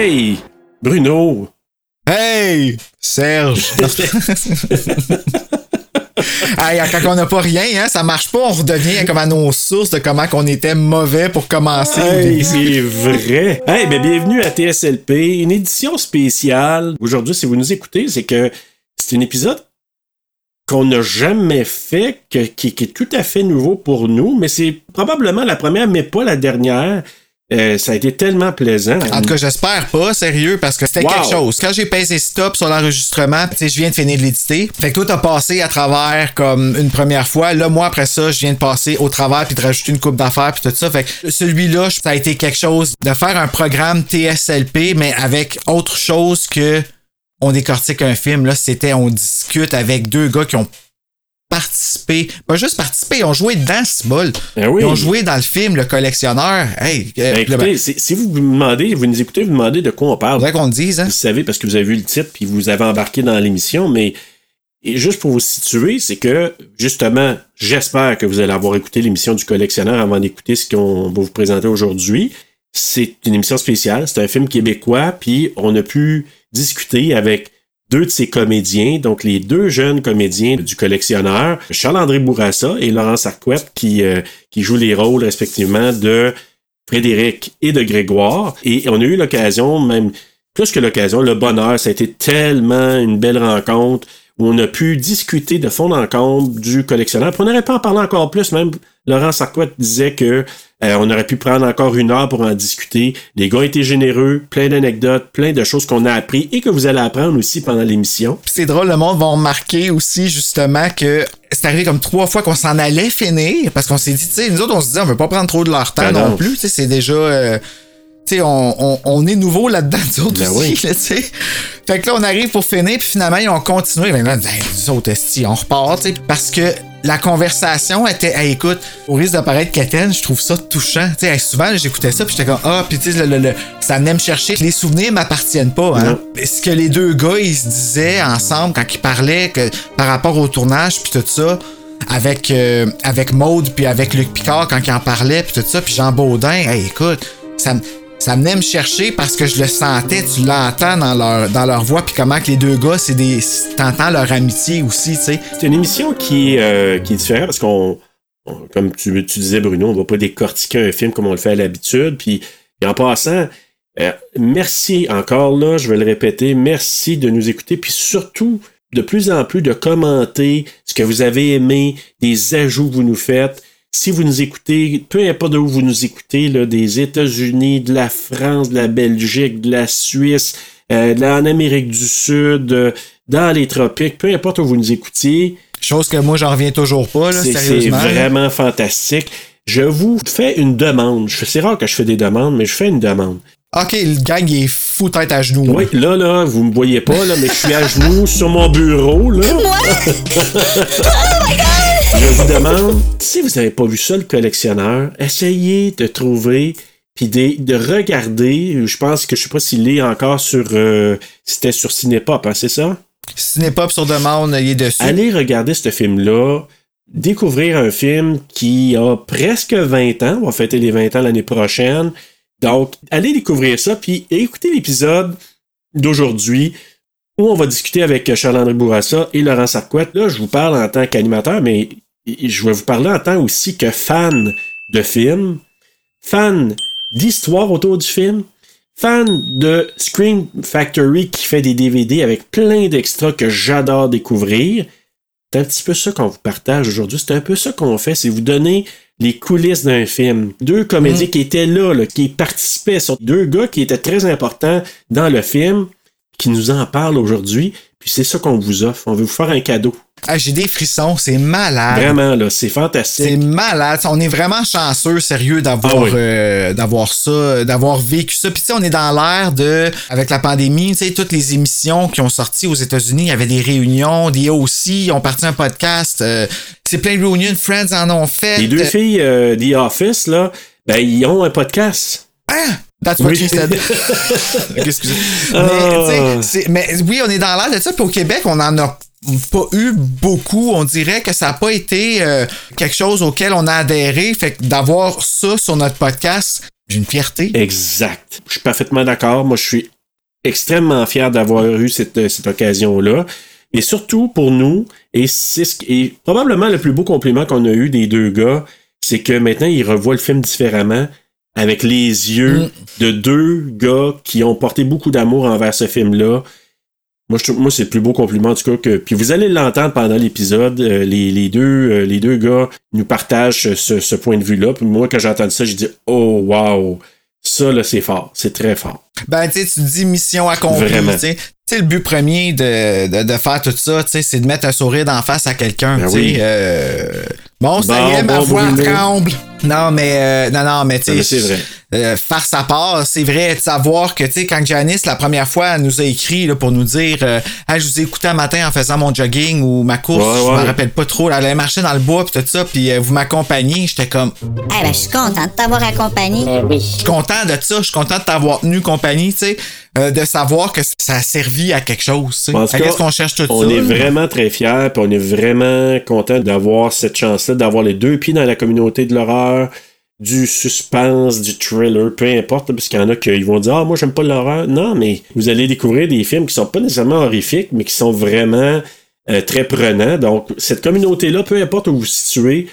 Hey! Bruno! Hey! Serge! hey, quand on n'a pas rien, hein, ça marche pas, on redevient comme à nos sources de comment qu'on était mauvais pour commencer. Hey, c'est vrai! Hey, ben bienvenue à TSLP, une édition spéciale. Aujourd'hui, si vous nous écoutez, c'est que c'est un épisode qu'on n'a jamais fait, qui, qui est tout à fait nouveau pour nous, mais c'est probablement la première, mais pas la dernière. Euh, ça a été tellement plaisant. En tout cas, j'espère pas, sérieux, parce que c'était Wow. quelque chose. Quand j'ai pesé stop sur l'enregistrement, tu sais, je viens de finir de l'éditer. Fait que toi, t'as passé à travers comme une première fois. Là, moi, après ça, je viens de passer au travers puis de rajouter une coupe d'affaires puis tout ça. Fait que celui-là, ça a été quelque chose de faire un programme TSLP, mais avec autre chose que on décortique un film. Là, c'était on discute avec deux gars qui ont participé, pas juste participé, ils ont joué dans ce bol. Ben oui. Ils ont joué dans le film Le Collectionneur. Hey, euh, Ben, ben, écoutez, si vous vous demandez, vous nous écoutez, vous demandez de quoi on parle. qu'on le dise, hein? Vous savez parce que vous avez vu le titre puis vous avez embarqué dans l'émission, mais et juste pour vous situer, c'est que justement, j'espère que vous allez avoir écouté l'émission du collectionneur avant d'écouter ce qu'on va vous présenter aujourd'hui. C'est une émission spéciale, c'est un film québécois, puis on a pu discuter avec deux de ses comédiens, donc les deux jeunes comédiens du collectionneur, Charles-André Bourassa et Laurent Sarquette, qui, euh, qui jouent les rôles respectivement de Frédéric et de Grégoire. Et on a eu l'occasion, même plus que l'occasion, le bonheur, ça a été tellement une belle rencontre où on a pu discuter de fond en comble du collectionneur. Puis on n'aurait pas en parler encore plus, même Laurent Sarquette disait que euh, on aurait pu prendre encore une heure pour en discuter. Les gars étaient généreux, plein d'anecdotes, plein de choses qu'on a appris et que vous allez apprendre aussi pendant l'émission. C'est drôle, le monde va remarquer aussi justement que c'est arrivé comme trois fois qu'on s'en allait finir parce qu'on s'est dit, tu sais, nous autres, on se dit, on veut pas prendre trop de leur temps Ben non. non. plus, tu sais, c'est déjà. euh, sais, on, on, on est nouveau là-dedans, nous autres Ben aussi, oui. là, tu sais. Fait que là, on arrive pour finir, puis finalement, ils ont continué. Ben là, ben, nous autres, on repart, tu sais, parce que la conversation était, hey, écoute, au risque de paraître quétaine, je trouve ça touchant. Tu sais, souvent, j'écoutais ça, puis j'étais comme, ah, puis tu sais, le, le- le- ça venait me chercher. Les souvenirs m'appartiennent pas, hein. Ce que les deux gars, ils se disaient ensemble quand ils parlaient que, par rapport au tournage, puis tout ça, avec, euh, avec Maude, puis avec Luc Picard, quand ils en parlaient, puis tout ça, puis Jean Baudin, hey, écoute, ça me. Ça venait me chercher parce que je le sentais, tu l'entends dans leur, dans leur voix, puis comment que les deux gars, c'est des. T'entends leur amitié aussi, tu sais. C'est une émission qui est, euh, qui est différente parce qu'on, on- comme tu, tu disais Bruno, on va pas décortiquer un film comme on le fait à l'habitude. Puis en passant, euh, merci encore là, je vais le répéter, merci de nous écouter. Puis surtout, de plus en plus de commenter ce que vous avez aimé, des ajouts que vous nous faites. Si vous nous écoutez, peu importe d'où vous nous écoutez, là, des États-Unis, de la France, de la Belgique, de la Suisse, euh, de la- en Amérique du Sud, euh, dans les tropiques, peu importe où vous nous écoutiez, Chose que moi, j'en reviens toujours pas, là, c'est c'est sérieusement. là. vraiment fantastique. Je vous fais une demande. Je- C'est rare que je fais des demandes, mais je fais une demande. Ok, le gang, il est fou tête à genoux. Oui, là. là, là, vous me voyez pas, là, mais je suis à genoux sur mon bureau, là. Je vous demande, si vous n'avez pas vu ça, le collectionneur, essayez de trouver puis de, de regarder. Je pense que je sais pas s'il est encore sur. euh, C'était sur Cinépop, hein, c'est ça? Cinépop sur demande, il est dessus. Allez regarder ce film-là. Découvrir un film qui a presque 20 ans. On va fêter les 20 ans l'année prochaine. Donc, allez découvrir ça, puis écoutez l'épisode d'aujourd'hui où on va discuter avec Charles-André Bourassa et Laurent Sarquette. Là, je vous parle en tant qu'animateur, mais je vais vous parler en tant aussi que fan de film, fan d'histoire autour du film, fan de Screen Factory qui fait des DVD avec plein d'extras que j'adore découvrir. C'est un petit peu ça qu'on vous partage aujourd'hui. C'est un peu ça qu'on fait, c'est vous donner les coulisses d'un film. Deux comédiens qui étaient là, là, qui participaient, sont deux gars qui étaient très importants dans le film, qui nous en parlent aujourd'hui. Puis c'est ça qu'on vous offre. On veut vous faire un cadeau. Ah, j'ai des frissons, c'est malade. Vraiment, là, c'est fantastique. C'est malade. On est vraiment chanceux, sérieux, d'avoir Ah oui. euh, d'avoir ça, d'avoir vécu ça. Puis tu sais, on est dans l'ère de, avec la pandémie, tu sais, toutes les émissions qui ont sorti aux États-Unis, il y avait des réunions, des aussi, ils ont parti un podcast. euh, c'est plein de réunions, Friends en ont fait. Les deux filles euh, The Office, là, ben, ils ont un podcast. Ah! That's what Oui. she said. Excusez. Ah. Mais, mais oui, on est dans l'air de ça. Puis au Québec, on en a pas eu beaucoup. On dirait que ça n'a pas été euh, quelque chose auquel on a adhéré. Fait que d'avoir ça sur notre podcast, j'ai une fierté. Exact. Je suis parfaitement d'accord. Moi, je suis extrêmement fier d'avoir eu cette, cette occasion-là. Et surtout pour nous, et c'est ce qui est probablement le plus beau compliment qu'on a eu des deux gars, c'est que maintenant ils revoient le film différemment avec les yeux de deux gars qui ont porté beaucoup d'amour envers ce film-là. Moi, je moi c'est le plus beau compliment en tout cas que. Puis vous allez l'entendre pendant l'épisode. euh, les, les deux, euh, les deux gars nous partagent ce, ce point de vue-là. Puis moi, quand j'ai entendu ça, j'ai dit Oh wow! Ça là, c'est fort. C'est très fort. Ben, tu sais, tu dis mission accomplie. Vraiment. Tu sais, Tu sais, le but premier de, de, de faire tout ça, c'est de mettre un sourire d'en face à quelqu'un. Ben oui. euh, Bon, ça Bon, y est, ma bon, voix Bruno. tremble. Non, mais euh, non, non, mais tu sais, c'est vrai. euh, faire sa part, c'est vrai de savoir que tu sais, quand Janice la première fois elle nous a écrit là, pour nous dire, euh, Ah, je vous ai écouté un matin en faisant mon jogging ou ma course, Ouais, je ouais. me rappelle pas trop. Elle allait marcher dans le bois puis tout ça, puis euh, vous m'accompagnez, j'étais comme Eh ben, je suis contente de t'avoir accompagné. je suis content de ça, je suis content de t'avoir tenu compagnie, tu sais, euh, de savoir que ça a servi à quelque chose, Qu'est-ce qu'on cherche tout On ça? est là? vraiment très fiers, puis on est vraiment content d'avoir cette chance-là, d'avoir les deux pieds dans la communauté de l'horreur, du suspense, du thriller, peu importe, parce qu'il y en a qui vont dire Ah, moi, j'aime pas l'horreur. Non, mais vous allez découvrir des films qui sont pas nécessairement horrifiques, mais qui sont vraiment euh, très prenants. Donc, cette communauté-là, peu importe où vous vous situez,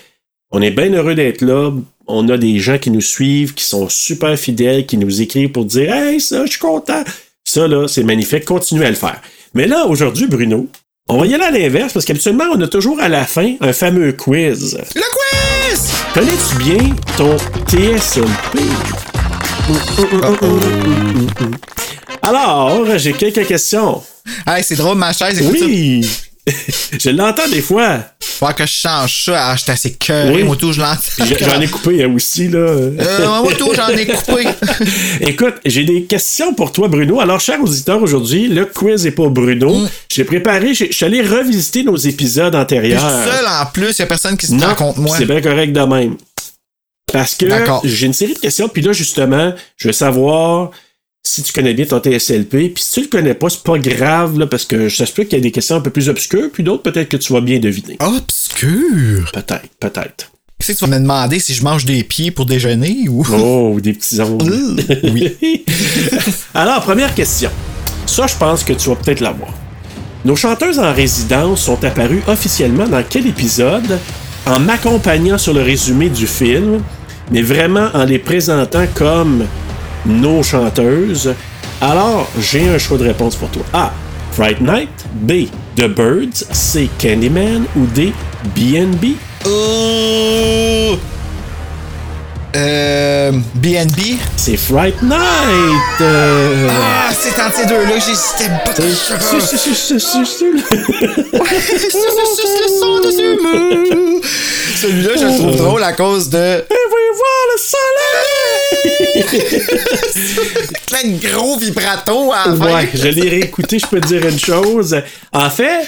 on est bien heureux d'être là. On a des gens qui nous suivent, qui sont super fidèles, qui nous écrivent pour dire Hey, ça, je suis content. Ça, là, c'est magnifique. Continuez à le faire. Mais là, aujourd'hui, Bruno, on va y aller à l'inverse parce qu'habituellement, on a toujours à la fin un fameux quiz. Le quiz! Connais-tu bien ton TSLP? Alors, j'ai quelques questions. Hey, c'est drôle, ma chaise, ça. Je l'entends des fois. Faut que je change ça. Ah, j'étais assez cœur. Oui. Moi, tout, je l'entends. J'en ai coupé hein, aussi, là. Euh, moi, tout, j'en ai coupé. Écoute, j'ai des questions pour toi, Bruno. Alors, chers auditeurs, aujourd'hui, le quiz est pour Bruno. Mm. J'ai préparé, je suis allé revisiter nos épisodes Je antérieurs. suis seul en plus, y a personne qui se prend contre moi. c'est bien correct de même. Parce que j'ai une série de questions, puis là, justement, je veux savoir si tu connais bien ton TSLP, puis si tu le connais pas, c'est pas grave, là, parce que ça se peut qu'il y ait des questions un peu plus obscures, puis d'autres, peut-être que tu vas bien deviner. Obscur. Peut-être, peut-être. Qu'est-ce que tu vas me demander si je mange des pieds pour déjeuner ou? Oh, des petits ongles. oui. Alors, première question. Ça, je pense que tu vas peut-être l'avoir. Nos chanteuses en résidence sont apparues officiellement dans quel épisode en m'accompagnant sur le résumé du film, mais vraiment en les présentant comme nos chanteuses. Alors, j'ai un choix de réponse pour toi. A. Fright Night. B. The Birds. C. Candyman. Ou D. BNB. Oh! Euh. BNB. C'est Fright Night. Euh, Ah, c'est entre ces deux-là, j'hésitais pas. Celui-là, je le trouve drôle à cause de. Et oui, voir le soleil! Plein de gros vibrato à la fin. Ouais, je l'ai réécouté, je peux te dire une chose. En fait,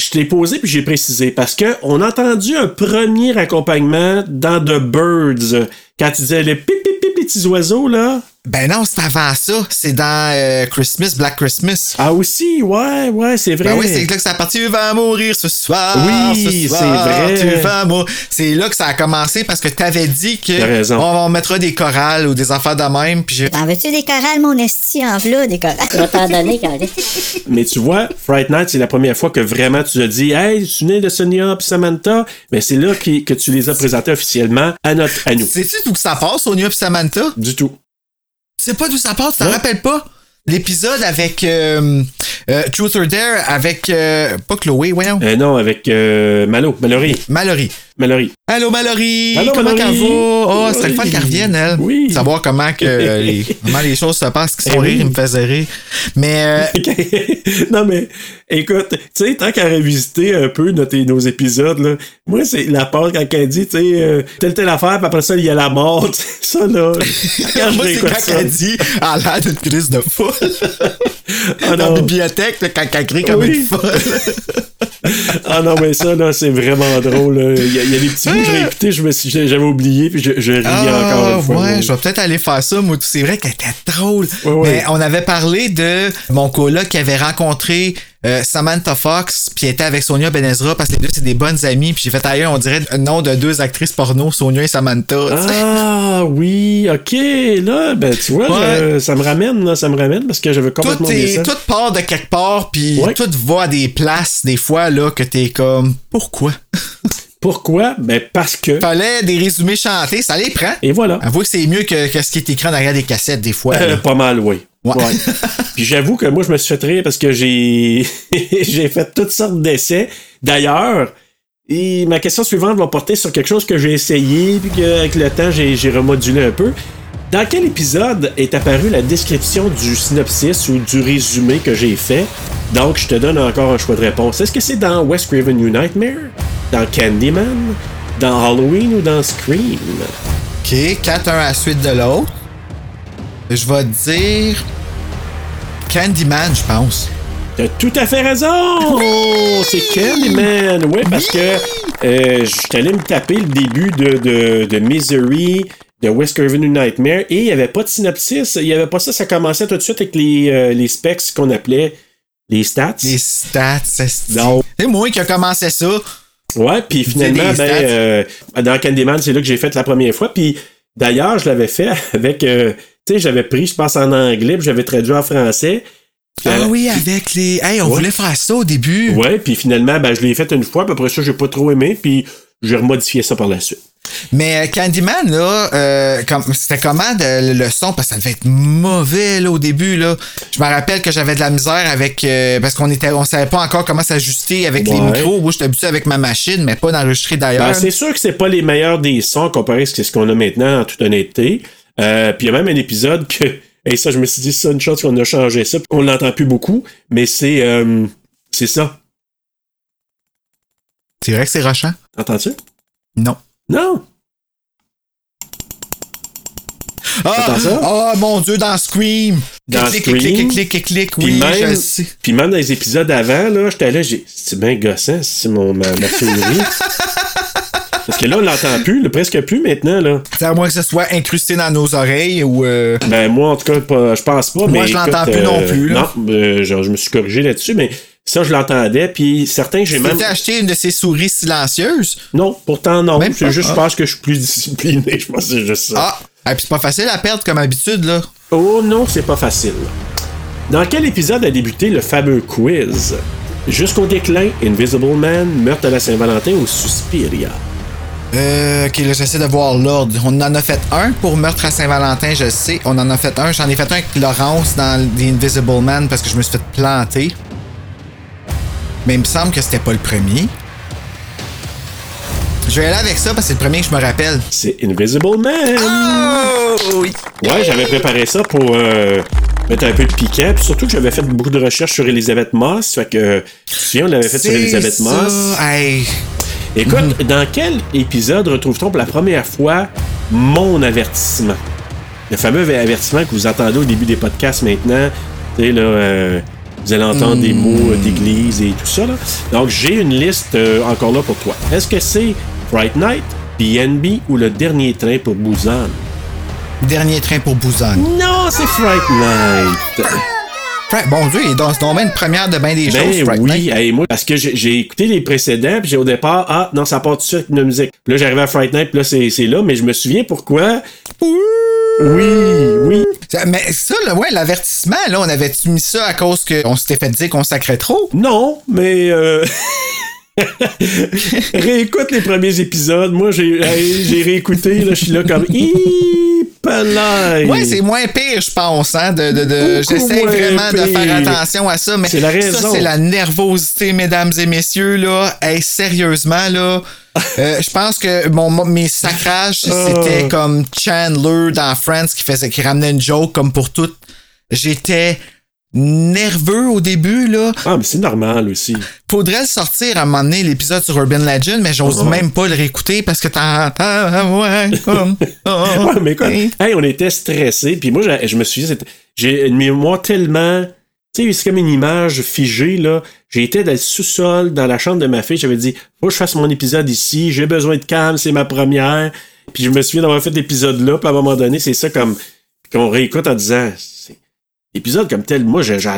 je t'ai posé puis j'ai précisé parce que on a entendu un premier accompagnement dans The Birds quand tu disais les pip pip pip les petits oiseaux là. Ben non, c'est avant ça. C'est dans euh, Christmas, Black Christmas. Ah aussi, ouais, ouais, c'est vrai. Ben oui, c'est là que ça a parti. Tu vas mourir ce soir. Oui, c'est vrai. Tu vas mourir. C'est là que ça a commencé parce que t'avais dit que T'as raison. on, on mettra des chorales ou des affaires de même. Puis j'ai- T'en veux-tu des chorales, mon esti, en v'là, des chorales? Je vais t'en donner. Mais tu vois, Fright Night, c'est la première fois que vraiment tu as dit Hey, tu es de Sonia et Samantha, mais c'est là que tu les as présentés officiellement à notre à nous. Sais-tu d'où que ça passe, Sonia pis Samantha? Du tout. Tu sais pas d'où ça passe, tu t'en Non. rappelles pas? L'épisode avec euh, euh, Truth or Dare avec euh, pas Chloé, voyons. Euh, non, avec euh, Malo, Mallory. Mallory. Mallory. Allô Mallory! Allô, comment Mallory? elle va? Oh, c'est le fun qu'elle revienne, elle. Oui. Savoir comment que les, comment les choses se passent, qui Eh sont oui. rire, il me faisait rire. Mais euh, non, mais écoute, tu sais, tant qu'à revisiter un peu notre- nos épisodes, là, moi, c'est la part quand elle dit, tu sais, euh, telle, telle affaire, puis après ça, il y a la mort, ça, là. Quand je moi, c'est réécoute quand ça. elle dit a l'air d'une crise de foule. Ah Dans la bibliothèque, là, quand elle crie comme Oui. une folle. Ah non, mais ça, là, c'est vraiment drôle. là. Il y, a, il y a des petits bouts que j'ai écoutés, je me suis, j'avais oublié, puis je, je ris encore une fois. Ah, ouais, je vais peut-être aller faire ça, moi. C'est vrai qu'elle était drôle. Ouais, ouais. Mais on avait parlé de mon coloc qui avait rencontré euh, Samantha Fox, puis elle était avec Sonia Benezra, parce que les deux, c'est des bonnes amies. Puis j'ai fait ailleurs, on dirait le nom de deux actrices porno, Sonia et Samantha. Ah oui, ok, là, ben tu vois, Ouais. je- ça me ramène, là, ça me ramène parce que j'avais complètement tout, est, tout part de quelque part, puis tout va à des places, des fois, là, que t'es comme, pourquoi? Pourquoi? Ben parce que. Fallait des résumés chantés, ça les prend. Et voilà. Avoue que c'est mieux que, que ce qui est écrit en arrière des cassettes, des fois. Euh, pas mal, oui. Ouais. Ouais. Puis j'avoue que moi, je me suis fait rire parce que j'ai j'ai fait toutes sortes d'essais. D'ailleurs, et ma question suivante va porter sur quelque chose que j'ai essayé, puis qu'avec le temps, j'ai remodulé un peu. Dans quel épisode est apparue la description du synopsis ou du résumé que j'ai fait? Donc, je te donne encore un choix de réponse. Est-ce que c'est dans West Raven New Nightmare? Dans Candyman? Dans Halloween ou dans Scream? OK, 4 un à la suite de l'autre. Je vais te dire Candyman, je pense. T'as tout à fait raison! C'est Candyman! Ouais, parce que euh, je allé me taper le début de, de, de Misery, de West Avenue Nightmare, et il n'y avait pas de synopsis. Il n'y avait pas ça. Ça commençait tout de suite avec les, euh, les specs qu'on appelait les stats. Les stats, c'est Donc. C'est moi qui a commencé ça. Ouais, puis finalement, ben, euh, dans Candyman, c'est là que j'ai fait la première fois. Puis d'ailleurs, je l'avais fait avec. euh, tu sais, j'avais pris, je pense, en anglais, puis j'avais traduit en français. Puis, Ah euh, oui, avec les. Hey, on Ouais. voulait faire ça au début. Ouais, puis finalement, ben, je l'ai fait une fois, puis après ça, j'ai pas trop aimé, puis j'ai remodifié ça par la suite. Mais euh, Candyman, là, euh, c'était comment de- le son? Parce que ça devait être mauvais là, au début. Là. Je me rappelle que j'avais de la misère avec. euh, parce qu'on était on savait pas encore comment s'ajuster avec les micros. Moi, j'étais habitué avec ma machine, mais pas d'enregistrer d'ailleurs. Ben, c'est sûr que c'est pas les meilleurs des sons comparé à ce qu'on a maintenant, en toute honnêteté. Euh, puis il y a même un épisode que. Et ça, je me suis dit, c'est une chance qu'on a changé ça. On l'entend plus beaucoup, mais c'est. c'est ça. c'est vrai que c'est rochant? Entends-tu? Non. Non! Ah, ah, mon Dieu, dans Scream! Dans clic, Scream. clic, clic, clic, clic, clic, Puis oui, je même, sais. puis même dans les épisodes avant, là, j'étais là, j'ai. C'est bien gossant, c'est mon, ma, ma souris. Parce que là, on l'entend plus, là, presque plus maintenant, là. C'est à moins que ce soit incrusté dans nos oreilles ou. euh, Ben, moi, en tout cas, pas- je pense pas. Moi, mais je l'entends plus non plus, là. Non, euh, genre, je me suis corrigé là-dessus, mais ça, je l'entendais. Puis certains, j'ai Tu même. t'es acheté une de ces souris silencieuses? Non, pourtant, non. Même C'est juste, Ah. je pense que je suis plus discipliné. Je pense que c'est juste ça. Ah! Et puis c'est pas facile à perdre comme habitude, là. Oh non, c'est pas facile. Dans quel épisode a débuté le fameux quiz? Jusqu'au déclin, Invisible Man, Meurtre à la Saint-Valentin ou Suspiria? Euh, ok, là, j'essaie de voir l'ordre. On en a fait un pour Meurtre à Saint-Valentin, je sais. On en a fait un. J'en ai fait un avec Laurence dans The Invisible Man parce que je me suis fait planter. Mais il me semble que c'était pas le premier. Je vais aller avec ça parce que c'est le premier que je me rappelle. C'est Invisible Man Oh! Oui. Ouais, j'avais préparé ça pour euh, mettre un peu de piquant. Puis surtout que j'avais fait beaucoup de recherches sur Elisabeth Moss. Fait que, tu te souviens, on l'avait fait sur ça. Moss. Hey. Écoute, dans quel épisode retrouve-t-on pour la première fois mon avertissement? Le fameux avertissement que vous entendez au début des podcasts maintenant. Tu sais, là, euh, vous allez entendre des mots euh, d'église et tout ça. Là. Donc, j'ai une liste euh, encore là pour toi. Est-ce que c'est Fright Night, BNB ou le dernier train pour Busan? Dernier train pour Busan. Non, c'est Fright Night. Bon Dieu, il est dans ce domaine première de bien des Ben choses, Fright oui, Night. moi, parce que j'ai écouté les précédents, puis j'ai au départ, ah, non, ça part tout de suite une musique. Puis là, j'arrivais à Fright Night, puis là, c'est c'est là, mais je me souviens pourquoi. Oui, oui. Mais ça, là, ouais, l'avertissement, là, on avait-tu mis ça à cause qu'on s'était fait dire qu'on sacrait trop? Non, mais euh... réécoute les premiers épisodes. Moi, j'ai réécouté, là, je suis là comme Ouais, c'est moins pire, je pense. Hein, de, de, de- J'essaie vraiment de faire attention à ça, mais la ça, c'est la nervosité, mesdames et messieurs. Là. Hey, sérieusement, là, euh, je pense que mon, mes sacrages, c'était Ah. comme Chandler dans Friends qui, faisait, qui ramenait une joke comme pour tout. J'étais nerveux au début, là. Ah, mais c'est normal aussi. Faudrait le sortir à un moment donné, l'épisode sur Urban Legend, mais j'ose même pas le réécouter parce que t'entends, ouais, comme, oh, Ouais, mais écoute, hey. hey, on était stressés. Puis moi, j'ai- je me suis dit, j'ai une mémoire tellement. Tu sais, c'est comme une image figée, là. Été dans le sous-sol, dans la chambre de ma fille. J'avais dit, faut que je fasse mon épisode ici. J'ai besoin de calme, c'est ma première. Puis je me souviens d'avoir fait l'épisode là. Puis à un moment donné, c'est ça comme. qu'on réécoute en disant, c'est. Épisode comme tel, moi, j'ai. j'ai-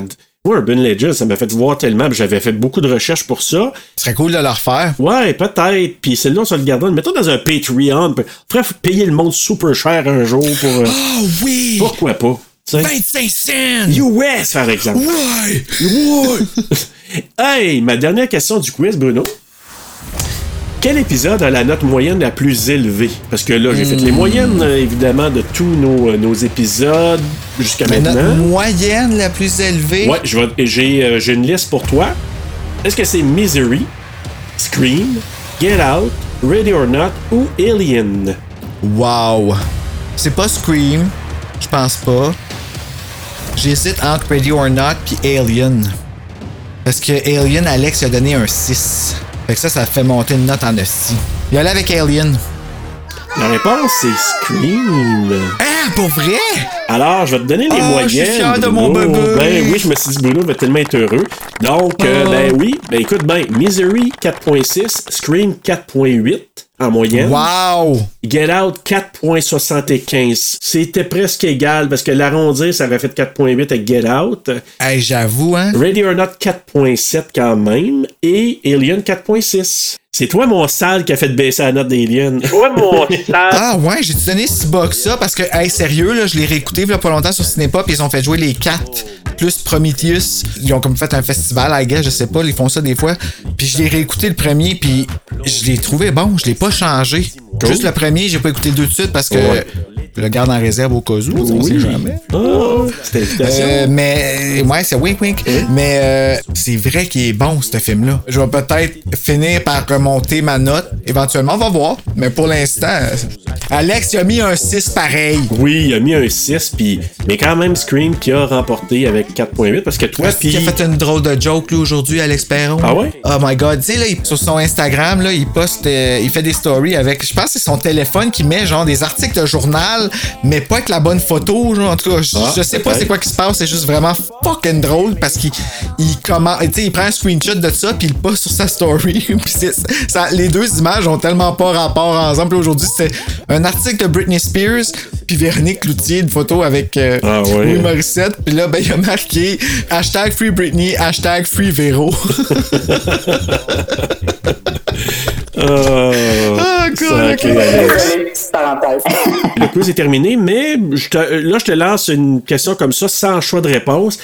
Moi, Urban Legend, ça m'a fait voir tellement. J'avais fait beaucoup de recherches pour ça. Ce serait cool de le refaire. Ouais, peut-être. Puis celle-là, on se le gardera. Mettons dans un Patreon. Faudrait payer le monde super cher un jour pour. euh, Oh oui! Pourquoi pas? tu sais? 25 cents! US, par exemple. Ouais! Ouais! Hey, ma dernière question du quiz, Bruno. Quel épisode a la note moyenne la plus élevée? Parce que là, j'ai fait les moyennes, euh, évidemment, de tous nos, euh, nos épisodes jusqu'à Mais notre maintenant. moyenne la plus élevée? Ouais, je vais- j'ai euh, j'ai une liste pour toi. Est-ce que c'est Misery, Scream, Get Out, Ready or Not ou Alien? Wow! C'est pas Scream. Je pense pas. J'hésite entre Ready or Not puis Alien. Parce que Alien, Alex a donné un 6. Fait que ça, ça fait monter une note en hostie. Il allait avec Alien. La réponse, c'est Scream. Ah, pour vrai? Alors, je vais te donner les Ah, moyennes. je suis fier de mon bébé. Ben oui, je me suis dit, Bruno va tellement être heureux. Donc, euh, Ah. ben oui, ben écoute, ben, Misery 4.6, Scream 4.8 en moyenne. Wow! Get Out 4.75. C'était presque égal parce que l'arrondir, ça aurait fait 4.8 avec Get Out. Hey, j'avoue, hein? Ready or Not 4.7 quand même. Et Alien 4.6. C'est toi, mon sale, qui a fait baisser la note d'Alien. Toi, mon sale. Ah ouais, j'ai donné si bas que ça? Parce que, hey, sérieux, là, je l'ai réécouté il y a pas longtemps sur Cinépop et ils ont fait jouer les quatre plus Prometheus. Ils ont comme fait un festival, I guess, je sais pas, ils font ça des fois. Puis je l'ai réécouté le premier, puis je l'ai trouvé bon, je l'ai pas changé. Juste le premier, j'ai pas écouté le deux de suite parce que Ouais. je le garde en réserve au cas où, on sait jamais. Oh. Euh, mais ouais, c'est wink wink. Mais euh, c'est vrai qu'il est bon ce film-là. Je vais peut-être finir par remonter ma note. Éventuellement, on va voir. Mais pour l'instant, Alex il a mis un 6 pareil. Oui, il a mis un 6, puis mais quand même Scream qui a remporté avec 4.8 parce que toi, qu'il puis a fait une drôle de joke là aujourd'hui, Alex Perron? Ah ouais? Oh my god. Tu sais, là, il- sur son Instagram, là, il poste, euh, il fait des stories avec, je pense que c'est son téléphone qui met genre des articles de journal, mais pas avec la bonne photo, genre. En tout cas, je, Ah, je sais pas c'est quoi qui se passe, c'est juste vraiment fucking drôle parce qu'il il comment, tu sais, il prend un screenshot de ça puis il le poste sur sa story. Puis ça, les deux images ont tellement pas rapport ensemble. Aujourd'hui, c'était un article de Britney Spears puis Véronique Cloutier, une photo avec euh, Ah. Louis Morissette. Puis là, ben, il a marqué hashtag Free Britney, hashtag Free Véro. Oh, Ah, cool, parenthèse. Le quiz est terminé, mais je te- là, je te lance une question comme ça, sans choix de réponse.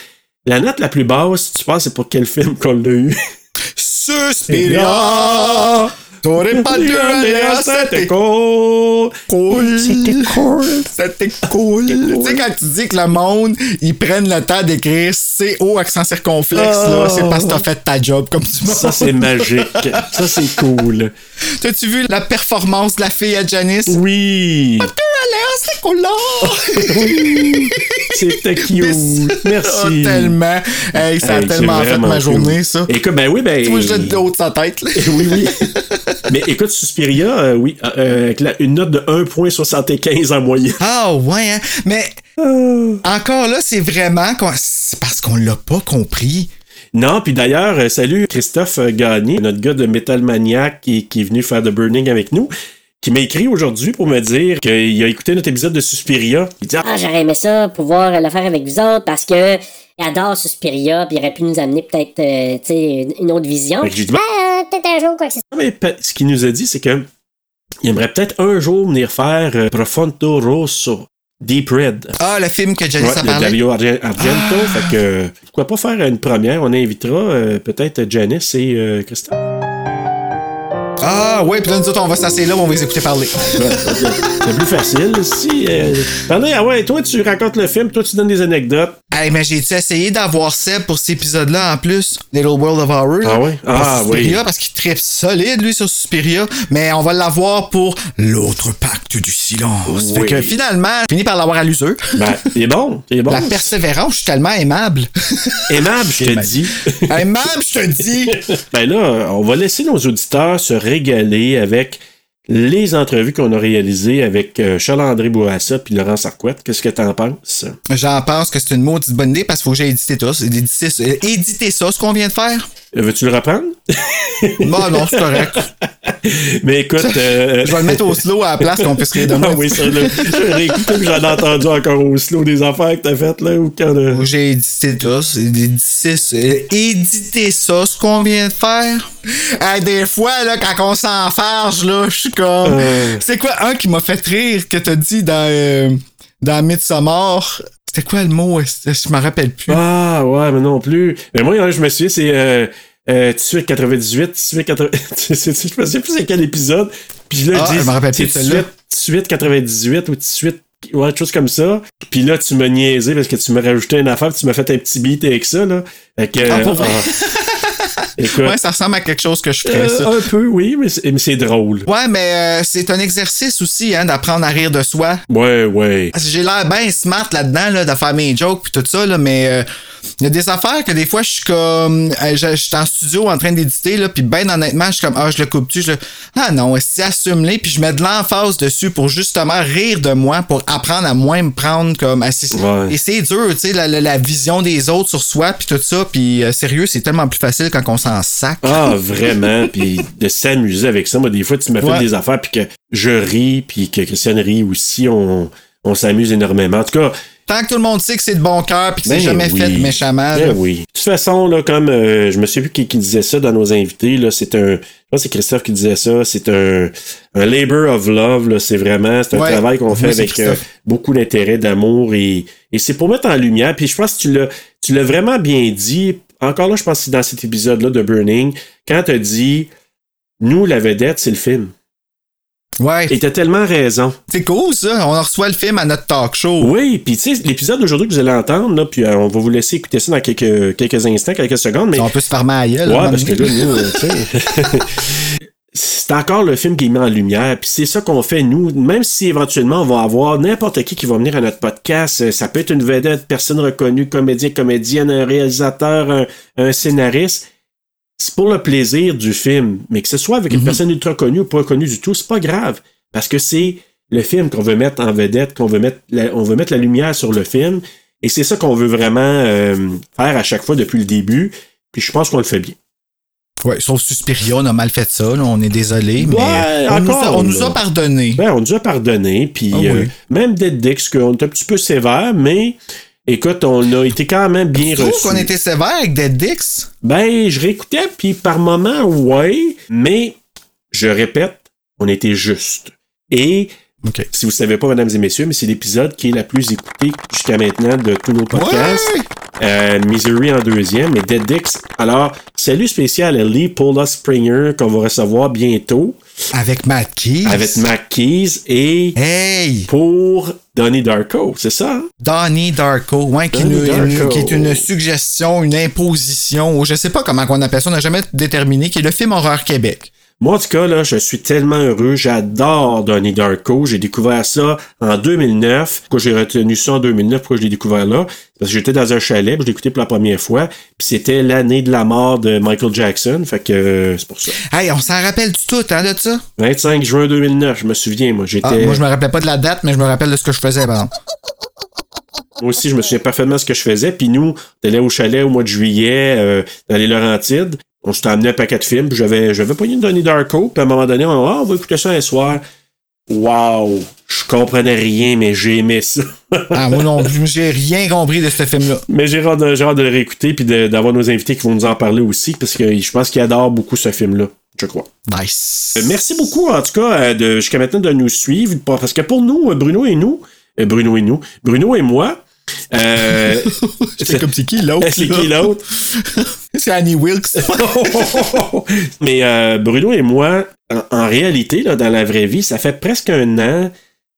La note la plus basse, tu penses, c'est pour quel film qu'on l'a eu? Suspiria! T'aurais pas dû aller à cette cool. cool. C'était cool. C'était cool. Tu sais, quand tu dis que le monde, ils prennent le temps d'écrire CO accent circonflexe, là, c'est parce que t'as fait ta job comme tu m'as. Ça, c'est magique. Ça, c'est cool. T'as-tu vu la performance de la fille à Janice? Oui. Cette cool-là! C'était cute. Oh, Merci. tellement. Hey, ça a Hey, c'est tellement fait ma journée, cool. ça. Écoute, ben oui, ben. Tu vois, je de haut de sa tête, là. oui, oui. Mais écoute, Suspiria, euh, oui, euh, avec la- une note de 1.75 en moyenne. Ah ouais, hein? mais encore là, c'est vraiment qu'on- c'est parce qu'on l'a pas compris. Non, puis d'ailleurs, euh, salut Christophe euh, Gagné, notre gars de Metal Maniac qui, qui est venu faire The Burning avec nous, qui m'a écrit aujourd'hui pour me dire qu'il a écouté notre épisode de Suspiria. Il dit Ah, Ah, j'aurais aimé ça, pouvoir le faire avec vous autres, parce que il adore Suspiria, puis il aurait pu nous amener peut-être, euh, une, autre vision. Fait que j'ai dit, Bah, Ah, peut-être un jour, quoi que ce soit. mais ce qu'il nous a dit, c'est que il aimerait peut-être un jour venir faire euh, Profondo Rosso, Deep Red. Ah, le film que Janice Ouais, a de parlé. Dario Arge- Argento. Fait que euh, pourquoi pas faire une première? On invitera euh, peut-être Janice et euh, Christophe. Ah, ouais, puis là, nous autres, on va s'asseoir là, on va les écouter parler. C'est plus facile. Si, euh, ah ouais, toi, tu racontes le film, toi, tu donnes des anecdotes. hey, mais j'ai-tu essayé d'avoir Seb pour cet épisode-là en plus? Little World of Horror? Ah ouais? Ah Suspiria, oui. parce qu'il tripe solide, lui, sur Suspiria. Mais on va l'avoir pour l'autre pacte du silence. Oui. Fait que finalement, j'ai fini par l'avoir à l'useur. Ben, c'est bon, c'est bon. La persévérance, je suis tellement aimable. Aimable, je te dis. aimable, je te dis. Ben là, on va laisser nos auditeurs se régaler avec les entrevues qu'on a réalisées avec euh, Charles-André Bourassa puis Laurent Sarquette. Qu'est-ce que t'en penses? J'en pense que c'est une maudite bonne idée parce qu'il faut que j'ai édité tout. Éditer, euh, éditer ça, ce qu'on vient de faire. Euh, Veux-tu le reprendre? Non, non, c'est correct. Mais écoute... euh, Je vais le mettre au slow à la place qu'on puisse rire de moi. Ah oui, ça, là, j'ai réécouté, puis j'en ai entendu encore au slow des affaires que t'as faites, là, ou quand... euh, que J'ai édité tout. c'est Éditer, c'est- éditer ça, ce qu'on vient de faire. Hey, des fois, là, quand on s'enfarge, là, je suis comme. Euh. C'est quoi un qui m'a fait rire que t'as dit dans, euh, dans Midsommar? C'était quoi le mot? Je m'en rappelle plus. Ah, ouais, mais non plus. Mais moi, je me souviens, c'est... Euh, 18 98, 18 80... je me souviens plus c'est quel épisode. Puis là, Ah, je dis, me rappelle plus c'est de celle-là. 18 98 ou 18... Ouais, quelque chose comme ça. Puis là, tu m'as niaisé parce que tu m'as rajouté une affaire, puis tu m'as fait un petit beat avec ça, là. Fait que, Ah? Écoute, Ouais, ça ressemble à quelque chose que je ferais, euh, un peu, oui, mais c'est drôle. Ouais, mais euh, c'est un exercice aussi, hein, d'apprendre à rire de soi. Ouais, ouais. J'ai l'air bien smart là-dedans, là, de faire mes jokes puis tout ça, là, mais euh, il y a des affaires que des fois, je suis comme... je suis en studio en train d'éditer, là, puis ben honnêtement, je suis comme, ah, je le coupe-tu? Je le- Ah non, si assume-les, puis je mets de l'emphase dessus pour justement rire de moi, pour apprendre à moins me prendre comme... Ouais. Et c'est dur, tu sais, la, la- la vision des autres sur soi, puis tout ça, puis sérieux, c'est tellement plus facile quand on s'en sac. Ah, vraiment. Puis de s'amuser avec ça. Moi, des fois, tu m'as fait Ouais. des affaires, puis que je ris, puis que Christiane rit aussi. On, on s'amuse énormément. En tout cas, Tant que tout le monde sait que c'est de bon cœur, puis que c'est Ben jamais oui. fait méchamment. Ben oui. De toute façon, là, comme euh, je me souviens plus qui, qui disait ça dans nos invités, là, c'est un. Je pense que c'est Christophe qui disait ça. C'est un, un labor of love, là. C'est vraiment. C'est un Ouais. travail qu'on fait c'est avec euh, beaucoup d'intérêt, d'amour et, et c'est pour mettre en lumière. Puis je pense que tu l'as, tu l'as vraiment bien dit. Encore là, je pense que dans cet épisode-là de Burning, quand tu as dit Nous, la vedette, c'est le film. Ouais. Et t'as tellement raison. C'est cool, ça. On reçoit le film à notre talk show. Oui, puis tu sais, l'épisode d'aujourd'hui que vous allez entendre, là, puis euh, on va vous laisser écouter ça dans quelques, quelques instants, quelques secondes, mais On peut se farmer gueule, Ouais, parce que là, nous, euh, tu sais. C'est encore le film qui est mis en lumière, puis c'est ça qu'on fait nous. Même si éventuellement on va avoir n'importe qui qui va venir à notre podcast, euh, ça peut être une vedette, personne reconnue, comédien, comédienne, un réalisateur, un, un scénariste. C'est pour le plaisir du film, mais que ce soit avec une personne ultra connue ou pas connue du tout, c'est pas grave, parce que c'est le film qu'on veut mettre en vedette, qu'on veut mettre, la, on veut mettre la lumière sur le film, et c'est ça qu'on veut vraiment euh, faire à chaque fois depuis le début. Puis je pense qu'on le fait bien. Ouais, sauf Suspiria, on a mal fait ça, là, on est désolé, mais Ouais, on, nous a, on nous là. a pardonné. Ben, on nous a pardonné, puis Ah oui. euh, même Dead Dix, qu'on est un petit peu sévère, mais écoute, on a été quand même bien trouve reçus. qu'on était sévère avec Dead Dix. Ben, je réécoutais, puis par moments, ouais, mais je répète, on était juste. Et si vous ne savez pas, mesdames et messieurs, mais c'est l'épisode qui est la plus écoutée jusqu'à maintenant de tous nos podcasts. Ouais! Euh, Misery en deuxième, mais Dead. Alors, salut spécial à Lee Paula Springer qu'on va recevoir bientôt Avec Matt Keys. avec Keys et Hey! pour Donnie Darko, c'est ça? hein? Donnie Darko, ouais, qui, Donnie nous- Darko. une- qui est une suggestion, une imposition, ou je sais pas comment on appelle ça, on n'a jamais déterminé, qui est le film Horreur Québec. Moi, en tout cas, là, je suis tellement heureux. J'adore Donnie Darko. J'ai découvert ça en 2009. Pourquoi j'ai retenu ça en 2009? Pourquoi je l'ai découvert là? Parce que j'étais dans un chalet, puis je l'ai écouté pour la première fois. Puis c'était l'année de la mort de Michael Jackson. Fait que euh, c'est pour ça. Hey, on s'en rappelle du tout, hein, de ça? 25 juin 2009, je me souviens, moi. J'étais... Ah, moi, je me rappelais pas de la date, mais je me rappelle de ce que je faisais, par exemple. Moi aussi, je me souviens parfaitement de ce que je faisais. Puis nous, on allait au chalet au mois de juillet, euh, dans les Laurentides. On s'était amené un paquet de films. Puis j'avais, j'avais pogné une Donnie Darko. Puis à un moment donné, on ah, on va écouter ça un soir. Wow! Je comprenais rien, mais j'ai aimé ça. Ah, moi non plus, j'ai rien compris de ce film-là. mais j'ai hâte, hâte de le réécouter puis d'avoir nos invités qui vont nous en parler aussi parce que je pense qu'ils adorent beaucoup ce film-là, je crois. Nice. Euh, Merci beaucoup, en tout cas, euh, de, jusqu'à maintenant de nous suivre. Parce que pour nous, Bruno et nous, euh, Bruno et nous, Bruno et moi, Euh, C'est comme c'est qui l'autre? c'est qui l'autre? C'est Annie Wilkes. Mais euh, Bruno et moi, en, en réalité, là, dans la vraie vie, ça fait presque un an,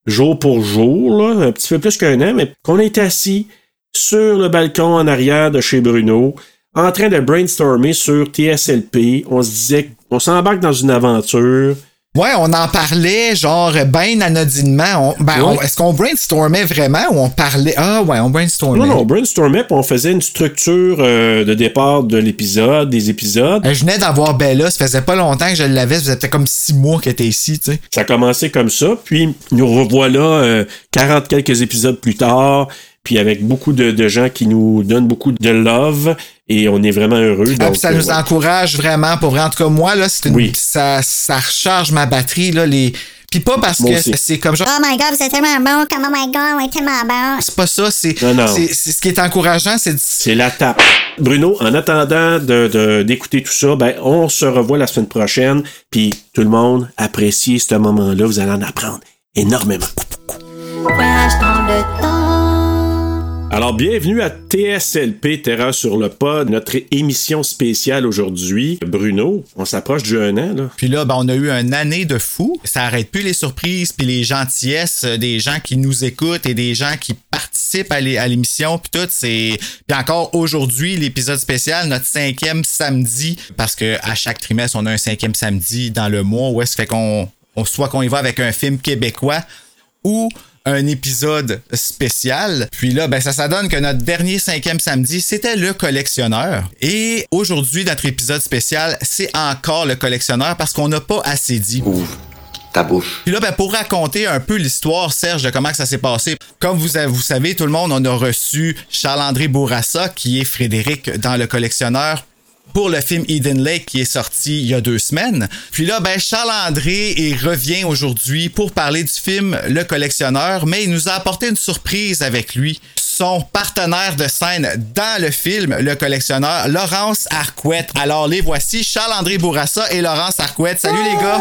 jour pour jour, là, un petit peu plus qu'un an, mais qu'on est assis sur le balcon en arrière de chez Bruno, en train de brainstormer sur TSLP. On se disait on s'embarque dans une aventure. Ouais, on en parlait, genre, ben anodinement. On- ben, Ouais. on- est-ce qu'on brainstormait vraiment ou on parlait? Ah, ouais, on brainstormait. Non, non, on brainstormait, puis on faisait une structure euh, de départ de l'épisode, des épisodes. Euh, Je venais d'avoir Bella, ça faisait pas longtemps que je l'avais, ça faisait peut-être comme six mois qu'elle était ici, tu sais. Ça a commencé comme ça, puis nous revoilà euh, 40 quelques épisodes plus tard, puis avec beaucoup de, de gens qui nous donnent beaucoup de love, et on est vraiment heureux. Ah, donc, ça euh, nous ouais. encourage vraiment, pour vrai. En tout cas, moi, là, c'est une, Oui. ça, ça recharge ma batterie, là, les. Puis pas parce que c'est comme genre. Oh my god, vous êtes tellement bon, comme oh my god, est tellement bon. C'est pas ça, c'est. Non, non. c'est- c'est- ce qui est encourageant, c'est de- C'est la tape. Bruno, en attendant de, de- d'écouter tout ça, ben, on se revoit la semaine prochaine, puis tout le monde apprécie ce moment-là. Vous allez en apprendre énormément. Voyage dans le temps. Alors, bienvenue à TSLP, Terreur sur le pod, notre émission spéciale aujourd'hui. Bruno, on s'approche du un an, là. Puis là, ben, on a eu une année de fou. Ça arrête plus les surprises puis les gentillesses euh, des gens qui nous écoutent et des gens qui participent à l'é- à l'émission puis tout. C'est puis encore aujourd'hui l'épisode spécial, notre cinquième samedi, parce que à chaque trimestre on a un cinquième samedi dans le mois où est-ce fait qu'on on- soit qu'on y va avec un film québécois ou un épisode spécial. Puis là, ben ça, ça donne que notre dernier cinquième samedi, c'était le collectionneur. Et aujourd'hui, notre épisode spécial, c'est encore le collectionneur parce qu'on n'a pas assez dit. Ouvre ta bouche. Puis là, ben, pour raconter un peu l'histoire, Serge, de comment que ça s'est passé, comme vous, vous savez, tout le monde, on a reçu Charles-André Bourassa, qui est Frédéric dans Le Collectionneur, pour le film Eden Lake qui est sorti il y a deux semaines. Puis là, ben, Charles-André il revient aujourd'hui pour parler du film Le Collectionneur, mais il nous a apporté une surprise avec lui. Son partenaire de scène dans le film Le Collectionneur, Laurence Arquette. Alors les voici, Charles-André Bourassa et Laurence Arquette. Salut les gars!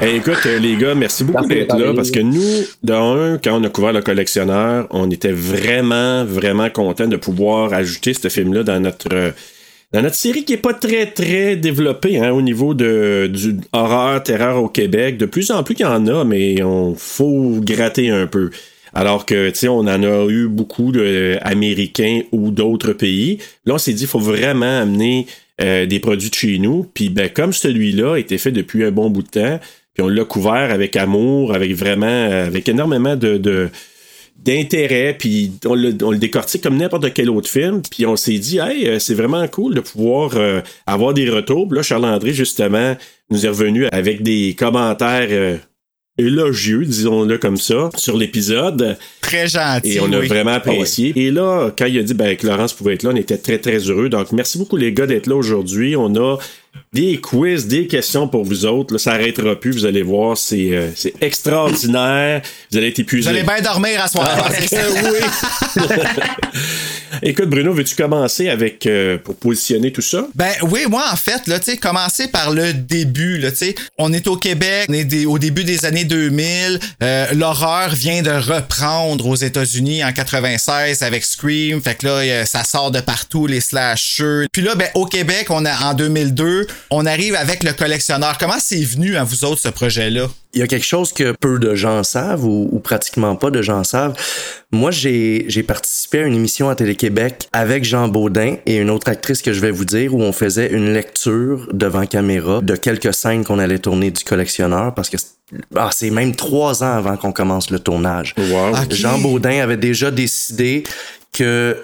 Eh, écoute, les gars, merci beaucoup d'être là parce que nous, d'un, quand on a couvert le collectionneur, on était vraiment, vraiment content de pouvoir ajouter ce film-là dans notre. euh, dans notre série qui est pas très très développée hein, au niveau de du horreur terreur au Québec, de plus en plus qu'il y en a, mais on faut gratter un peu. Alors que tu on en a eu beaucoup de américains ou d'autres pays. Là, on s'est dit, il faut vraiment amener euh, des produits de chez nous. Puis ben, comme celui-là a été fait depuis un bon bout de temps, puis on l'a couvert avec amour, avec vraiment, euh, avec énormément de, d'intérêt, puis on le, on comme n'importe quel autre film, puis on s'est dit, hey, euh, c'est vraiment cool de pouvoir euh, avoir des retours. Là, Charles-André, justement, nous est revenu avec des commentaires euh, élogieux, disons-le comme ça, sur l'épisode. Très gentil. Et on a oui. vraiment apprécié. Et là, quand il a dit ben, que Laurence pouvait être là, on était très, très heureux. Donc, merci beaucoup, les gars, d'être là aujourd'hui. On a des quiz, des questions pour vous autres. Là, ça n'arrêtera plus. Vous allez voir, c'est euh, c'est extraordinaire. Vous allez être Vous épuisés. allez bien dormir à soir. Ah, c'est ça. oui. Écoute, Bruno, veux-tu commencer avec euh, pour positionner tout ça? Ben oui, moi en fait, là, tu commencer par le début, là, on est au Québec, on est des- au début des années 2000, euh, l'horreur vient de reprendre aux États-Unis en 96 avec Scream, fait que là, ça sort de partout, les slashers. Puis là, ben au Québec, on a en 2002, on arrive avec le collectionneur. Comment c'est venu à vous autres ce projet-là? Il y a quelque chose que peu de gens savent ou, ou pratiquement pas de gens savent. Moi, j'ai participé à une émission à Télé-Québec avec Jean Baudin et une autre actrice que je vais vous dire où on faisait une lecture devant caméra de quelques scènes qu'on allait tourner du collectionneur parce que c'est- ah, c'est même trois ans avant qu'on commence le tournage. Wow. Jean Baudin avait déjà décidé que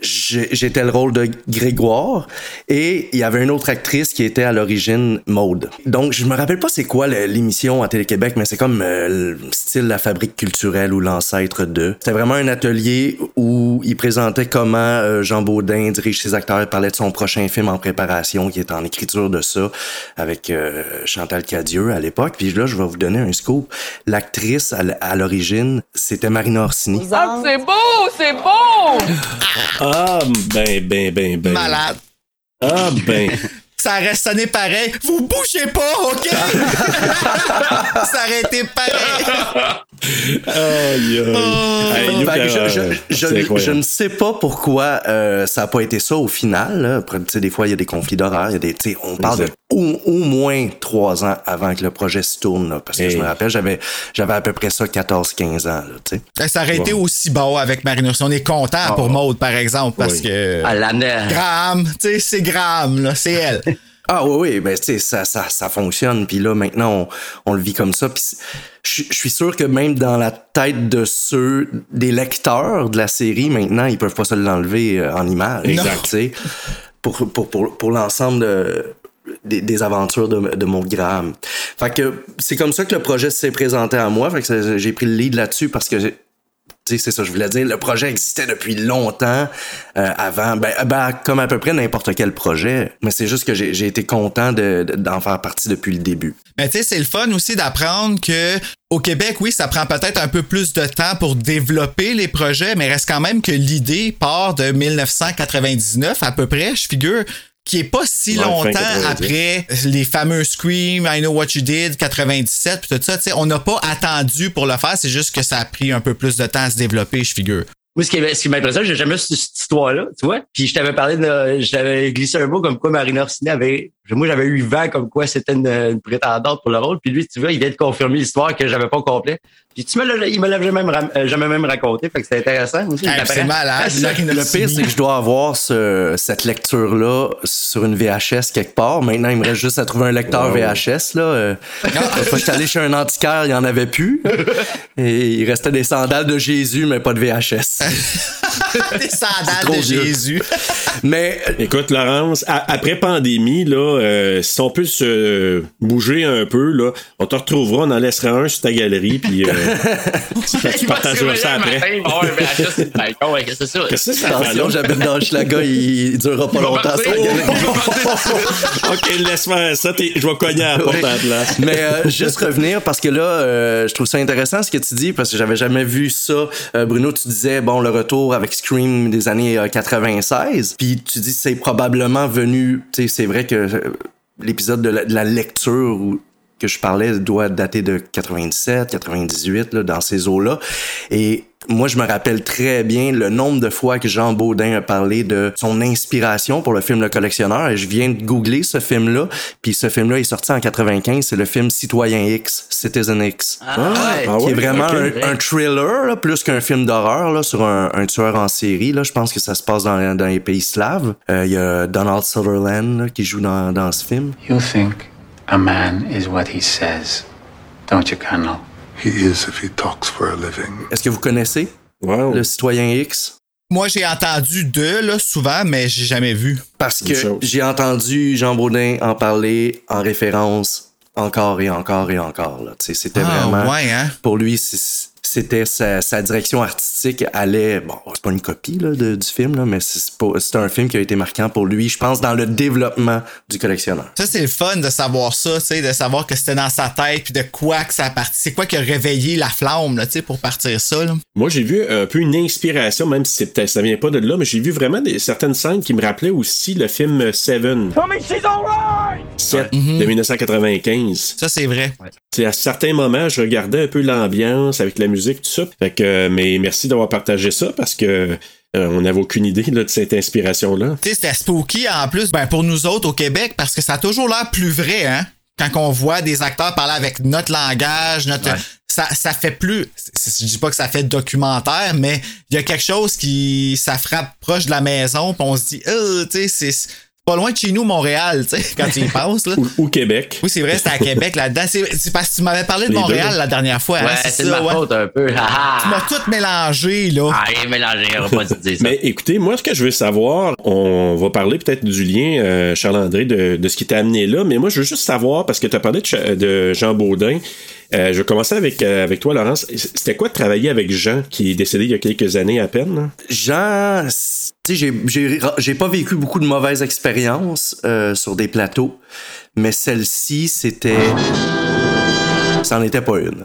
j'étais le rôle de Grégoire et il y avait une autre actrice qui était à l'origine Maude. Donc je me rappelle pas c'est quoi l'émission à Télé-Québec mais c'est comme euh, le style la fabrique culturelle ou l'ancêtre de. C'était vraiment un atelier où il présentait comment euh, Jean Baudin dirige ses acteurs, il parlait de son prochain film en préparation qui est en écriture de ça avec euh, Chantal Cadieux à l'époque. Puis là je vais vous donner un scoop. L'actrice à l'origine c'était Marina Orsini. Ah, c'est beau, c'est beau! Ah, ben, ben, ben, ben. Malade. Ah, ben. ça reste sonné pareil. Vous bougez pas, OK? ça aurait été pareil. Aïe, aïe. Hey, Fait que je, euh, je- je- je ne sais pas pourquoi euh, ça n'a pas été ça au final. là. Après, tu sais, des fois, il y a des conflits d'horaire. il y a des- tu sais, On parle de. Au, au moins trois ans avant que le projet se tourne. là, parce que je me rappelle, j'avais j'avais à peu près ça 14-15 ans. Là, tu sais. Ça aurait été aussi bon avec Marine Orsini. On est content pour Maude, par exemple, parce Oui. que. À l'année. Graham, tu sais, c'est Graham, là, c'est elle. Ah oui, oui, ben tu sais, ça, ça, ça fonctionne. Puis là, maintenant, on, on le vit comme ça. Puis je suis sûr que même dans la tête de ceux, des lecteurs de la série, maintenant, ils peuvent pas se l'enlever euh, en image. Exact. tu sais, Pour, pour, pour, pour l'ensemble de- des, aventures de, mon Graham. Fait que c'est comme ça que le projet s'est présenté à moi. Que j'ai pris le lead là-dessus parce que c'est ça, je voulais dire. Le projet existait depuis longtemps euh, avant, ben, ben, comme à peu près n'importe quel projet. Mais c'est juste que j'ai été content de- de- d'en faire partie depuis le début. Mais tu sais, c'est le fun aussi d'apprendre que au Québec, oui, ça prend peut-être un peu plus de temps pour développer les projets, mais reste quand même que l'idée part de 1999 à peu près, je figure, qui est pas si Ouais, longtemps 90. après les fameux Scream, I Know What You Did, 97, puis tout ça. Tu sais, on n'a pas attendu pour le faire, c'est juste que ça a pris un peu plus de temps à se développer, je figure. Moi, ce qui, ce qui m'impressionne, j'ai jamais su cette histoire-là, tu vois. Puis je t'avais parlé de, je t'avais glissé un mot comme quoi Marina Orsini avait, moi j'avais eu vent comme quoi c'était une, une prétendante pour le rôle. Puis lui, tu vois, il vient de confirmer l'histoire que j'avais pas complet. Puis tu me l'as, il me l'avait jamais, ram- euh, jamais même raconté, fait que c'était intéressant aussi. C'est malade. Ah, c'est- Marina Le pire, c'est que je dois avoir ce- cette lecture-là sur une VHS quelque part. Maintenant, il me reste juste à trouver un lecteur Wow. VHS. Là. Euh, Une fois que j'étais allé chez un antiquaire, il n'y en avait plus. Et il restait des sandales de Jésus, mais pas de VHS. Des sandales de vieux. Jésus. Mais euh, Écoute, Laurence, après pandémie, là, euh, si on peut se bouger un peu, là, on te retrouvera, on en laissera un sur ta galerie, puis euh, tu, partageras ça le après. ouais, qu'est-ce que c'est ça? Qu'est-ce que attention, j'habite dans Schlaga, il, il durera pas longtemps. partir. ok, laisse faire ça, t'es- je vais cogner à la porte à la place. Mais euh, juste revenir parce que là, euh, je trouve ça intéressant ce que tu dis parce que j'avais jamais vu ça. Euh, Bruno, tu disais bon le retour avec Scream des années euh, 96, puis tu dis c'est probablement venu. Tu sais, c'est vrai que l'épisode de, la- lecture que je parlais doit dater de 97, 98 là, dans ces eaux-là. Et moi, je me rappelle très bien le nombre de fois que Jean Baudin a parlé de son inspiration pour le film Le Collectionneur. Et je viens de googler ce film-là. Puis ce film-là est sorti en 95. C'est le film Citoyen X, Citizen X. Ah, ouais. Ah qui ouais, est vraiment un, un thriller, là, plus qu'un film d'horreur, là, sur un, un tueur en série. Là. Je pense que ça se passe dans, dans les pays slaves. Euh, Il y a Donald Sutherland là, qui joue dans, dans ce film. You think a man is what he says, don't you, Colonel? He is if he talks for a living. Est-ce que vous connaissez Wow. le Citoyen X? Moi, j'ai entendu deux, là, souvent, mais j'ai jamais vu. Parce que j'ai entendu Jean Baudin en parler en référence encore et encore et encore. C'était Ah, vraiment... ouais, hein? Pour lui, c'est- c'était sa, sa direction artistique allait... Bon, c'est pas une copie là, de- du film, là, mais c'est un film qui a été marquant pour lui, je pense, dans le développement du collectionneur. Ça, c'est le fun de savoir ça, tu sais, de savoir que c'était dans sa tête, puis de quoi que ça a parti. C'est quoi qui a réveillé la flamme, là, tu sais, pour partir ça, là? Moi, j'ai vu un peu une inspiration, même si c'est peut-être- ça vient pas de là, mais j'ai vu vraiment des, certaines scènes qui me rappelaient aussi le film Seven. Sept de 1995. Ça, c'est vrai. À certains moments, je regardais un peu l'ambiance avec la musique, tout ça. Fait que, euh, mais merci d'avoir partagé ça parce que euh, on n'avait aucune idée là, de cette inspiration-là. Tu sais, c'était spooky en plus, ben, pour nous autres au Québec, parce que ça a toujours l'air plus vrai, hein? Quand on voit des acteurs parler avec notre langage, notre. Ça, ça fait plus. Je dis pas que ça fait documentaire, mais il y a quelque chose qui. Ça frappe proche de la maison, puis on se dit, euh, tu sais, c'est pas loin de chez nous, Montréal, tu sais, quand tu y penses, là. Ou, ou Québec. Oui, c'est vrai, c'était à Québec là-dedans. C'est c'est parce que tu m'avais parlé de Les Montréal deux. la dernière fois. hein, Ouais, c'est de ma ouais. faute un peu. Ah, Tu m'as tout mélangé, là. Ah, il est mélangé, on va pas te dire ça. Mais écoutez, moi, ce que je veux savoir, on va parler peut-être du lien, euh, Charles-André, de, de ce qui t'a amené là, mais moi, je veux juste savoir, parce que tu as parlé de, de Jean Baudin, euh, je vais commencer avec, euh, avec toi, Laurence. C'était quoi de travailler avec Jean, qui est décédé il y a quelques années à peine? là? Jean, j'ai- pas vécu beaucoup de mauvaises expériences euh, sur des plateaux, mais celle-ci, c'était c'en était pas une.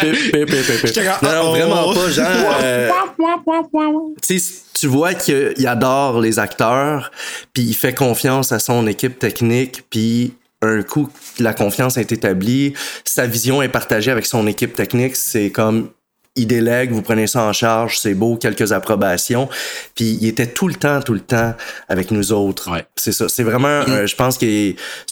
Que- Non, vraiment pas, genre. euh, tu vois qu'il il adore les acteurs, puis il fait confiance à son équipe technique, puis un coup la confiance est établie, sa vision est partagée avec son équipe technique, c'est comme il délègue, vous prenez ça en charge, c'est beau, quelques approbations. Puis il était tout le temps, tout le temps avec nous autres. Ouais. C'est ça. C'est vraiment, euh, je pense que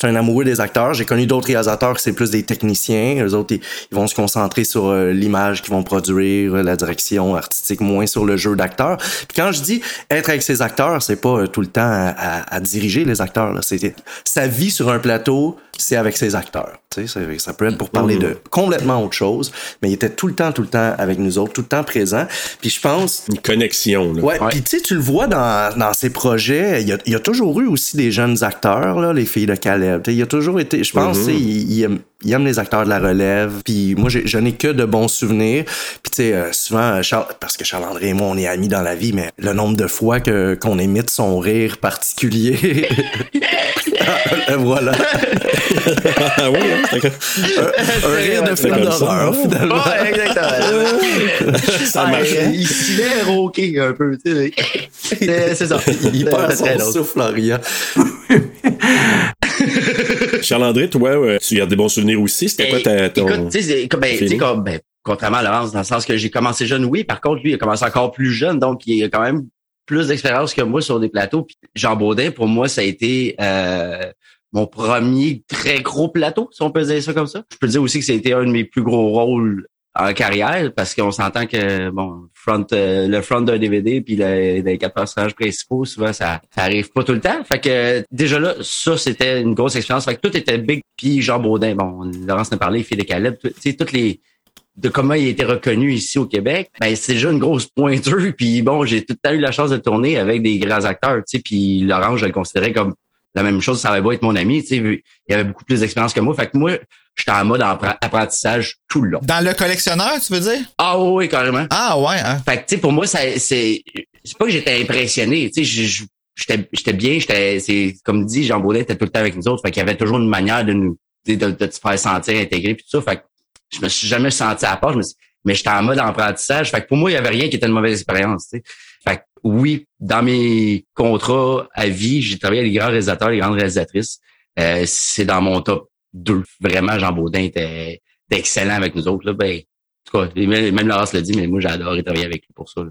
c'est un amoureux des acteurs. J'ai connu d'autres réalisateurs, c'est plus des techniciens. Les autres, ils, ils vont se concentrer sur euh, l'image qu'ils vont produire, euh, la direction artistique, moins sur le jeu d'acteur. Puis quand je dis être avec ses acteurs, c'est pas euh, tout le temps à, à- à diriger les acteurs. C'est sa vie sur un plateau, c'est avec ses acteurs. Tu sais, ça- peut être pour parler de complètement autre chose, mais il était tout le temps, tout le temps avec nous autres, tout le temps présent. Puis je pense, Une connexion, là. Ouais, Ouais. puis tu sais, tu le vois dans, dans ses projets, il y, a, il y a toujours eu aussi des jeunes acteurs, là, les filles de Caleb. Tu sais, il a toujours été, je pense, tu sais, il, il aime, il aime les acteurs de la relève. Puis moi, je n'ai que de bons souvenirs. Puis tu sais, euh, souvent, euh, Charles, parce que Charles-André et moi, on est amis dans la vie, mais le nombre de fois que qu'on imite son rire particulier. Voilà. Ah oui, hein, d'accord. Un rire de film d'horreur, finalement. Ouais, exactement. Ça marche. Il s'y met roqué un peu, tu sais. C'est ça. Il perd son drôle. souffle en riant. Charles-André, toi, euh, tu gardes des bons souvenirs aussi? C'était quoi ta, ton... Écoute, tu sais, comme, ben, comme, ben, contrairement à Laurence, dans le sens que j'ai commencé jeune, oui. Par contre, lui, il a commencé encore plus jeune, donc il a quand même plus d'expérience que moi sur des plateaux. Puis Jean Baudin, pour moi, ça a été euh, mon premier très gros plateau, si on peut dire ça comme ça. Je peux dire aussi que ça a été un de mes plus gros rôles en carrière, parce qu'on s'entend que bon, front, euh, le front d'un DVD puis le- les quatre personnages principaux, souvent ça, ça arrive pas tout le temps. Fait que déjà là, ça c'était une grosse expérience. Fait que tout était big. Puis Jean Baudin, bon, Laurence en a parlé, Phil de Caleb, tu sais, toutes les de comment il été reconnu ici au Québec, ben c'est déjà une grosse pointure. Puis bon, j'ai tout le temps eu la chance de tourner avec des grands acteurs, tu sais. Puis Laurent, je le considérais comme la même chose. Ça avait beau être mon ami, tu sais. Il avait beaucoup plus d'expérience que moi. Fait que moi, j'étais en mode appre- apprentissage tout le long. Dans le collectionneur, tu veux dire? Ah oui, carrément. Ah ouais, hein? Fait que, tu sais, pour moi, ça, c'est, c'est pas que j'étais impressionné, tu sais, j'étais, j'étais bien, j'étais, c'est, comme dit, Jean Baudin était tout le temps avec nous autres, fait qu'il y avait toujours une manière de nous, sais, de, de te faire sentir intégré puis tout ça, fait que je me suis jamais senti à part, je me suis- mais j'étais en mode apprentissage, fait que pour moi, il y avait rien qui était une mauvaise expérience, tu sais. Fait que oui, dans mes contrats à vie, j'ai travaillé avec les grands réalisateurs, les grandes réalisatrices, euh, c'est dans mon top 2. Vraiment, Jean Baudin était, excellent avec nous autres, là, ben, en même Laurence l'a dit, mais moi, j'ai adoré travailler avec lui pour ça. là.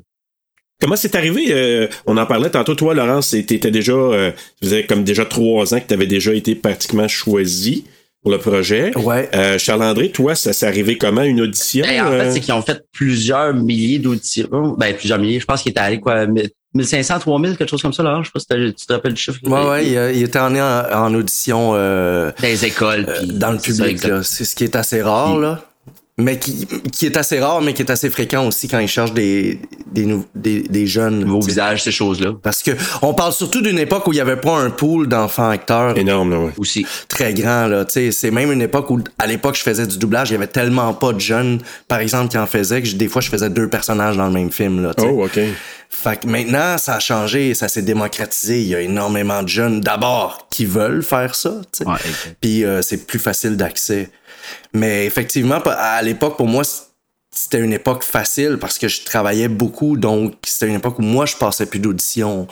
Comment c'est arrivé? euh, on en parlait tantôt, toi, Laurence, t'étais déjà, euh, ça faisait comme déjà trois ans que tu avais déjà été pratiquement choisi pour le projet. Ouais. Euh, Charles-André, toi, ça s'est arrivé comment? Une audition? Ben, en euh? fait, c'est qu'ils ont fait plusieurs milliers d'auditions. Ben, plusieurs milliers. Je pense qu'il était allé, quoi, 1500, 3000, quelque chose comme ça, là. Je sais pas si tu te rappelles le chiffre. Ouais, ouais, il, était en, en audition euh, Dans les écoles, euh, puis dans le ça, public. là. C'est ce qui est assez rare, là. Mais qui, qui est assez rare, mais qui est assez fréquent aussi quand ils cherchent des, des, des, des jeunes. Sais. visages, ces choses-là. Parce que on parle surtout d'une époque où il n'y avait pas un pool d'enfants acteurs Énorme, là, ouais. Aussi. très grand. Là. Tu sais, C'est même une époque où, à l'époque, je faisais du doublage, il y avait tellement pas de jeunes, par exemple, qui en faisaient, que je- des fois, je faisais deux personnages dans le même film. Là, tu sais. Oh, OK. Fait que maintenant, ça a changé, ça s'est démocratisé. Il y a énormément de jeunes, d'abord, qui veulent faire ça. tu sais. Ouais. Puis euh, c'est plus facile d'accès. Mais effectivement, à l'époque, pour moi, c'était une époque facile parce que je travaillais beaucoup. Donc, c'était une époque où moi, je passais plus d'audition.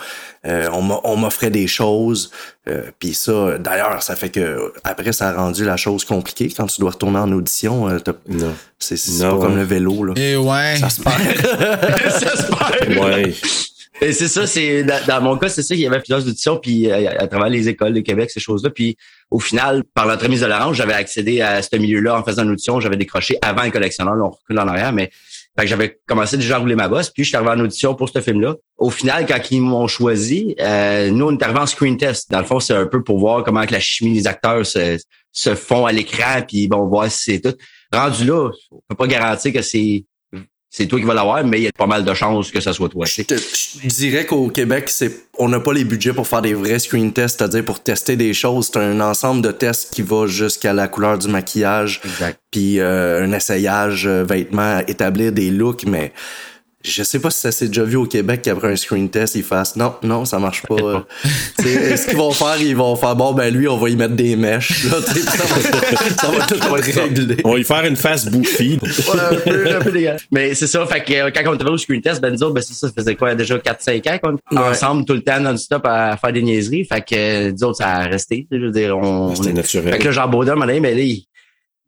Euh, on m'offrait des choses. Euh, Puis ça, d'ailleurs, ça fait que après, ça a rendu la chose compliquée. Quand tu dois retourner en audition, euh, c'est pas comme le vélo. Là. Et ouais. Ça se perd. ça se perd. Ouais. C'est ça, c'est dans, dans mon cas, c'est ça, il y avait plusieurs auditions, puis euh, à travers les écoles de Québec, ces choses-là. Puis au final, par l'entremise de l'orange, j'avais accédé à ce milieu-là en faisant une audition. J'avais décroché avant le collectionneur, là, on recule en arrière, mais fait que j'avais commencé déjà à rouler ma bosse, puis je suis arrivé en audition pour ce film-là. Au final, quand ils m'ont choisi, euh, nous, on est arrivé en screen test. Dans le fond, c'est un peu pour voir comment que la chimie des acteurs se, se font à l'écran, puis bon, voir si c'est tout. Rendu là, on peut pas garantir que c'est c'est toi qui vas l'avoir, mais il y a pas mal de chances que ça soit toi. te- je dirais qu'au Québec, c'est on n'a pas les budgets pour faire des vrais screen tests, c'est-à-dire pour tester des choses. C'est un ensemble de tests qui va jusqu'à la couleur du maquillage, Exact. puis euh, un essayage euh, vêtements, établir des looks, mais Je sais pas si ça s'est déjà vu au Québec qu'après un screen test, ils fassent non, non, ça marche pas. euh. Tu sais, ce qu'ils vont faire, ils vont faire bon, ben lui, on va y mettre des mèches. Là, ça, va, ça va tout être réglé. On va y faire une face bouffie. Ouais, un peu, un peu. Mais c'est ça, fait que euh, quand on était au screen test, ben nous autres, ben c'est ça, ça faisait quoi, déjà 4-5 ans qu'on était Ouais. ensemble tout le temps non-stop à faire des niaiseries. Fait que euh, nous autres, ça a resté. Je veux dire, on. C'était naturel. Fait que là, Jean Baudin m'a dit, mais là, il,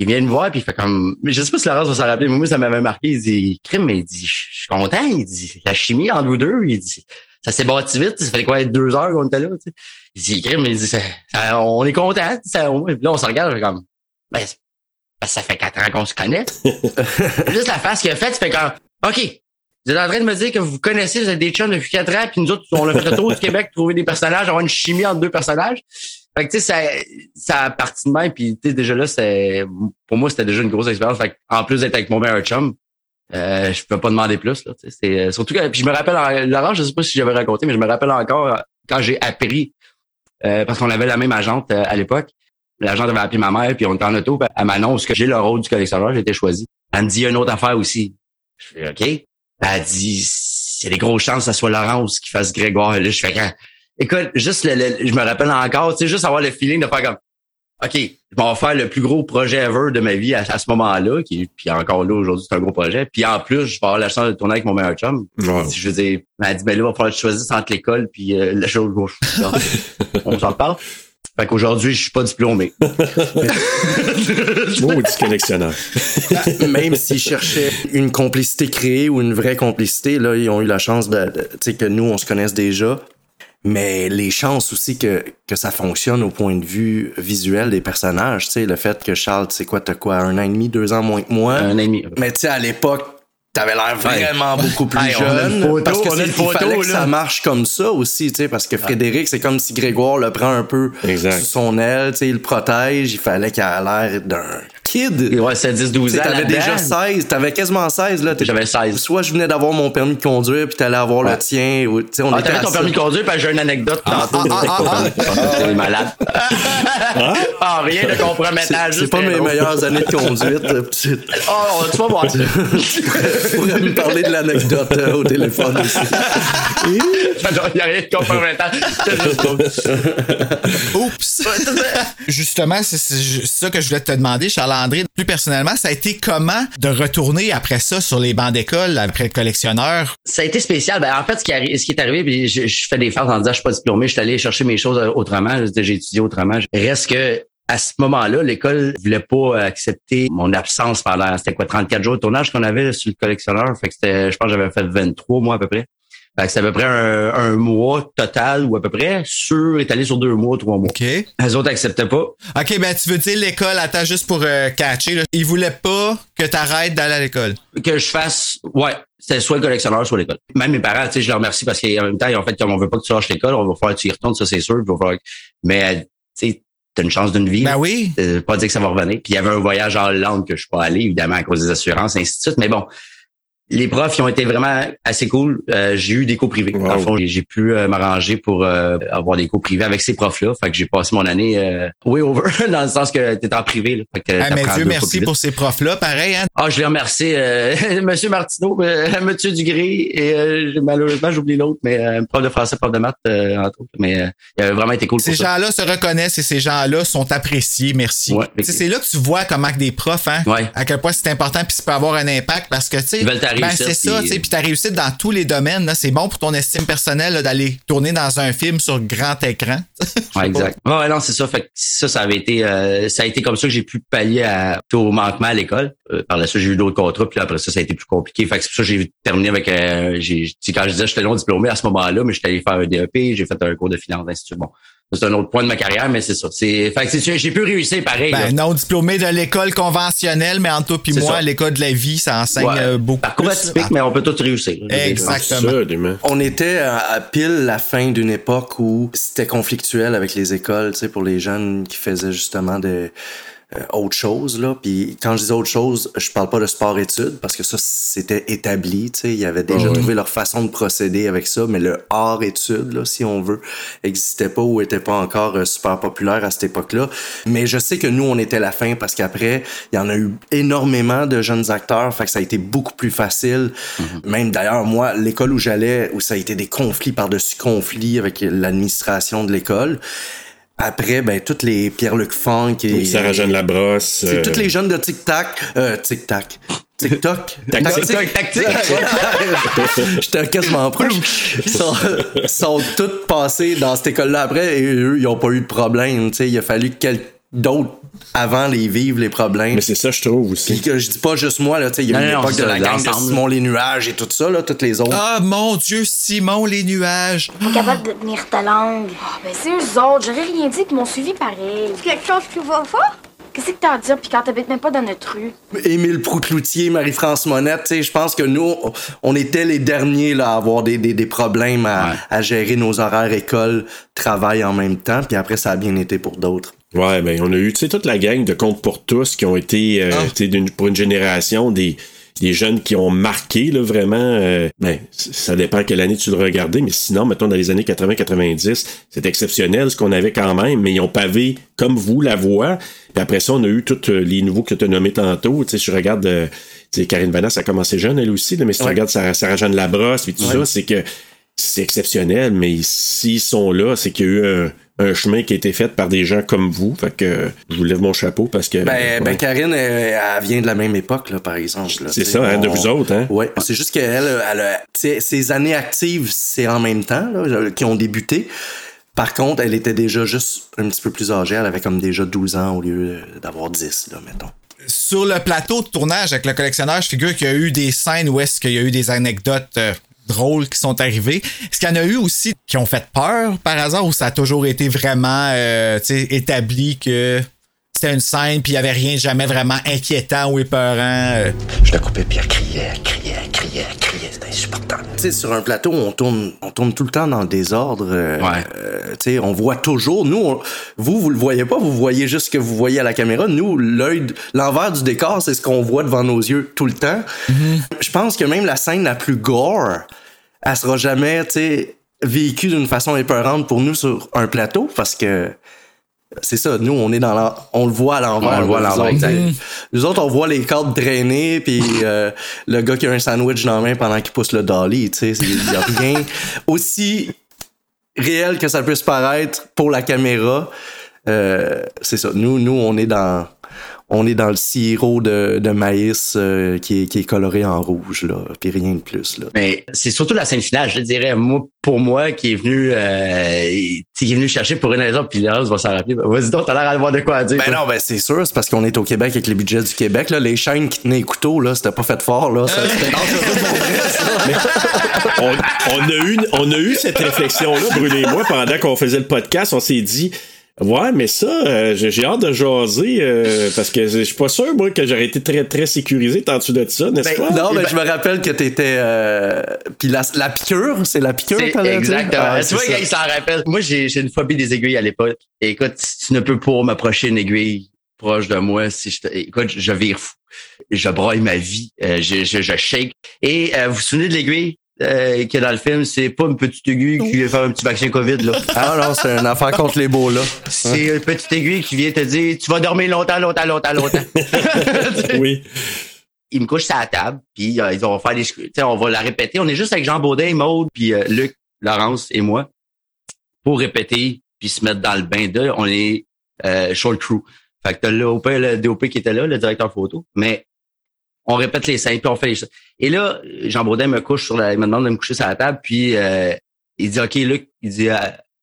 il vient me voir, puis il fait comme. Mais je sais pas si Laurence va s'en rappeler, mais moi, ça m'avait marqué. Il dit, crime, mais il dit, je suis content. Il dit, la chimie entre vous deux, il dit, ça s'est bâti vite. Ça fait quoi, deux heures qu'on était là, tu sais. Il dit, crime, il dit, ça- ça- on est content. Ça, moins. Puis là, on se regarde, je fais comme, ben, c'est- parce que ça fait quatre ans qu'on se connaît. Juste la face qu'il a faite, tu fais comme, OK. Vous êtes en train de me dire que vous vous connaissez, vous êtes des chums depuis quatre ans, puis nous autres, on a fait le tour du Québec, trouver des personnages, avoir une chimie entre deux personnages. Fait que, tu sais, ça, ça a parti de même, puis, tu sais, déjà là, c'est, pour moi, c'était déjà une grosse expérience. Fait que, en plus d'être avec mon meilleur chum, euh, je peux pas demander plus, là. C'est, euh, surtout que, puis je me rappelle, en- Laurent, je sais pas si j'avais raconté, mais je me rappelle encore euh, quand j'ai appris, euh, parce qu'on avait la même agente euh, à l'époque. L'agente avait appelé ma mère, puis on était en auto, puis elle m'annonce que j'ai le rôle du collectionneur, j'ai été choisi. Elle me dit, il y a une autre affaire aussi. Je fais, OK. Elle dit, c'est des grosses chances que ça soit Laurence qui fasse Grégoire. Là, je fais. Écoute, juste le, le- je me rappelle encore, tu sais, juste avoir le feeling de faire comme, OK, je vais faire le plus gros projet ever de ma vie à, à ce moment-là, qui, puis encore là, aujourd'hui, c'est un gros projet. Puis en plus, je vais avoir la chance de tourner avec mon meilleur chum. Ouais. Je veux dire, elle a dit, ben là, il va falloir que tu choisisses entre l'école puis euh, la chose gauche. On s'en parle. Fait qu'aujourd'hui, je suis pas diplômé. Maudit collectionneur. Même s'ils cherchaient une complicité créée ou une vraie complicité, là, ils ont eu la chance de, de- tu sais, que nous, on se connaisse déjà. Mais les chances aussi que, que ça fonctionne au point de vue visuel des personnages, tu sais, le fait que Charles, tu sais quoi, t'as quoi, un an et demi, deux ans moins que moi? Un an et demi. Mais tu sais, à l'époque, t'avais l'air vraiment beaucoup plus Hey, jeune. photo, parce que c'est- il photo, fallait que ça marche comme ça aussi, tu sais, parce que Frédéric, c'est comme si Grégoire le prend un peu Exact. sous son aile, tu sais, il le protège, il fallait qu'il ait l'air d'un kid. Ouais, c'est 10, 12 Tu sais, ans. T'avais déjà 16, t'avais quasiment 16, là. J'avais 16. Soit je venais d'avoir mon permis de conduire, puis t'allais avoir le tien, ou, tu sais, on Ah, t'avais ton ça. permis de conduire, parce que j'ai une anecdote tantôt. ah, ah, C'est malade. Ah, rien de compromettant. C'est pas mes meilleures années de conduite. Oh, tu vas voir. Tu pourrais me parler de l'anecdote euh, au téléphone aussi. Il y a rien de compromettant. Oups! Justement, c'est ça que je voulais te demander, Charles-André. Plus personnellement, ça a été comment de retourner après ça sur les bancs d'école, après le collectionneur? Ça a été spécial. Ben, en fait, ce qui, est arrivé, je, fais des farces en disant je suis pas diplômé, je suis allé chercher mes choses euh, autrement, j'ai étudié autrement. Reste que à ce moment-là, l'école voulait pas accepter mon absence pendant c'était quoi 34 jours de tournage qu'on avait sur le collectionneur. Fait que c'était, je pense que j'avais fait 23 mois à peu près. Fait que c'était à peu près un, un mois total ou à peu près sur étalé sur deux mois, trois mois. OK. Les autres acceptaient pas. OK, ben tu veux dire l'école, attends juste pour euh, catcher. Là. Ils voulaient pas que t'arrêtes d'aller à l'école. que je fasse, ouais, c'est soit le collectionneur, soit l'école. Même mes parents, tu sais, je les remercie parce qu'en même temps, ils ont fait comme on veut pas que tu lâches l'école, on va falloir que tu y retournes, ça c'est sûr. puis va Mais, tu sais, t'as une chance d'une vie. Ben oui. Euh, pas dire que ça va revenir. Puis il y avait un voyage en Hollande que je suis pas allé, évidemment, à cause des assurances, ainsi de suite. Mais bon, les profs, ils ont été vraiment assez cool. Euh, j'ai eu des cours privés. Wow. Dans le fond, j'ai- pu euh, m'arranger pour euh, avoir des cours privés avec ces profs-là. Fait que j'ai passé mon année euh, way over, dans le sens que t'es en privé. Là. Fait que Ah, mais Dieu merci pour ces profs-là. Pareil, hein? Ah, je les remercie, euh, Monsieur Martineau, euh, Monsieur Dugré, et euh, malheureusement, j'oublie l'autre, mais euh, prof de français, prof de maths, euh, entre autres. Mais euh, il a vraiment été cool Ces gens-là se reconnaissent et ces gens-là sont appréciés. Merci. Ouais, c'est là que tu vois comment que des profs, hein, Ouais. à quel point c'est important puis ça peut avoir un impact parce que tu sais, Ben, c'est ça, tu sais, puis ta réussite dans tous les domaines, c'est bon pour ton estime personnelle d'aller tourner dans un film sur grand écran. Ouais, exact. Ouais, ouais, non, c'est ça. Fait que ça, ça avait été, euh, ça a été comme ça que j'ai pu pallier à, au manquement à l'école. Euh, par la suite, j'ai eu d'autres contrats, puis après ça, ça a été plus compliqué. Fait que c'est pour ça que j'ai terminé avec, euh, j'ai, tu sais, quand je disais que j'étais non diplômé à ce moment-là, mais j'étais allé faire un DEP, j'ai fait un cours de finance, ainsi de suite. Bon, c'est un autre point de ma carrière, mais c'est ça. C'est, fait que c'est, j'ai pu réussir pareil. là. Ben, non diplômé de l'école conventionnelle, mais entre toi puis C'est moi, l'école de la vie, ça enseigne Ouais. euh, beaucoup. Parcours atypique, mais on peut tout réussir. Exactement. On était à, pile la fin d'une époque où c'était conflictuel avec les écoles, tu sais, pour les jeunes qui faisaient justement de euh, autre chose là. Puis quand je dis autre chose, je parle pas de sport-études parce que ça c'était établi. Tu sais, ils avaient déjà trouvé leur façon de procéder avec ça, mais le hors-études, là, si on veut, existait pas ou était pas encore euh, super populaire à cette époque-là. Mais je sais que nous on était la fin parce qu'après il y en a eu énormément de jeunes acteurs, fait que ça a été beaucoup plus facile. Même d'ailleurs moi l'école où j'allais où ça a été des conflits par-dessus conflits avec l'administration de l'école. Après, ben, toutes les Pierre-Luc Funk et. Sarah-Jeanne Labrosse. C'est euh, toutes les jeunes de Tic Tac. Euh, Tic Tac. TikTok. Tactique. Tactique. J'étais quasiment proche. Ils sont, sont toutes passées dans cette école-là après et eux, ils ont pas eu de problème. Tu sais, il a fallu que d'autres avant les vivre, les problèmes. Mais c'est ça, je trouve aussi. Puis que je dis pas juste moi, là, tu sais, il y a eu Non, non, l'époque de la gang de. Simon les nuages et tout ça, là, toutes les autres. Ah, mon Dieu, Simon, les nuages. Pas capable de tenir ta langue. Ah, ben c'est eux autres, j'aurais rien dit qu'ils m'ont suivi pareil. Quelque chose qui va fort? Qu'est-ce que t'as à dire, puis quand t'habites même pas dans notre rue? Émile Proucloutier, Marie-France Monette, tu sais, je pense que nous, on était les derniers là, à avoir des, des, des problèmes à, à gérer nos horaires école, travail en même temps, puis après, ça a bien été pour d'autres. Ouais, ben on a eu, tu sais, toute la gang de comptes pour tous qui ont été, euh, Ah. tu sais, pour une génération, des, des jeunes qui ont marqué, là, vraiment. euh, ben, ça dépend quelle année tu le regardais, mais sinon, mettons, dans les années 80-90, c'est exceptionnel ce qu'on avait quand même, mais ils ont pavé, comme vous, la voie. Puis après ça, on a eu tous euh, les nouveaux que tu as nommés tantôt. Tu sais, je regarde, euh, tu sais, Karine Vanasse a commencé jeune, elle aussi, là, mais si tu regardes Sarah, Sarah-Jeanne Labrosse, puis tout ça, c'est que c'est exceptionnel, mais s'ils sont là, c'est qu'il y a eu un, un chemin qui a été fait par des gens comme vous. Fait que euh, je vous lève mon chapeau parce que. Ben, ouais. ben Karine, elle, elle vient de la même époque, là, par exemple. là, C'est ça, hein, de vous autres, hein? Ouais, c'est juste qu'elle, elle ses années actives, c'est en même temps, là, qui ont débuté. Par contre, elle était déjà juste un petit peu plus âgée. Elle avait comme déjà 12 ans au lieu d'avoir 10, là, mettons. Sur le plateau de tournage avec le collectionneur, je figure qu'il y a eu des scènes où est-ce qu'il y a eu des anecdotes euh, drôles qui sont arrivées. Est-ce qu'il y en a eu aussi qui ont fait peur par hasard ou ça a toujours été vraiment euh, établi que c'était une scène puis il y avait rien jamais vraiment inquiétant ou épeurant? euh? Je la coupais puis elle criait, elle criait, elle criait, elle criait. C'était insupportable. Tu sais, sur un plateau, on tourne, on tourne tout le temps dans le désordre. euh, Ouais. euh, tu sais, on voit toujours. Nous, on- vous, vous le voyez pas. Vous voyez juste ce que vous voyez à la caméra. Nous, l'œil, l'envers du décor, c'est ce qu'on voit devant nos yeux tout le temps. Je pense que même la scène la plus gore, elle sera jamais, tu sais, vécue d'une façon épeurante pour nous sur un plateau parce que c'est ça, nous, on est dans on le voit à l'envers. On le voit à là, nous autres. Nous on voit les cadres drainer, puis euh, le gars qui a un sandwich dans la main pendant qu'il pousse le dolly, tu sais. Il y a rien aussi réel que ça puisse paraître pour la caméra. Euh, c'est ça. Nous, nous, on est dans, on est dans le sirop de, de maïs euh, qui, est, qui est coloré en rouge, là, puis rien de plus, là. Mais c'est surtout la scène finale, je dirais. Moi, pour moi, qui est venu, euh, qui est venu chercher pour une raison, puis Léonce va s'en rappeler. Vas-y donc, t'as l'air d'avoir de quoi à dire. Ben toi. non, ben c'est sûr, c'est parce qu'on est au Québec avec les budgets du Québec. Là. Les chaînes qui tenaient les couteaux, là, c'était pas fait fort. Là. Ça, on, on a eu, on a eu cette réflexion-là, Bruno et moi, pendant qu'on faisait le podcast. On s'est dit. Ouais, mais ça, euh, j'ai j'ai hâte de jaser euh, parce que je suis pas sûr, moi, que j'aurais été très, très sécurisé tant dessus de ça, n'est-ce Ben, pas? non, mais je me rappelle que t'étais. Euh... Puis la, la piqûre, c'est la piqûre, exactement. Ah, tu c'est vois, il s'en rappelle. Moi, j'ai j'ai une phobie des aiguilles à l'époque. Et écoute, tu ne peux pas m'approcher une aiguille proche de moi, si je te- écoute, je vire fou. Je broille ma vie. Euh, je, je, je shake. Et euh, vous vous souvenez de l'aiguille? Euh, qui est dans le film? C'est pas une petite aiguille qui vient faire un petit vaccin COVID, là. Ah non, c'est une affaire contre les beaux, là. C'est une petite aiguille qui vient te dire tu vas dormir longtemps, longtemps, longtemps, longtemps. Oui. il me couche sur la table, puis euh, ils vont faire des, tu sais, on va la répéter. On est juste avec Jean Baudin, Maude, puis euh, Luc, Laurence et moi pour répéter puis se mettre dans le bain de. On est euh, short crew. Fait que t'as le DOP qui était là, le directeur photo, mais on répète les scènes puis on fait les choses. Et là, Jean Baudin me couche sur la, il me demande de me coucher sur la table, puis euh, il dit ok Luc, il dit euh,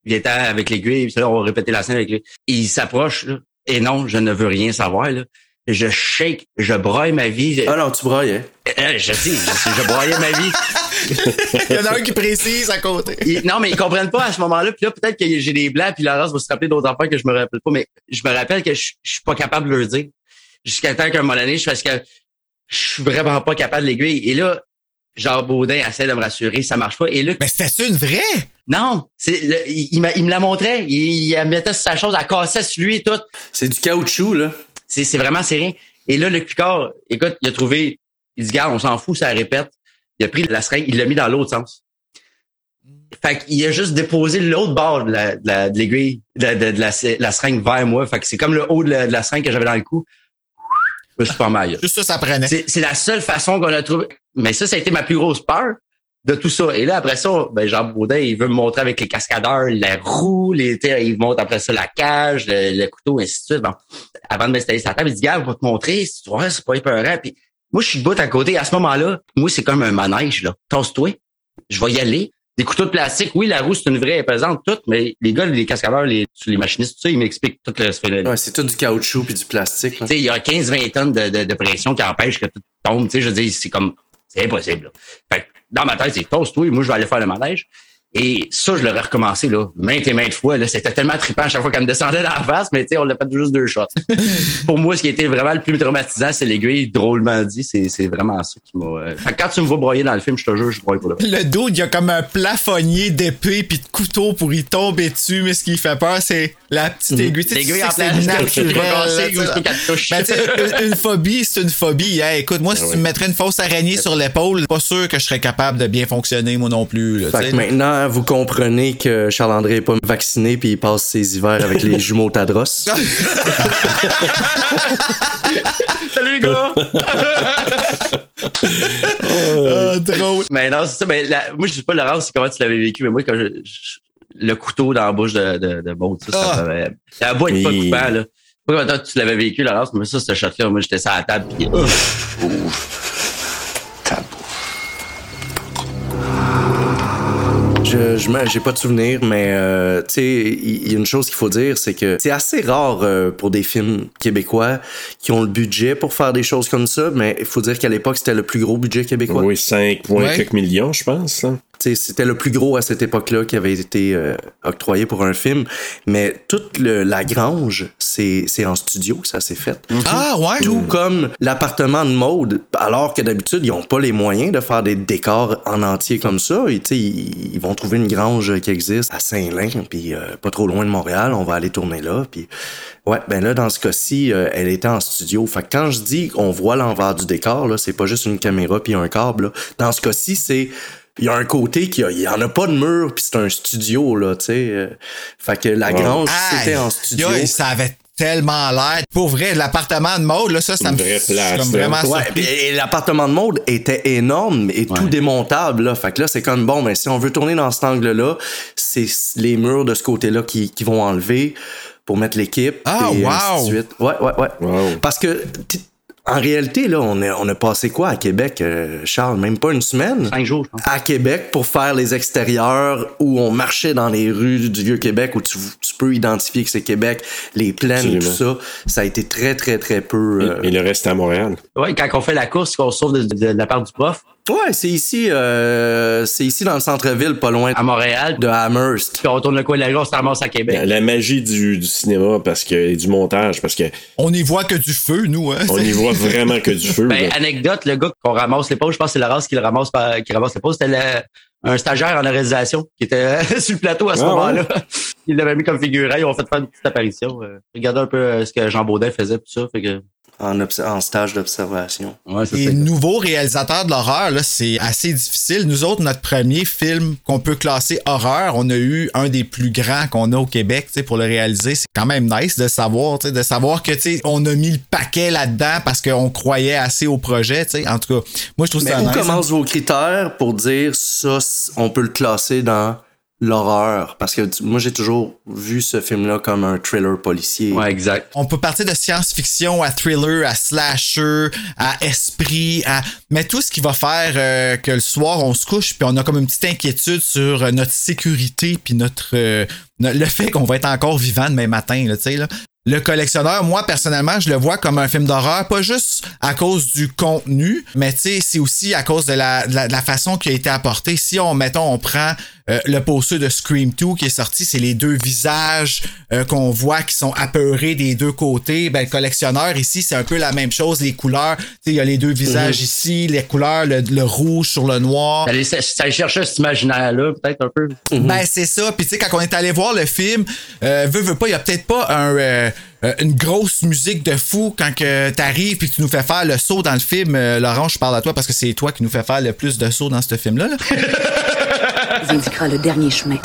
viens avec l'aiguille, puis là on va répéter la scène avec lui. Il s'approche là, et non, je ne veux rien savoir là. Je shake, je broille ma vie. Ah non, tu brailles, hein? Euh, je sais, je, sais, je broyais ma vie. Il y en a un qui précise à côté. Ils- non, mais ils comprennent pas à ce moment-là. Puis là, peut-être que j'ai des blancs, puis Laurence va se rappeler d'autres enfants que je me rappelle pas. Mais je me rappelle que je, je suis pas capable de leur dire. Jusqu'à temps qu'à un moment donné, je parce que je suis vraiment pas capable de l'aiguille. Et là, Jean Baudin essaie de me rassurer, ça marche pas. Et là, Mais c'était une vraie? non, c'est, le- il, il il me la montrait. Il, il mettait sur sa chose, elle cassait sur lui et tout. C'est du caoutchouc, là. C'est c'est vraiment, c'est rien. Et là, le Picard, écoute, il a trouvé, il dit, gars, on s'en fout, ça répète. Il a pris la seringue, il l'a mis dans l'autre sens. Fait qu'il a juste déposé l'autre bord de la- de la- de l'aiguille, de, la- de, de la, la seringue vers moi. Fait que c'est comme le haut de la, de la seringue que j'avais dans le cou. Je me suis pas mal. Juste ça, ça prenait. C'est c'est la seule façon qu'on a trouvé. Mais ça, ça a été ma plus grosse peur de tout ça. Et là, après ça, ben, Jean Baudin, il veut me montrer avec les cascadeurs, la roue, les, il montre après ça la cage, le, le couteau, ainsi de suite. Bon, avant de m'installer sur la table, il dit, gars, on va te montrer, si tu vois, c'est pas épeurant. Puis moi, je suis debout à côté. À ce moment-là, moi, c'est comme un manège, là. Tasse-toi. Je vais y aller. Des couteaux de plastique, oui, la roue, c'est une vraie elle pesante, toute, mais les gars, les cascadeurs, les, les machinistes, tout ça, ils m'expliquent tout le phénomène. Ouais, c'est tout du caoutchouc puis du plastique. il y a 15-20 tonnes de, de, de pression qui empêche que tout tombe. Je veux dire, c'est comme, c'est impossible. Fait dans ma tête, c'est toast-toi, moi, je vais aller faire le manège. Et ça, je l'aurais recommencé, là, maintes et maintes fois, là. C'était tellement trippant à chaque fois qu'elle me descendait dans la face, mais tu sais, on l'a fait juste deux shots. Pour moi, ce qui a été vraiment le plus traumatisant, c'est l'aiguille, drôlement dit. C'est, c'est vraiment ça qui m'a, euh, Fait que quand tu me vois broyer dans le film, je te jure, je broye pour le Le dos, il y a comme un plafonnier d'épée puis de couteau pour y tomber dessus, mais ce qui fait peur, c'est la petite aiguille. Tu sais, tu L'aiguille en naturel. Ben, sais, une, phobie, c'est une phobie. Hey, écoute, moi, si tu me mettrais une fausse araignée sur l'épaule, pas sûr que je serais capable de bien fonctionner, moi non plus. là, Fait que maintenant, vous comprenez que Charles-André est pas vacciné puis il passe ses hivers avec les jumeaux Tadros. Salut, les gars! Ah, drôle. Mais non, c'est ça. Mais la- moi, je dis pas, Laurence, c'est comment tu l'avais vécu, mais moi, quand je, je- le couteau dans la bouche de, de, de Maud, ça, ça Ah. m'avait- La boîte est pas coupant, là. Sais pas comment toi, tu l'avais vécu, Laurence, mais ça, ce shot-là, moi, j'étais sur la table, ouf. Je, je j'ai pas de souvenir, mais euh, tu sais, il y, a une chose qu'il faut dire, c'est que c'est assez rare euh, pour des films québécois qui ont le budget pour faire des choses comme ça, mais il faut dire qu'à l'époque, c'était le plus gros budget québécois. Oui, 5 points Ouais. quelques millions, je pense. là. C'était le plus gros à cette époque-là qui avait été euh, octroyé pour un film, mais toute le- la grange, c'est c'est en studio ça s'est fait. Ah, ouais. Tout comme l'appartement de mode, alors que d'habitude, ils n'ont pas les moyens de faire des décors en entier comme ça. Et, ils, ils vont trouver une grange qui existe à Saint-Lin, puis euh, pas trop loin de Montréal, on va aller tourner là. Puis, ouais, ben là, dans ce cas-ci, euh, elle était en studio. Fait que quand je dis qu'on voit l'envers du décor, là, c'est pas juste une caméra puis un câble. là. Dans ce cas-ci, c'est il y a un côté qui a, il y en a pas de mur puis c'est un studio là, tu sais. euh, fait que la grange c'était en studio. yo, ça avait tellement l'air. Pour vrai, l'appartement de mode, là, ça, ça Une me place, là. vraiment Ouais, et l'appartement de mode était énorme et tout démontable. Là. Fait que là, c'est comme bon, mais si on veut tourner dans cet angle-là, c'est les murs de ce côté-là qui, qui vont enlever pour mettre l'équipe. Ah, et wow! ainsi de suite. Ouais, ouais, ouais. Wow. Parce que en réalité, là, on a, on a passé quoi à Québec, euh, Charles? Même pas une semaine? Cinq jours, je pense. À Québec pour faire les extérieurs où on marchait dans les rues du Vieux-Québec où tu, tu peux identifier que c'est Québec, les plaines, tout ça. Ça a été très, très, très peu. euh, Et, et le reste à Montréal. Ouais, quand on fait la course, qu'on se sauve de, de- de la part du prof, Ouais, c'est ici, euh, c'est ici dans le centre-ville, pas loin à Montréal, de Amherst. puis on retourne le coin de la rue, on se ramasse à Québec. La, la magie du, du cinéma parce que, et du montage, parce que On n'y voit que du feu, nous. Hein, on y voit vraiment que du feu. Ben, là. anecdote, le gars qu'on ramasse les pauses, je pense que c'est Laurence qui le ramasse par- qui ramasse les pauses, c'était le- un stagiaire en réalisation qui était sur le plateau à ce Ah, moment-là. Il l'avait mis comme figurant, ils ont fait faire une petite apparition. Euh, regardez un peu euh, ce que Jean Baudin faisait, tout ça. Fait que, En, stage d'observation. ouais, c'est Et ça. nouveau réalisateur de l'horreur, là, c'est assez difficile. Nous autres, notre premier film qu'on peut classer horreur, on a eu un des plus grands qu'on a au Québec, tu sais, pour le réaliser. C'est quand même nice de savoir, tu sais, de savoir que, tu sais, on a mis le paquet là-dedans parce qu'on croyait assez au projet, tu sais. En tout cas, moi, je trouve Mais ça où nice. commencent vos critères pour dire ça, on peut le classer dans l'horreur? Parce que moi, j'ai toujours vu ce film-là comme un thriller policier. Ouais, exact. On peut partir de science-fiction à thriller, à slasher, à esprit, à mais tout ce qui va faire euh, que le soir on se couche puis on a comme une petite inquiétude sur euh, notre sécurité puis notre euh, le fait qu'on va être encore vivant demain matin là, tu sais là. Le collectionneur, moi personnellement, je le vois comme un film d'horreur, pas juste à cause du contenu, mais tu sais, c'est aussi à cause de la, de la, de la façon qui a été apportée. Si on, mettons, on prend euh, le poster de Scream 2 qui est sorti, c'est les deux visages euh, qu'on voit qui sont apeurés des deux côtés. Ben, le collectionneur ici, c'est un peu la même chose, les couleurs. Tu sais, il y a les deux visages ici, les couleurs, le, le rouge sur le noir. Ça ça cet imaginaire-là, peut-être un peu. Ben c'est ça. Puis tu sais quand on est allé voir le film, euh, veut veut pas, il y a peut-être pas un euh, une grosse musique de fou quand que t'arrives puis tu nous fais faire le saut dans le film. Euh, Laurent, je parle à toi parce que c'est toi qui nous fais faire le plus de sauts dans ce film-là. là. indiquera le dernier chemin.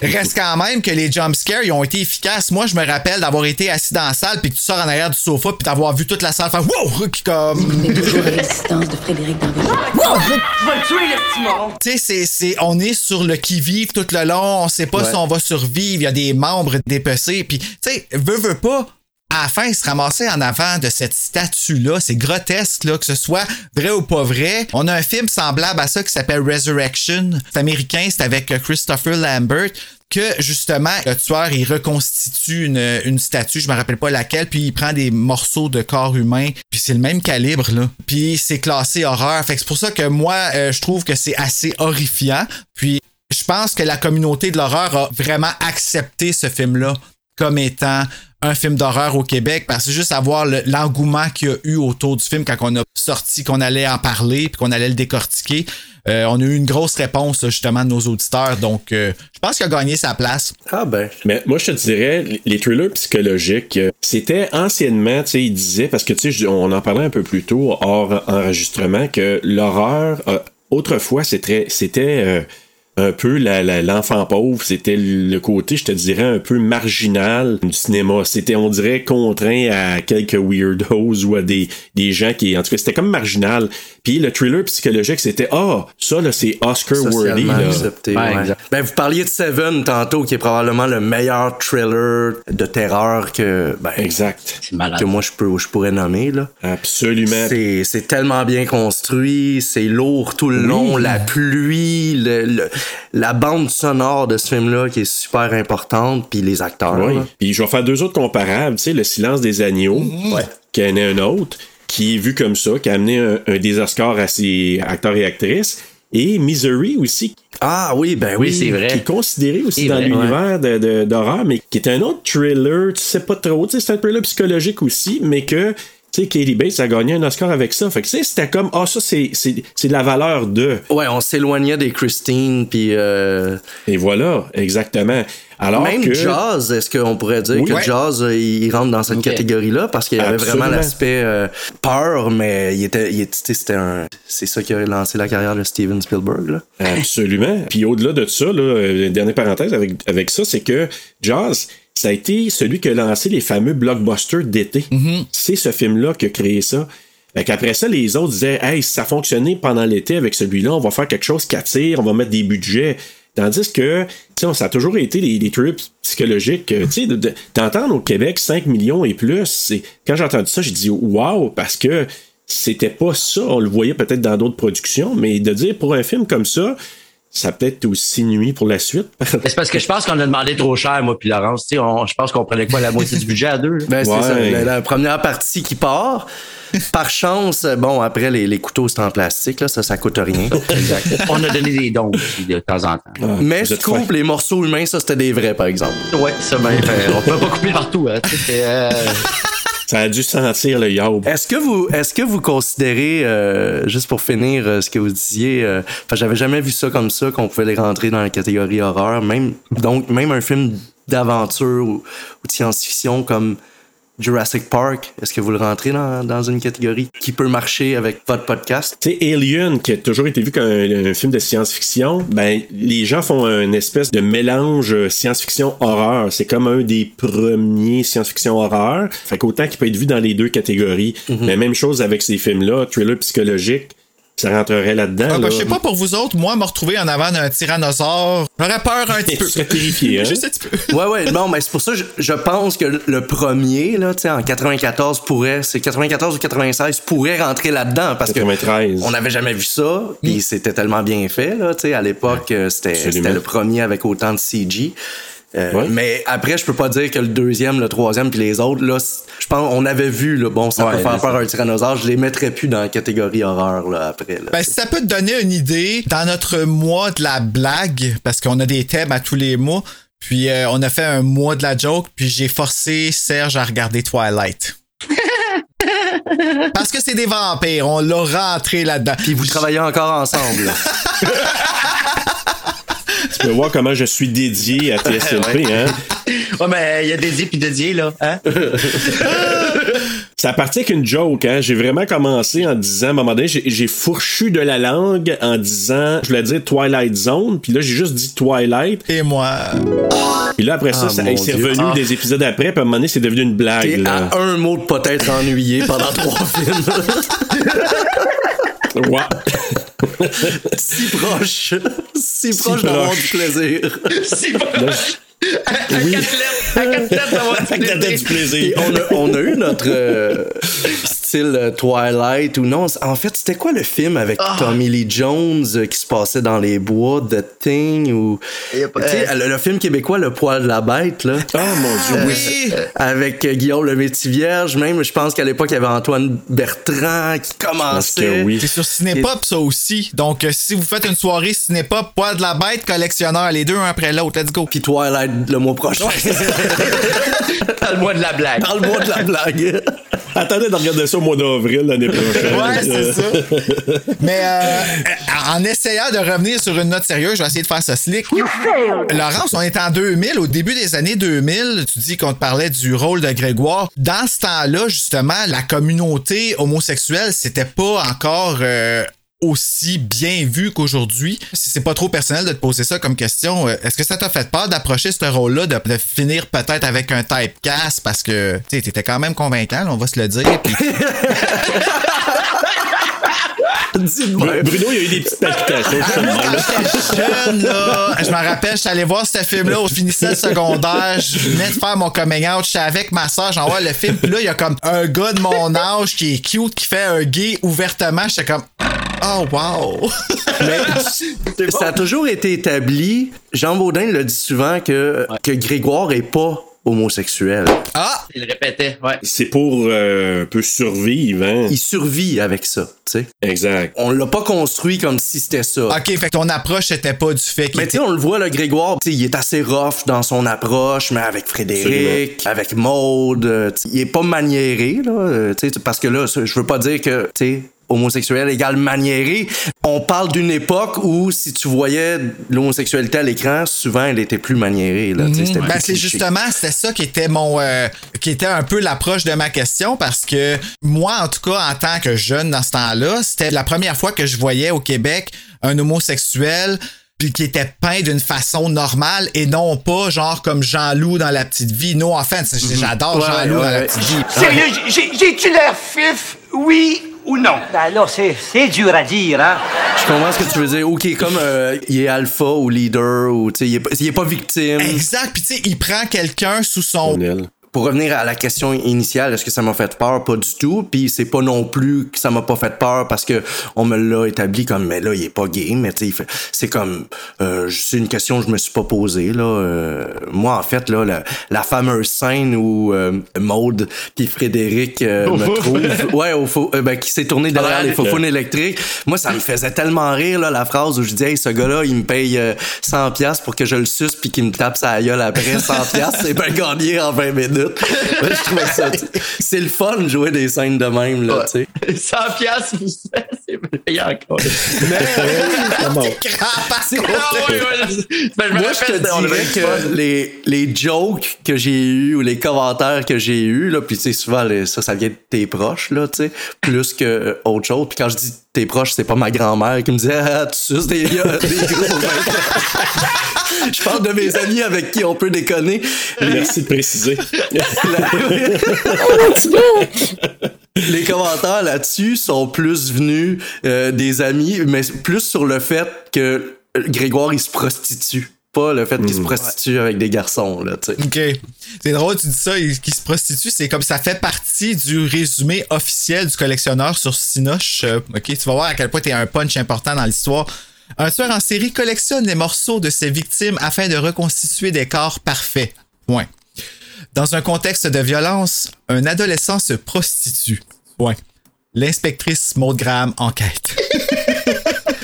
Reste quand même que les jumpscares, ils ont été efficaces. Moi, je me rappelle d'avoir été assis dans la salle puis que tu sors en arrière du sofa puis d'avoir vu toute la salle faire wow! qui comme. L'existence de Frédéric. Tu vas le tuer, le petit mort! Tu sais, c'est, c'est, on est sur le qui-vive tout le long, on sait pas Ouais. si on va survivre, il y a des membres dépecés, puis tu sais, veut, veut pas, à la fin, il se ramassait en avant de cette statue-là, c'est grotesque, là, que ce soit vrai ou pas vrai. On a un film semblable à ça qui s'appelle Resurrection, c'est américain, c'est avec euh, Christopher Lambert, que justement, le tueur, il reconstitue une, statue, je me rappelle pas laquelle, puis il prend des morceaux de corps humain, puis c'est le même calibre, là. Puis c'est classé horreur. Fait que c'est pour ça que moi, euh, je trouve que c'est assez horrifiant. Puis je pense que la communauté de l'horreur a vraiment accepté ce film-là comme étant un film d'horreur au Québec parce que juste à voir le- l'engouement qu'il y a eu autour du film quand on a sorti qu'on allait en parler puis qu'on allait le décortiquer. Euh, on a eu une grosse réponse justement de nos auditeurs. Donc euh, je pense qu'il a gagné sa place. Ah ben. Mais moi, je te dirais, les thrillers psychologiques, euh, c'était anciennement, tu sais, ils disaient, parce que, tu sais, on en parlait un peu plus tôt, hors enregistrement, que l'horreur, euh, autrefois, c'était c'était euh, un peu la- la- l'enfant pauvre, c'était le côté, je te dirais, un peu marginal du cinéma. C'était, on dirait, contraint à quelques weirdos ou à des, des gens qui, en tout cas, c'était comme marginal. Puis le thriller psychologique, c'était, ah, ça, là, c'est Oscar-worthy, Socialement là. accepté, ouais. Ben, vous parliez de Seven tantôt, qui est probablement le meilleur thriller de terreur que, ben, exact. que moi je, peux, je pourrais nommer. Là. Absolument. C'est, c'est tellement bien construit, c'est lourd tout le Oui. long, la pluie, le- le- la bande sonore de ce film-là qui est super importante, puis les acteurs. Oui. Puis je vais faire deux autres comparables. Tu sais, Le silence des agneaux, Ouais. qui en est un autre, qui est vu comme ça, qui a amené un, un des Oscars à ses acteurs et actrices. Et Misery aussi. Ah oui, ben oui. c'est vrai. Qui est considéré aussi dans l'univers de- de- d'horreur, mais qui est un autre thriller, tu sais pas trop. Tu sais, c'est un thriller psychologique aussi, mais que. Tu sais, Katie Bates a gagné un Oscar avec ça. Fait que, tu sais, c'était comme, ah, ça, c'est c'est- c'est de la valeur de. Ouais, on s'éloignait des Christine, puis. euh, Et voilà, exactement. Alors Même que. Jazz, est-ce qu'on pourrait dire Oui. que Ouais. Jazz, euh, il rentre dans cette catégorie-là? Parce qu'il y avait Absolument. vraiment l'aspect euh, peur, mais il était, il c'était un, c'est ça qui a lancé la carrière de Steven Spielberg. Là. Absolument. Puis au-delà de ça, là, euh, dernière parenthèse avec, avec ça, c'est que Jaws, ça a été celui qui a lancé les fameux blockbusters d'été. C'est ce film-là qui a créé ça. Fait qu'après ça, les autres disaient Hey, si ça fonctionnait pendant l'été avec celui-là, on va faire quelque chose qui attire, on va mettre des budgets. Tandis que, tu sais, ça a toujours été les, les trips psychologiques. euh, Tu sais, de- de- d'entendre au Québec 5 millions et plus, quand j'ai entendu ça, j'ai dit Wow, parce que c'était pas ça. On le voyait peut-être dans d'autres productions, mais de dire pour un film comme ça, ça a peut-être aussi nuit pour la suite. C'est parce que je pense qu'on a demandé trop cher, moi puis Laurence. Tu sais, on- je pense qu'on prenait quoi, la moitié du budget à deux? là? Ben, c'est Ouais. ça, la, la première partie qui part. Par chance, bon, après, les, les couteaux, c'est en plastique, là, ça, ça coûte rien. Exact. On a donné des dons aussi de temps en temps. Mais je coupe fin. les morceaux humains, ça, c'était des vrais, par exemple. Ouais, ça, ben, on peut pas couper partout. Hein, Ça a dû sentir le yaub. Est-ce que vous, est-ce que vous considérez, euh, juste pour finir euh, ce que vous disiez, euh, j'avais jamais vu ça comme ça, qu'on pouvait les rentrer dans la catégorie horreur, même, donc, même un film d'aventure ou de science-fiction comme Jurassic Park, est-ce que vous le rentrez dans, dans une catégorie qui peut marcher avec votre podcast? Tu sais, Alien, qui a toujours été vu comme un, un film de science-fiction, ben, les gens font une espèce de mélange euh, science-fiction-horreur. C'est comme un des premiers science-fiction-horreur. Fait qu'autant qu'il peut être vu dans les deux catégories. Mais même chose avec ces films-là, thriller psychologique, ça rentrerait là-dedans. Ah, ben, là. je sais pas pour vous autres moi me retrouver en avant d'un tyrannosaure j'aurais peur un petit Tu peu serais terrifié, hein? juste un petit peu Ouais, ouais, non, mais c'est pour ça que je, je pense que le premier, là, tu sais, en 94 pourrait, c'est 94 ou 96 pourrait rentrer là-dedans parce que 93. on n'avait jamais vu ça, puis c'était tellement bien fait, là, tu sais, à l'époque, euh, c'était, Absolument. c'était le premier avec autant de CG. Euh, Ouais. Mais après, je peux pas dire que le deuxième, le troisième, puis les autres, là, je pense, on avait vu, là, bon, ça Ouais, peut faire peur à un tyrannosaure, je les mettrais plus dans la catégorie horreur, là, après, là. Ben, si ça peut te donner une idée, dans notre mois de la blague, parce qu'on a des thèmes à tous les mois, puis euh, on a fait un mois de la joke, puis j'ai forcé Serge à regarder Twilight. parce que c'est des vampires, on l'a rentré là-dedans. Puis vous travaillez encore ensemble, vas voir comment je suis dédié à TSLP, hein? Ouais, mais il y a dédié puis dédié, là. Hein? Ça partit avec une joke, hein? J'ai vraiment commencé en disant, à un moment donné, j'ai fourchu de la langue en disant, je voulais dire Twilight Zone, puis là, j'ai juste dit Twilight. Et moi. Puis là, après ça, Ah, c'est revenu Ah. des épisodes après, puis à un moment donné, c'est devenu une blague. Là. à un mot de pas être ennuyé pendant trois films. Ouais. Si proche. Si proche d'avoir du proche. plaisir. C'est pas. Là, À quatre lettres, à quatre lettres, t'as du Et plaisir. on, a, on a eu notre euh, style euh, Twilight ou non. En fait, c'était quoi le film avec Ah. Tommy Lee Jones euh, qui se passait dans les bois, The Thing ou. Sais, le, le film québécois, Le poil de la bête, là. Oh mon dieu, oui. Avec euh, Guillaume le Métis-Vierge, même, je pense qu'à l'époque, il y avait Antoine Bertrand qui commençait. que oui. C'est sur Cinépop, ça aussi. Donc, euh, si vous faites une soirée Cinépop, poids de la bête, collectionneur, les deux un après l'autre, let's go. Puis Twilight le mois prochain. Parle-moi de la blague. Parle-moi de la blague. Attendez de regarder ça au mois d'avril l'année prochaine. Ouais, c'est ça. Mais euh, en essayant de revenir sur une note sérieuse, je vais essayer de faire ça slick. Laurence, on est en 2000, au début des années 2000, tu dis qu'on te parlait du rôle de Grégoire. Dans ce temps-là, justement, la communauté homosexuelle, c'était pas encore euh, aussi bien vu qu'aujourd'hui. Si c'est pas trop personnel de te poser ça comme question, euh, est-ce que ça t'a fait peur d'approcher ce rôle-là, de, finir peut-être avec un typecast parce que tu sais, t'étais quand même convaincant, on va se le dire. Dis-moi. Bruno, il y a eu des petites palpitations. là. J'étais jeune, là. Je me rappelle, je suis allé voir ce film-là, je finissais le secondaire, je venais de faire mon coming out, j'étais avec ma soeur, j'en vois le film, puis là, il y a comme un gars de mon âge qui est cute, qui fait un gay ouvertement, j'étais comme, oh wow! Mais ça a toujours été établi. Jean Baudin le dit souvent que, que Grégoire est pas homosexuel. Ah! Il le répétait, ouais. C'est pour euh, un peu survivre, hein? Il survit avec ça, tu sais. Exact. On l'a pas construit comme si c'était ça. Ok, fait que ton approche était pas du fait qu'il Mais tu sais, on le voit, le Grégoire, tu sais, il est assez rough dans son approche, mais avec Frédéric, avec Maude, euh, tu sais, il est pas maniéré, là, euh, tu sais, parce que là, je veux pas dire que, tu sais, homosexuel égale maniéré. On parle d'une époque où, si tu voyais l'homosexualité à l'écran, souvent, elle était plus maniérée, là, c'était Ben, c'est justement, c'était ça qui était mon, euh, qui était un peu l'approche de ma question parce que moi, en tout cas, en tant que jeune dans ce temps-là, c'était la première fois que je voyais au Québec un homosexuel puis qui était peint d'une façon normale et non pas genre comme Jean-Loup dans La Petite Vie. No offense, j'adore Ouais, Jean-Loup dans La. Petite Vie. Sérieux, j'ai- j'ai-tu l'air fif? Oui ou non? Ben là, c'est c'est dur à dire, hein? Je comprends ce que tu veux dire. OK, comme euh, il est alpha ou leader, ou tu sais, il, il est pas victime. Exact, puis tu sais, il prend quelqu'un sous son... Pour revenir à la question initiale, est-ce que ça m'a fait peur? Pas du tout. Puis c'est pas non plus que ça m'a pas fait peur parce que on me l'a établi comme, mais là, il est pas gay. Mais tu sais, c'est comme, euh, c'est une question que je me suis pas posée, là. Euh, moi, en fait, là, la, la fameuse scène où euh, Maude puis Frédéric euh, me fou. trouvent, ouais, au euh, ben, qui s'est tourné derrière Ouais. les faufounes électriques. Moi, ça me faisait tellement rire, là, la phrase où je dis, hey, ce gars-là, il me paye euh, 100 pièces pour que je le suce puis qu'il me tape sa gueule après 100 pièces. C'est bien gagné en 20 minutes. Ouais, je trouvais ça, tu sais, c'est le fun de jouer des scènes de même, là, tu sais. 100 piastres, c'est payant encore. Ah ouais, ouais. Ben, je me Moi, je te dirais que les, les jokes que j'ai eus ou les commentaires que j'ai eus, là, puis tu sais, souvent, les- ça, ça vient de tes proches, là, tu sais, plus que euh, autre chose. Puis quand je dis tes proches, c'est pas ma grand-mère qui me disait, ah, tu suces des, des gros vins. Je parle de mes amis avec qui on peut déconner. Merci de préciser. Les commentaires là-dessus sont plus venus euh, des amis, mais plus sur le fait que Grégoire, il se prostitue. Pas le fait qu'il se prostitue avec des garçons, là, tu sais. OK. C'est drôle, tu dis ça, il- qui se prostitue, c'est comme ça fait partie du résumé officiel du collectionneur sur Sinoche. Euh, OK, tu vas voir à quel point t'es un punch important dans l'histoire. Un tueur en série collectionne les morceaux de ses victimes afin de reconstituer des corps parfaits. Point. Dans un contexte de violence, un adolescent se prostitue. Point. L'inspectrice Maud Graham enquête.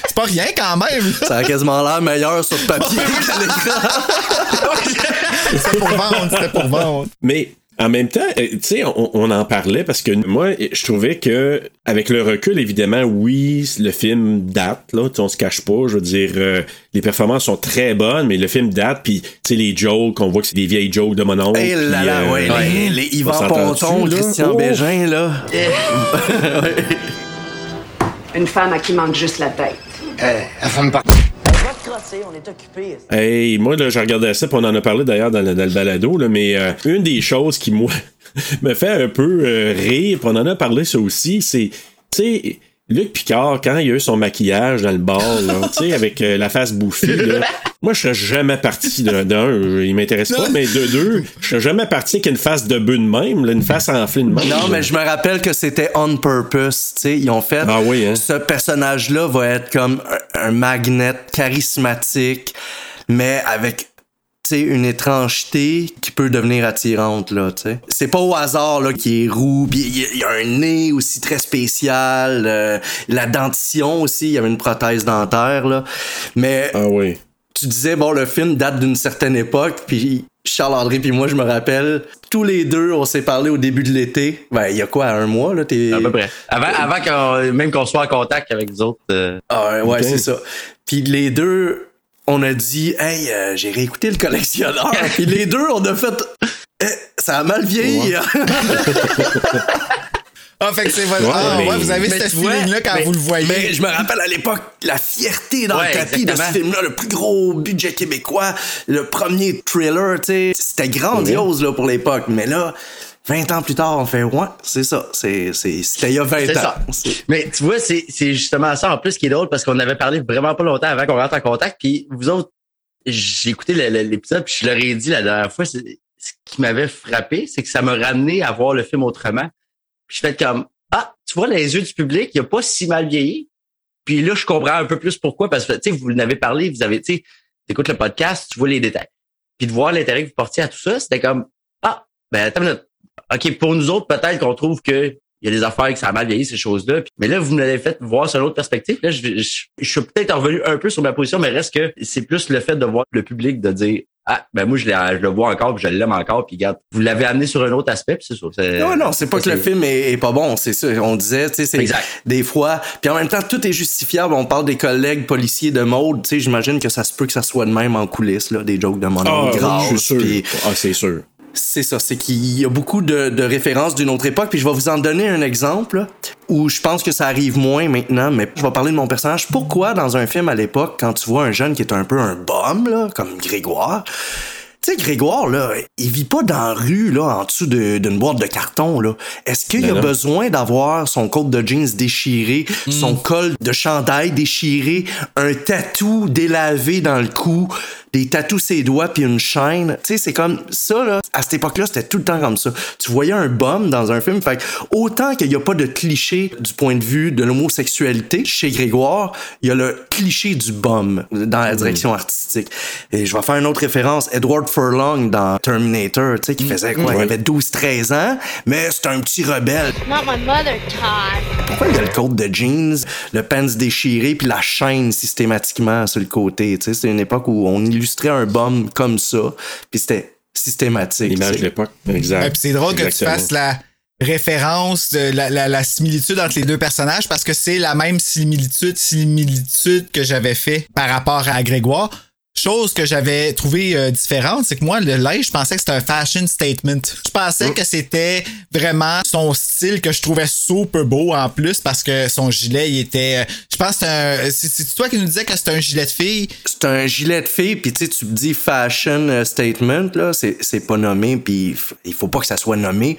c'est pas rien quand même. Ça a quasiment l'air meilleur sur papier que l'écran. C'était pour vendre, c'était pour vendre. Mais En même temps, euh, tu sais, on, on en parlait parce que moi, je trouvais que, avec le recul, évidemment, oui, le film date, là, tu sais, on se cache pas. Je veux dire, euh, les performances sont très bonnes, mais le film date, puis tu sais, les jokes, on voit que c'est des vieilles jokes de mon oncle. Eh là là, euh, ouais, les, les Yvan Ponton, là? Christian Oh! Bégin, là. Une femme à qui manque juste la tête. la femme par... Va on est occupé. Hey, moi, je regardais ça, puis on en a parlé d'ailleurs dans, le- balado, mais euh, une des choses qui, me fait un peu euh, rire, puis on en a parlé ça aussi, c'est, Luc Picard, quand il a eu son maquillage dans le bar, tu sais, avec euh, la face bouffée, là, moi, je serais jamais parti d'un, euh, il m'intéresse pas, mais de deux, je serais jamais parti avec une face de bœuf de même, là, une face enflée de même. Non, mais je me rappelle que c'était on purpose. Tu sais, ils ont fait. Ah oui, hein? Ce personnage-là va être comme un, un magnet charismatique, mais avec une étrangeté qui peut devenir attirante là, tu sais. C'est pas au hasard là qu'il est roux, il y a- un nez aussi très spécial, euh, la dentition aussi, il y avait une prothèse dentaire là. Mais Ah oui. tu disais bon le film date d'une certaine époque puis Charles André puis moi je me rappelle tous les deux on s'est parlé au début de l'été ben il y a quoi un mois là t'es À peu près. Avant, avant qu'on, même qu'on soit en contact avec vous autres. euh, ah ouais c'est ça puis les deux on a dit hey euh, j'ai réécouté le collectionneur puis les deux on a fait Eh, ça a mal vieilli. Ah, fait que c'est votre. Ouais, ah, mais- ouais, vous avez Mais ce feeling-là quand mais- vous le voyez. Mais je me rappelle à l'époque la fierté dans Ouais, le tapis de ce film-là, le plus gros budget québécois, le premier thriller, tu sais. C'était grandiose là, pour l'époque. Mais là, 20 ans plus tard, on fait ouais, c'est ça. C'est, c'est, c'était il y a 20 C'est ans. ça. Mais tu vois, c'est, c'est justement ça en plus qui est drôle parce qu'on avait parlé vraiment pas longtemps avant qu'on rentre en contact. Puis vous autres, j'ai écouté l'épisode puis je leur ai dit la dernière fois, c'est, ce qui m'avait frappé, c'est que ça m'a ramené à voir le film autrement. Puis je fais comme ah, tu vois les yeux du public, il a pas si mal vieilli. Puis là, je comprends un peu plus pourquoi parce que tu sais, vous en avez parlé, vous avez, tu sais, t'écoutes le podcast, tu vois les détails. Puis de voir l'intérêt que vous portiez à tout ça, c'était comme ah, ben attends une minute. OK, pour nous autres, peut-être qu'on trouve que il y a des affaires que ça a mal vieilli, ces choses-là. Puis- Mais là, vous me l'avez fait voir sur une autre perspective. Là, je, je, je suis peut-être revenu un peu sur ma position, mais reste que c'est plus le fait de voir le public de dire Ah, ben moi, je, le vois encore, puis je l'aime encore, puis regarde, vous l'avez amené sur un autre aspect, puis c'est ça. c'est- Non, non, c'est pas que le film est, est pas bon, c'est ça. On disait, tu sais, c'est Exact. des fois. Puis en même temps, tout est justifiable. On parle des collègues policiers de mode, tu sais, j'imagine que ça se peut que ça soit de même en coulisses, là, des jokes de mon Ah, je suis sûr. Ah, c'est sûr. C'est ça, c'est qu'il y a beaucoup de, de références d'une autre époque. Puis je vais vous en donner un exemple où je pense que ça arrive moins maintenant, mais je vais parler de mon personnage. Pourquoi dans un film à l'époque, quand tu vois un jeune qui est un peu un bum, là, comme Grégoire, tu sais, Grégoire, là, il vit pas dans la rue, là, en dessous de- d'une boîte de carton, là. Est-ce qu'il Ben a non. besoin d'avoir son coat de jeans déchiré, son col de chandail déchiré, un tatou délavé dans le cou, des tatous ses doigts puis une chaîne? Tu sais, c'est comme ça, là. À cette époque-là, c'était tout le temps comme ça. Tu voyais un bum dans un film, fait que autant qu'il y a pas de cliché du point de vue de l'homosexualité chez Grégoire, il y a le cliché du bum dans la direction artistique. Et je vais faire une autre référence. Edward Furlong dans Terminator, tu sais, qui faisait quoi? Il avait 12-13 ans, mais c'est un petit rebelle. Not my mother, Todd. Pourquoi il y a le code de jeans, le pants déchiré, puis la chaîne systématiquement sur le côté? Tu sais, c'est une époque où on illustrait un bum comme ça, puis c'était systématique. L'image de l'époque. Exact. Ouais, puis c'est drôle que tu fasses la référence, de la, la- la similitude entre les deux personnages parce que c'est la même similitude, similitude que j'avais fait par rapport à Grégoire. Chose que j'avais trouvé euh, différente, c'est que moi, le linge, je pensais que c'était un fashion statement. Je pensais que c'était vraiment son style que je trouvais super beau en plus parce que son gilet, il était. euh, Je pense que c'est toi qui nous disais que c'était un gilet de fille? C'est un gilet de fille, puis tu sais, tu me dis fashion euh, statement, là, c'est pas nommé, puis il faut pas que ça soit nommé,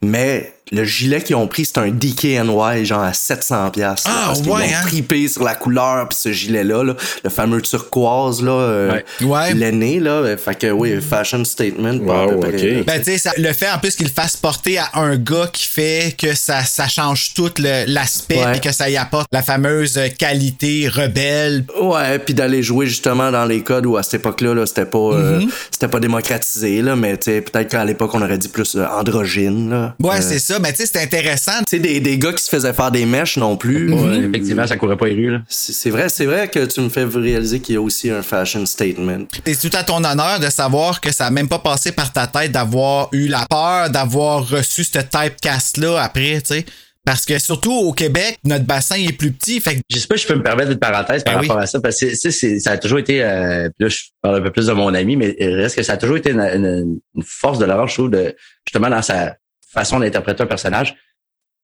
mais le gilet qu'ils ont pris, c'est un DKNY, genre à 700 pièces. Ah, parce qu'ils ouais, ont hein? tripé sur la couleur, puis ce gilet-là, là, le fameux turquoise, là, euh, Ouais. Ouais. l'aîné, là, euh, fait que oui, fashion statement. Wow, près. Ben, tu sais, le fait en plus qu'il le fasse porter à un gars qui fait que ça, ça change tout l'aspect Ouais. et que ça y apporte la fameuse qualité rebelle. Ouais, puis d'aller jouer justement dans les codes où à cette époque-là, là, c'était pas euh, Mhm. c'était pas démocratisé, là, mais tu sais, peut-être qu'à l'époque, on aurait dit plus euh, androgyne. Là. Ouais, Euh, c'est ça. Mais tu sais, c'est intéressant. Tu sais, des, des gars qui se faisaient faire des mèches non plus. Ouais, Euh, effectivement, ça courait pas les rues, là. C'est vrai, c'est vrai que tu me fais réaliser qu'il y a aussi un fashion statement. C'est tout à ton honneur de savoir que ça a même pas passé par ta tête d'avoir eu la peur d'avoir reçu ce typecast-là après, tu sais. Parce que surtout au Québec, notre bassin est plus petit. Fait que Je sais pas si je peux me permettre une parenthèse par Ben oui. rapport à ça, parce que tu sais, c'est- ça a toujours été, euh, là, je parle un peu plus de mon ami, mais il reste que ça a toujours été une, une- une force de Laurent, je trouve, de, justement, dans sa façon d'interpréter un personnage.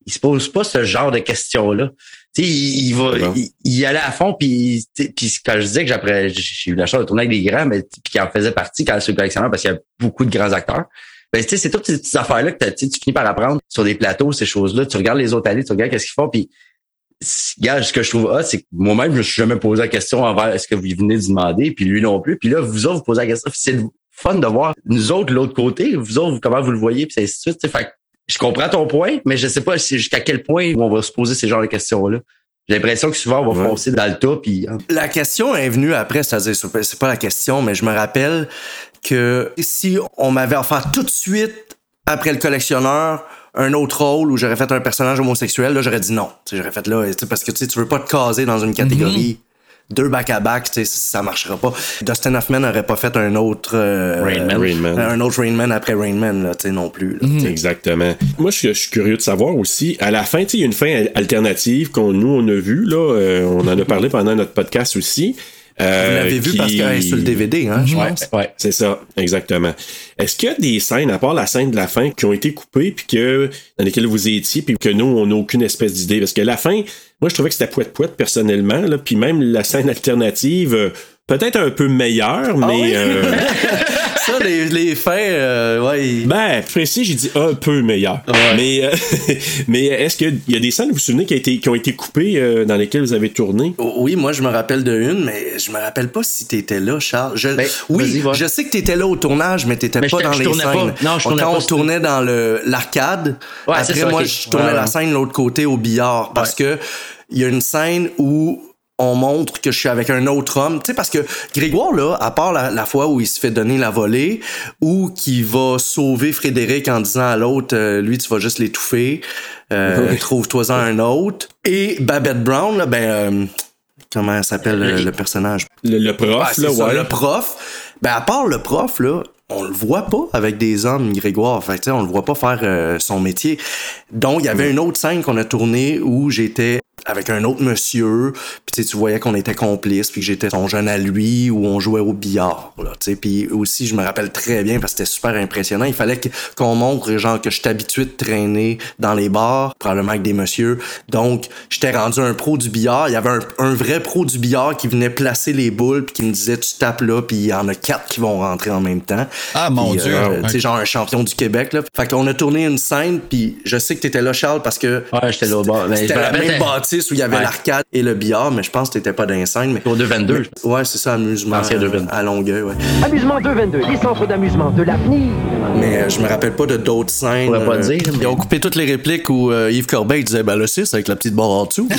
Il se pose pas ce genre de questions-là. Il, il va, il, allait à fond, puis, puis quand je disais que j'après, j'ai eu la chance de tourner avec des grands, mais puis qui en faisait partie quand je suis collectionneur, parce qu'il y a beaucoup de grands acteurs. Ben, c'est toutes ces petites affaires-là que tu finis par apprendre sur des plateaux, ces choses-là. Tu regardes les autres allées, tu regardes qu'est-ce qu'ils font, puis ce que je trouve hot, c'est que moi-même, je me suis jamais posé la question envers est-ce que vous venez de demander, puis lui non plus. Puis là, vous autres, vous posez la question. Fun de voir nous autres de l'autre côté, vous autres, comment vous le voyez, puis ainsi de suite. Fait je comprends ton point, mais je sais pas si- jusqu'à quel point on va se poser ces genres de questions-là. J'ai l'impression que souvent, on va foncer dans le tas, puis... hein. La question est venue après, c'est-à-dire, c'est pas- la question, mais je me rappelle que si on m'avait offert tout de suite, après le collectionneur, un autre rôle où j'aurais fait un personnage homosexuel, là, j'aurais dit non. J'aurais fait là, parce que tu sais, tu veux pas te caser dans une catégorie. Deux back-à-back, tu sais, ça marchera pas. Dustin Hoffman n'aurait pas fait un autre euh, Rain Man. Rain Man. un autre Rain Man après Rain Man, là, tu sais, non plus. là, sais. Exactement. Moi, je suis, curieux de savoir aussi, à la fin, tu sais, il y a une fin al- alternative qu'on nous, on a vu, là, euh, on en a parlé pendant notre podcast aussi. Euh, Vous l'avez vu qui- parce qu'elle est sur le DVD, hein, je Ouais, pense. ouais, c'est ça, exactement. Est-ce qu'il y a des scènes, à part la scène de la fin, qui ont été coupées, puis que dans lesquelles vous étiez, puis que nous, on n'a aucune espèce d'idée? Parce que la fin, moi, je trouvais que c'était poète-poète, personnellement, là, puis même la scène alternative, euh, peut-être un peu meilleure, mais... oui? euh, Ça, les, les fins, euh, ouais. ben, précis, j'ai dit un peu meilleur. Mais, euh, mais est-ce qu'il y a des scènes, vous vous souvenez, qui, a été, qui ont été coupées euh, dans lesquelles vous avez tourné? Oui, moi je me rappelle de une, mais je me rappelle pas si t'étais là, Charles. Je, Ben, oui, je sais que t'étais là au tournage, mais t'étais Mais pas dans je les scènes. pas. Non, je tournais Quand pas, on tournait dans le l'arcade, Ouais, c'est après ça, moi je tournais Ouais, la scène de l'autre côté au billard parce que il y a une scène où on montre que je suis avec un autre homme. Tu sais, parce que Grégoire, là, à part la, la fois où il se fait donner la volée, ou qui va sauver Frédéric en disant à l'autre, euh, lui, tu vas juste l'étouffer, euh, Oui. trouve-toi-en un autre. Et Babette Brown, là, ben, euh, comment s'appelle le, le personnage? Le, le prof, c'est là, ça, ouais. Le prof. Ben, à part le prof, là, on le voit pas avec des hommes, Grégoire. Fait que, tu sais, on le voit pas faire euh, son métier. Donc, il y avait une autre scène qu'on a tournée où j'étais avec un autre monsieur, puis tu sais, tu voyais qu'on était complices, puis que j'étais son jeune à lui, où on jouait au billard, là, tu sais. Puis aussi, je me rappelle très bien, parce que c'était super impressionnant, il fallait qu'on montre, genre, que je suis habitué de traîner dans les bars, probablement avec des messieurs. Donc, j'étais rendu un pro du billard. Il y avait un, un vrai pro du billard qui venait placer les boules, puis qui me disait, tu tapes là, puis il y en a quatre qui vont rentrer en même temps. Ah, mon Puis, Dieu. euh, Ouais. Tu sais, genre un champion du Québec, là. Fait qu'on a tourné une scène, puis je sais que t'étais là, Charles, parce que Ouais, j'étais là au bord. Ben, bâtisse où il y avait Ouais. l'arcade et le billard, mais je pense que t'étais pas dans les scènes. Mais... Au 222. Mais- Ouais, c'est ça, amusement. Ancien 222. À Longueuil, ouais. Amusement 222, les centres d'amusement de l'avenir. Mais euh, je me rappelle pas de d'autres scènes. pourrais pas euh, dire, mais- Ils ont coupé toutes les répliques où euh, Yves Corbeil disait Ben le 6 avec la petite barre en dessous.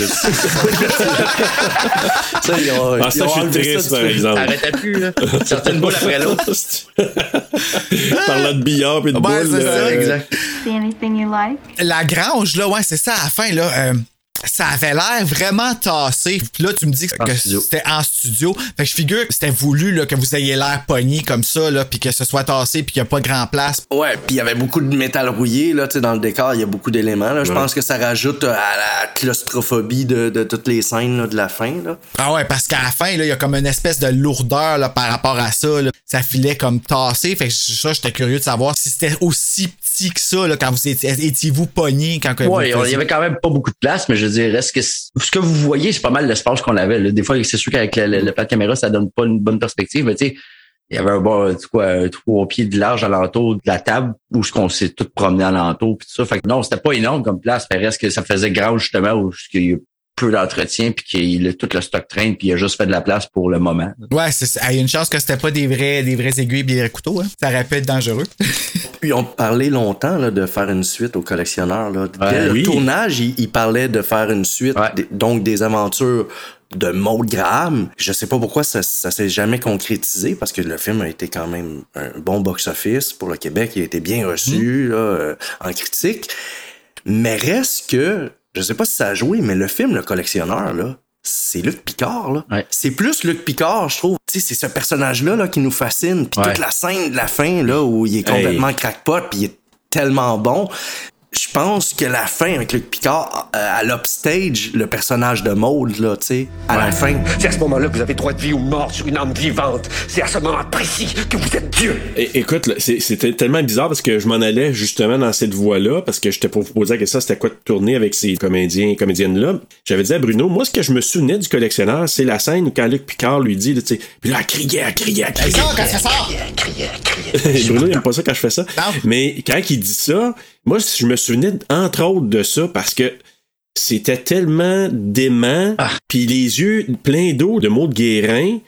Ça, ils ont, Ah, ils ça, ont je suis triste, ça par exemple. Arrêtait plus, là. Sortait une boule après l'autre. Parlant de billard et de Ouais, boules. c'est ça, euh, Exact. See anything you like? La grange, là, ouais, c'est ça, à la fin, là. euh, ça avait l'air vraiment tassé. Puis là, tu me dis que c'était en studio. Fait que je figure que c'était voulu là, que vous ayez l'air pogné comme ça, là, puis que ce soit tassé, puis qu'il n'y a pas grand place. Ouais, puis il y avait beaucoup de métal rouillé là, tu sais dans le décor, il y a beaucoup d'éléments là. Je Ouais. pense que ça rajoute euh, à la claustrophobie de, de toutes les scènes là, de la fin là. Ah ouais, parce qu'à la fin, là, il y a comme une espèce de lourdeur là, par rapport à ça. là. Ça filait comme tassé. Fait que ça, j'étais curieux de savoir si c'était aussi petit que ça là, quand vous étiez. Étiez-vous pogné quand vous on- il y avait quand même pas beaucoup de place, mais je veux dire, est-ce que ce que vous voyez, c'est pas mal l'espace qu'on avait. là. Des fois, c'est sûr qu'avec le, le, le plat de caméra, ça donne pas une bonne perspective, mais tu sais, il y avait un bon, tu quoi, trois pieds de large alentour de la table où ce qu'on s'est tout promené alentour puis tout ça. Fait que non, c'était pas énorme comme place, mais reste que ça faisait grand justement où il y a peu d'entretien puis qu'il a tout le stock train puis il a juste fait de la place pour le moment. Ouais, c'est ça. Il y a une chance que c'était pas des vrais, des vrais aiguilles et des couteaux. Hein. Ça aurait pu être dangereux. Puis on parlait longtemps là, de faire une suite au collectionneur. Là. Dès le Oui. tournage, il, il parlait de faire une suite, Ouais. donc des aventures de Maud Graham. Je sais pas pourquoi ça, ça s'est jamais concrétisé parce que le film a été quand même un bon box-office pour le Québec. Il a été bien reçu là, euh, en critique. Mais reste que, je sais pas si ça a joué, mais le film Le Collectionneur, là, c'est Luc Picard, là. Ouais. C'est plus Luc Picard, je trouve. Tu sais, c'est ce personnage-là là, qui nous fascine. Puis Ouais. toute la scène de la fin, là, où il est complètement crackpot, puis il est tellement bon. Je pense que la fin avec Luc Picard, euh, à l'upstage, le personnage de Maud, là, tu sais, à la fin. C'est à ce moment-là que vous avez droit de vie ou mort sur une âme vivante. C'est à ce moment précis que vous êtes Dieu. É- écoute, c'était tellement bizarre parce que je m'en allais justement dans cette voie-là parce que j'étais pour vous poser la question c'était quoi de tourner avec ces comédiens et comédiennes-là? J'avais dit à Bruno, moi ce que je me souvenais du collectionneur, c'est la scène où quand Luc Picard lui dit, tu sais, puis là, elle criait, elle criait, elle criait. Ça, quand ça sort! Bruno, il aime pas ça quand je fais ça. Mais quand il dit ça, moi, je me souvenais, entre autres, de ça parce que c'était tellement dément, puis les yeux pleins d'eau de Maud Guérin,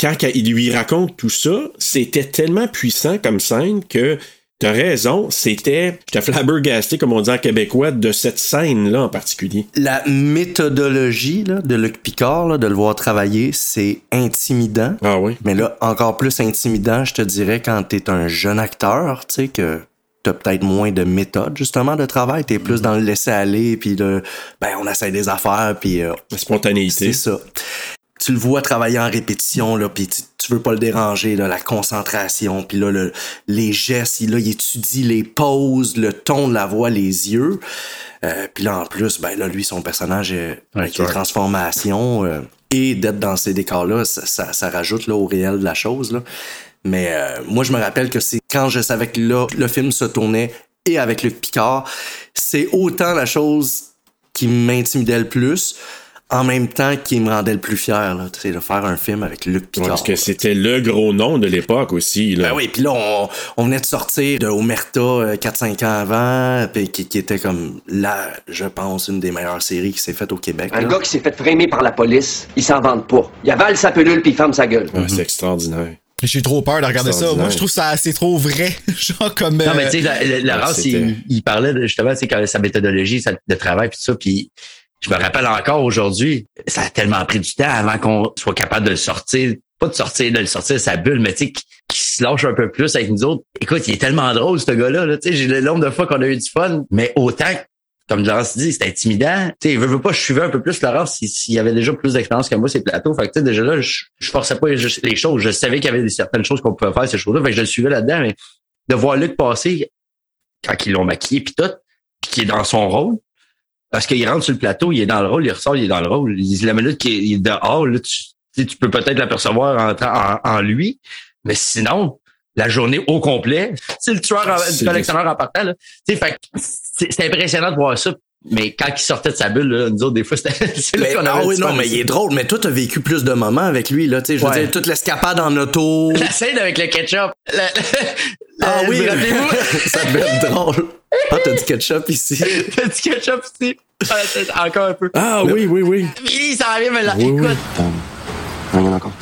quand il lui raconte tout ça, c'était tellement puissant comme scène que t'as raison, c'était, j'étais flabbergasté, comme on dit en québécois, de cette scène-là en particulier. La méthodologie là, de Luc Picard, là, de le voir travailler, c'est intimidant. Ah oui. Mais là, encore plus intimidant, je te dirais, quand t'es un jeune acteur, tu sais, que t'as peut-être moins de méthode, justement, de travail. T'es plus dans le laisser-aller, puis le, ben, on essaie des affaires, puis... euh, La spontanéité. c'est ça. Tu le vois travailler en répétition, là, puis tu, tu veux pas le déranger, là, la concentration, puis là, le, les gestes, il, là, il étudie les poses, le ton de la voix, les yeux. Euh, puis là, en plus, ben là, lui, son personnage, euh, avec les transformations, euh, et d'être dans ces décors-là, ça, ça, ça rajoute là, au réel de la chose. Là. Mais euh, moi, je me rappelle que c'est quand je savais que là, le film se tournait et avec Luc Picard, c'est autant la chose qui m'intimidait le plus, en même temps qui me rendait le plus fier, là, tu sais, de faire un film avec Luc Ouais, Picard. parce que c'était le gros nom de l'époque aussi. Là. Ben oui, puis là, on, on venait de sortir de Omerta euh, 4-5 ans avant, puis qui, qui était comme là, je pense, une des meilleures séries qui s'est faite au Québec. Un là. gars qui s'est fait framer par la police, il s'en vante pas. Il avale sa pelule puis il ferme sa gueule. Ah, C'est extraordinaire. J'ai trop peur de regarder ça. Moi, je trouve ça c'est trop vrai. Genre comme. Non, euh, mais tu sais, la- la- Laurence, il, il parlait de, justement, tu sais, quand sa méthodologie sa- de travail puis tout ça, puis je me rappelle encore aujourd'hui, ça a tellement pris du temps avant qu'on soit capable de le sortir, pas de sortir, de le sortir de sa bulle, mais tu sais, qu'il qu'il se lâche un peu plus avec nous autres. Écoute, il est tellement drôle, ce gars-là, là, tu sais, j'ai le nombre de fois qu'on a eu du fun, mais autant comme Laurence dit, c'était intimidant. Tu sais, veut, veut pas, je suivais un peu plus Laurence s'il s'il y avait déjà plus d'expérience que moi, ces plateaux. Fait que, tu sais, déjà là, je, je forçais pas les les choses. Je savais qu'il y avait des- certaines choses qu'on pouvait faire, ces choses-là. Fait que je le suivais là-dedans, mais de voir Luc passer quand ils l'ont maquillé puis tout, puis qu'il est dans son rôle. Parce qu'il rentre sur le plateau, il est dans le rôle, il ressort, il est dans le rôle. Il, la minute qu'il est dehors, là, tu, tu peux peut-être l'apercevoir en, en, en lui, mais sinon, la journée au complet, c'est le tueur, en- le collectionneur en partant. Là. Fait que c'est impressionnant de voir ça. Mais quand il sortait de sa bulle, là, nous autres, des fois, c'était c'est là Mais, qu'on ah avait oui, du non, mais il est drôle. Mais toi, t'as vécu plus de moments avec lui, là. Tu sais, je veux Ouais. dire, toute l'escapade en auto. La scène avec le ketchup. La- la- Ah la- oui, vous rappelez-vous? ça devait être drôle. Ah, t'as du ketchup ici. T'as du ketchup ici? Ah, Encore un peu. Ah oui, oui, oui. Puis il s'en vient, mais là, Oui, oui. écoute, Rien encore.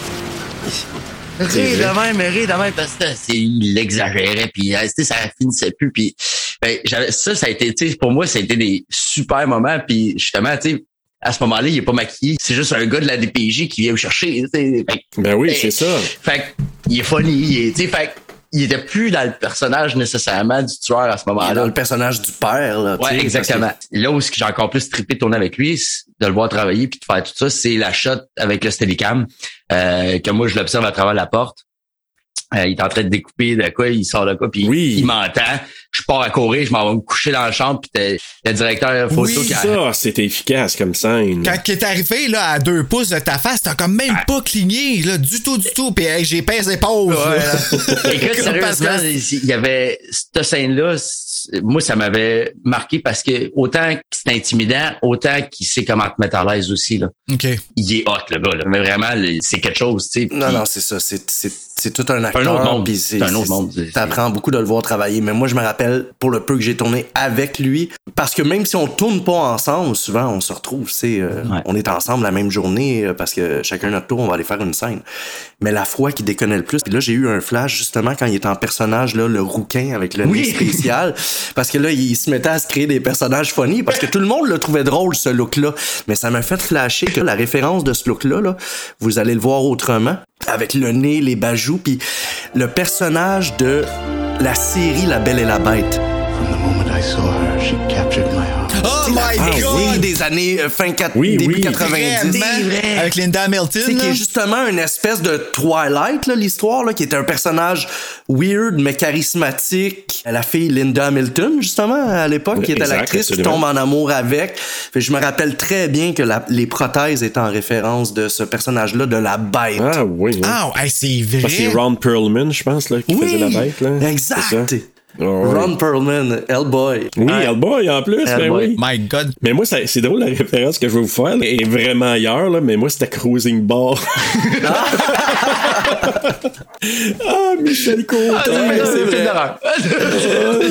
Rire de même, rire de même, parce que c'est- il l'exagérait, puis tu sais, ça finissait plus, puis ben, j'avais- ça, ça a été, tu sais, pour moi, ça a été des super moments, puis justement, tu sais, à ce moment-là, il est pas maquillé, c'est juste un gars de la DPJ qui vient me chercher, Fait Ben oui, Ben, c'est ça. Fait que, il est funny, il est, tu sais, fait que, il était plus dans le personnage nécessairement du tueur à ce moment-là. dans le personnage du père, là. Ouais, exactement. Là où ce que j'ai encore plus trippé de tourner avec lui, c'est de le voir travailler puis de faire tout ça, c'est la shot avec le Steadicam, euh, que moi je l'observe à travers la porte. Euh, il est en train de découper de quoi, il sort de quoi, puis Oui. il m'entend. Je pars à courir, je m'en vais me coucher dans la chambre, puis t'as le directeur photo Oui, qui a... Ça, c'était efficace comme scène. Quand il est arrivé là, à deux pouces de ta face, t'as comme même pas cligné là, du tout, du tout. Puis hey, j'ai pesé pause. là. Écoute, sérieusement, il y avait cette scène-là, moi, ça m'avait marqué parce que autant que c'est intimidant, autant qu'il sait comment te mettre à l'aise aussi. Là. Il est hot, le gars. Là. Mais vraiment, c'est quelque chose. tu sais. Non, non, c'est ça. C'est, tout un acteur. un autre monde. C'est un autre monde. T'apprends beaucoup de le voir travailler. Mais moi, je me rappelle pour le peu que j'ai tourné avec lui. Parce que même si on tourne pas ensemble, souvent on se retrouve, c'est euh, on est ensemble la même journée euh, parce que chacun notre tour, on va aller faire une scène. Mais la fois qui déconnait le plus, puis là j'ai eu un flash justement quand il était en personnage là, le rouquin avec le nez spécial, parce que là il se mettait à se créer des personnages funny parce que tout le monde le trouvait drôle ce look-là. Mais ça m'a fait flasher que la référence de ce look-là, là, vous allez le voir autrement, avec le nez, les bajoux, puis le personnage de la série La Belle et la Bête. From the moment I saw her, she captured my heart. Oh my Ah god! oui, des années euh, fin 4, Oui, début oui. 90. Vraiment? Avec Linda Hamilton. C'est qui là. est justement une espèce de Twilight, là, l'histoire, là, qui est un personnage weird mais charismatique. La fille Linda Hamilton, justement, à l'époque, qui était l'actrice, qui tombe en amour avec. Fait, je me rappelle très bien que la- les prothèses étaient en référence de ce personnage-là, de la bête. Ah oui. Ah, hey, c'est vrai. C'est Ron Perlman, je pense, là, qui Oui, faisait la bête. Là. exact. C'est. Ah, ouais. Ron Perlman, Hellboy. Oui, Ah, Hellboy en plus, ben oui. My God. Mais moi, ça- c'est drôle la référence que je vais vous faire. là, est vraiment ailleurs, là, mais moi, c'était Cruising Bar. ah, Michel Côté. c'est vrai. d'horreur.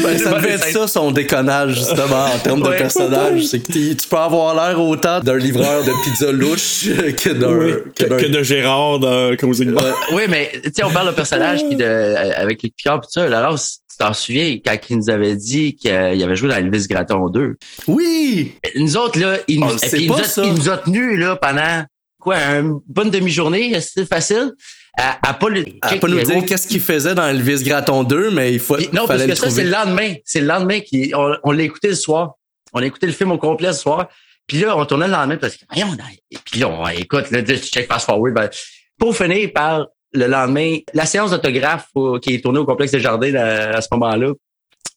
Ben, ça devait être ça son déconnage justement en termes de personnage. C'est que tu peux avoir l'air autant d'un livreur de pizza louche que d'un. Oui, que que, d'un- que de Gérard dans Cruising Bar. Oui, mais tu sais, on parle de personnage puis de euh, avec les piquants pis ça. T'en souviens quand il nous avait dit qu'il avait joué dans Elvis Gratton 2. Oui! Nous autres, là, il nous, il a, il nous a tenus là, pendant quoi, une bonne demi-journée, c'était facile, à, à pas le À pas nous dire qu'est-ce qu'il faisait dans Elvis Gratton 2, mais il faut, Puis non, parce que ça, c'est le lendemain. C'est le lendemain qui on, l'a écouté le soir. On a écouté le film au complet le soir. Puis là, on tournait le lendemain parce que voyons, et puis là, on écoute, là, check fast forward. Ben, pour finir par le lendemain, la séance d'autographe au- qui est tournée au complexe des jardins à, à ce moment-là.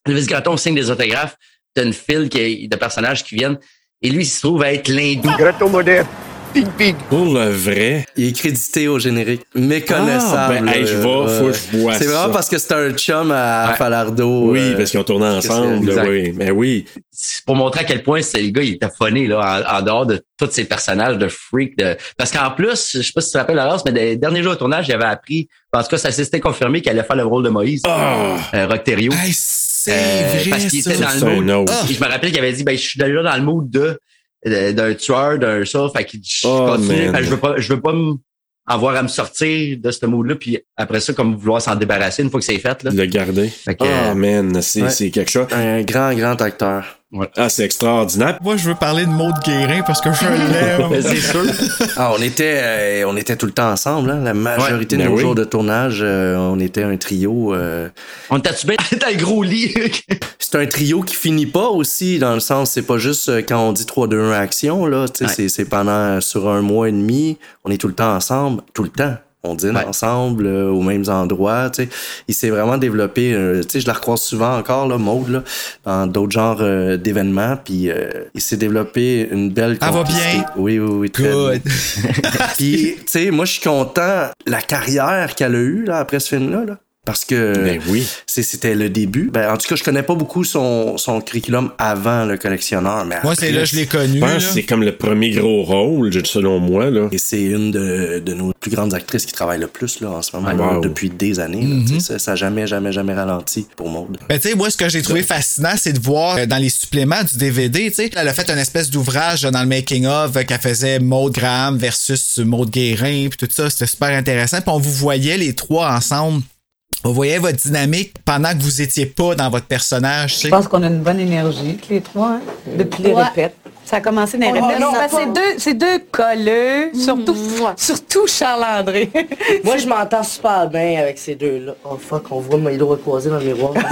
Elvis Gratton signe des autographes. T'as une file de personnages qui viennent. Et lui, il se trouve à être l'hindou. Gratton moderne. Pig Pig. Pour le vrai. Il est crédité au générique. Méconnaissable. Ah, ben, hey, je vais, euh, faut que je vois C'est vraiment parce que c'est un chum à Ouais. Falardo. Oui, euh, parce qu'ils ont tourné ensemble. là, oui, mais oui. C'est pour montrer à quel point c'est le gars, il était funny, là, en, en dehors de tous ces personnages de freak. De... Parce qu'en plus, je sais pas si tu te rappelles Laurence, mais des derniers jours de tournage, il avait appris, en tout cas, ça s'était confirmé qu'il allait faire le rôle de Moïse. Ah! Euh, Rock Thériault. Hey, c'est Euh, vrai. parce qu'il était dans le mood. Ah. Je me rappelle qu'il avait dit, ben, je suis déjà dans le mood de- d'un tueur, d'un ça. Fait qu'il dit, je Oh, continue, que je veux pas, je veux pas me avoir à me sortir de ce mood-là, puis après ça, comme vouloir s'en débarrasser une fois que c'est fait, là. Le garder. Fait que, Ah, man, c'est Ouais. c'est quelque chose. Un grand, grand acteur. Ah, c'est extraordinaire. Moi, je veux parler de Maud Guérin parce que je l'aime. Ben, c'est sûr. Ah, on était, euh, on était tout le temps ensemble. Hein? La majorité Ouais, de ben nos oui. jours de tournage, euh, on était un trio. euh, On t'a-tu bien? Dans le gros lit? C'est un trio qui finit pas aussi, dans le sens, c'est pas juste quand on dit 3, 2, 1 action, là. tu sais, Ouais. C'est, c'est pendant, sur un mois et demi, on est tout le temps ensemble, tout le temps. On dîne Ouais. ensemble, euh, aux mêmes endroits, tu sais. Il s'est vraiment développé, euh, tu sais, je la recroise souvent encore, là, Maud, là, dans d'autres genres euh, d'événements, puis euh, il s'est développé une belle Elle va bien? Oui, oui, oui, très Good. bien. Puis, tu sais, moi, je suis content la carrière qu'elle a eue, là, après ce film-là, là. Parce que Ben oui. c'était le début. Ben, en tout cas, je connais pas beaucoup son, son curriculum avant le collectionneur, mais Moi, c'est là que je l'ai connu. Là. c'est comme le premier gros rôle, selon moi. Là. Et c'est une de, de nos plus grandes actrices qui travaille le plus là, en ce moment, Wow. là, depuis des années. là. Mhm. Tu sais, Ça ça a jamais, jamais, jamais ralenti pour Maud. Ben, tu sais, moi, ce que j'ai trouvé fascinant, c'est de voir euh, dans les suppléments du DVD, tu sais, elle a fait une espèce d'ouvrage euh, dans le making-of euh, qu'elle faisait Maud Graham versus Maud Guérin, puis tout ça, c'était super intéressant. Puis on vous voyait les trois ensemble. On voyait votre dynamique pendant que vous étiez pas dans votre personnage, tu sais. Je pense qu'on a une bonne énergie, tous les trois, hein, depuis les Ouais. répètes. Ça a commencé dans les Oh, répètes. c'est deux, c'est deux colleux, surtout, surtout Charles-André. Moi, je m'entends super bien avec ces deux-là. Oh fuck, on voit Milo recroiser dans le miroir.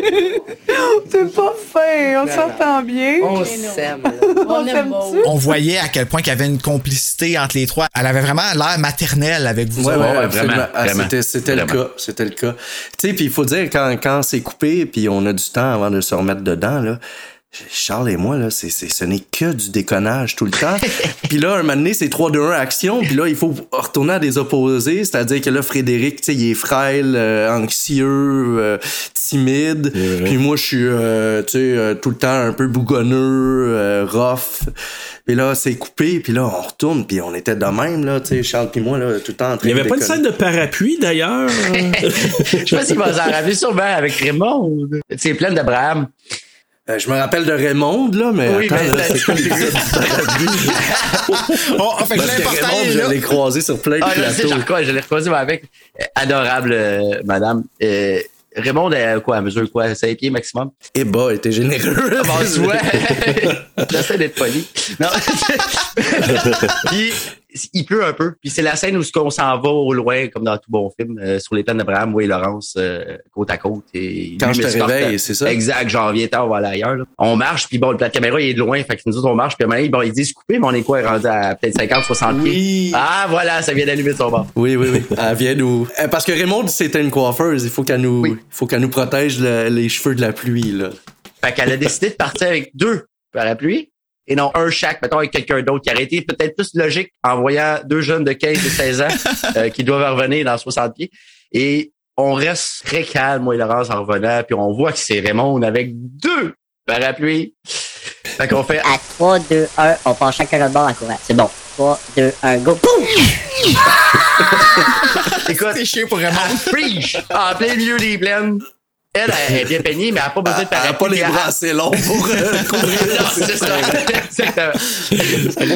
c'est pas fin, on s'entend bien. On s'aime. On s'aime-tu? On voyait à quel point qu'il y avait une complicité entre les trois. Elle avait vraiment l'air maternelle avec vous. Ouais, autres. ouais, ouais, absolument. vraiment, Ah, vraiment, C'était, le cas. C'était le cas. Tu sais, puis il faut dire, quand, quand c'est coupé, puis on a du temps avant de se remettre dedans, là, Charles et moi, là, c'est, c'est, ce n'est que du déconnage tout le temps. puis là, un moment donné, c'est 3, 2, 1 action. Puis là, il faut retourner à des opposés. C'est-à-dire que là, Frédéric, tu sais, il est frêle, euh, anxieux, euh, timide. Puis moi, je suis, euh, tu sais, euh, tout le temps un peu bougonneux, euh, rough. Puis là, c'est coupé. Puis là, on retourne. Puis on était de même, là, tu sais, Charles puis moi, là, tout le temps en train Il n'y de avait pas de scène de parapluie, d'ailleurs? Je sais pas s'il va s'en rappeler sûrement avec Raymond. C'est plein d'Abraham. Euh, je me rappelle de Raymond, là, mais Oui, attends, c'est- quoi l'épisode? Oh, fait Parce que Raymond, est je l'ai croisé sur plein de Ah, plateaux. je, je l'ai recroisé moi, avec. Euh, Adorable, euh, madame. Euh, Raymond, euh, quoi, à mesure quoi? 5 pieds maximum? Eh bah, était généreux. Bon. J'essaie d'être poli. Non. Puis, il pleut un peu. Puis c'est la scène où ce qu'on s'en va au loin, comme dans tout bon film, euh, sur les plaines d'Abraham, où et Laurence, euh, côte à côte. Et Quand je te réveille, c'est ça? Exact, genre, viens on va aller ailleurs. là. On marche, puis bon, le plat de caméra, il est de loin. Fait que nous autres, on marche, puis à un bon, ils disent couper, mais on est quoi, rendu à peut-être 50, 60 pieds? Oui. Ah, voilà, ça vient d'allumer son bord. Oui, oui, oui. Elle vient nous. Euh, Parce que Raymond, c'était une coiffeuse. Il faut qu'elle nous, faut qu'elle nous protège le- les cheveux de la pluie, là. Fait qu'elle a décidé de partir avec deux parapluies et non un chaque, mettons avec quelqu'un d'autre qui aurait été peut-être plus logique en voyant deux jeunes de 15 et 16 ans euh, qui doivent revenir dans 60 pieds. Et on reste très calme, moi et Laurence, en revenant, puis on voit que c'est Raymond avec deux parapluies. Fait qu'on fait À 3, 2, 1, on part chacun notre bord en courant. C'est bon. 3, 2, 1, go. Boum! Écoute, C'est chiant pour Raymond. en plein milieu des plaines. Elle, elle est bien peignée, mais elle n'a pas besoin de Elle a parapluie. pas les Elle- bras assez longs pour euh, couvrir. Non, c'est ça. Exactement.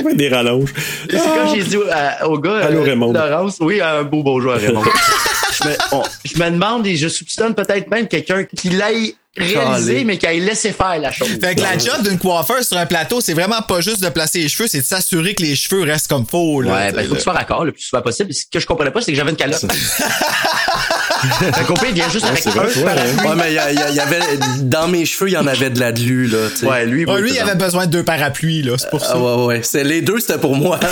Faire des rallonges. C'est comme j'ai dit au, gars, Allô, euh, Raymond. Laurence, oui, un beau bonjour à Raymond. je, me, on- je me demande et je soupçonne peut-être même quelqu'un qui l'ait réalisé, mais qui ait laissé faire la chose. Fait que la job d'une coiffeuse sur un plateau, c'est vraiment pas juste de placer les cheveux, c'est de s'assurer que les cheveux restent comme faux. Là, Ouais, ben, il faut que tu sois raccord le plus souvent possible. Ce que je comprenais pas, c'est que j'avais une calotte. peut, il vient juste avec un toi, parapluie. Ouais, mais il y, a- il y a- il y avait. Dans mes cheveux, il y en avait de la glu, là. tu sais. Ouais, lui, Ouais, lui, il avait besoin de deux parapluies, là, c'est pour ça. Ah ouais, ouais. C'est, les deux, c'était pour moi.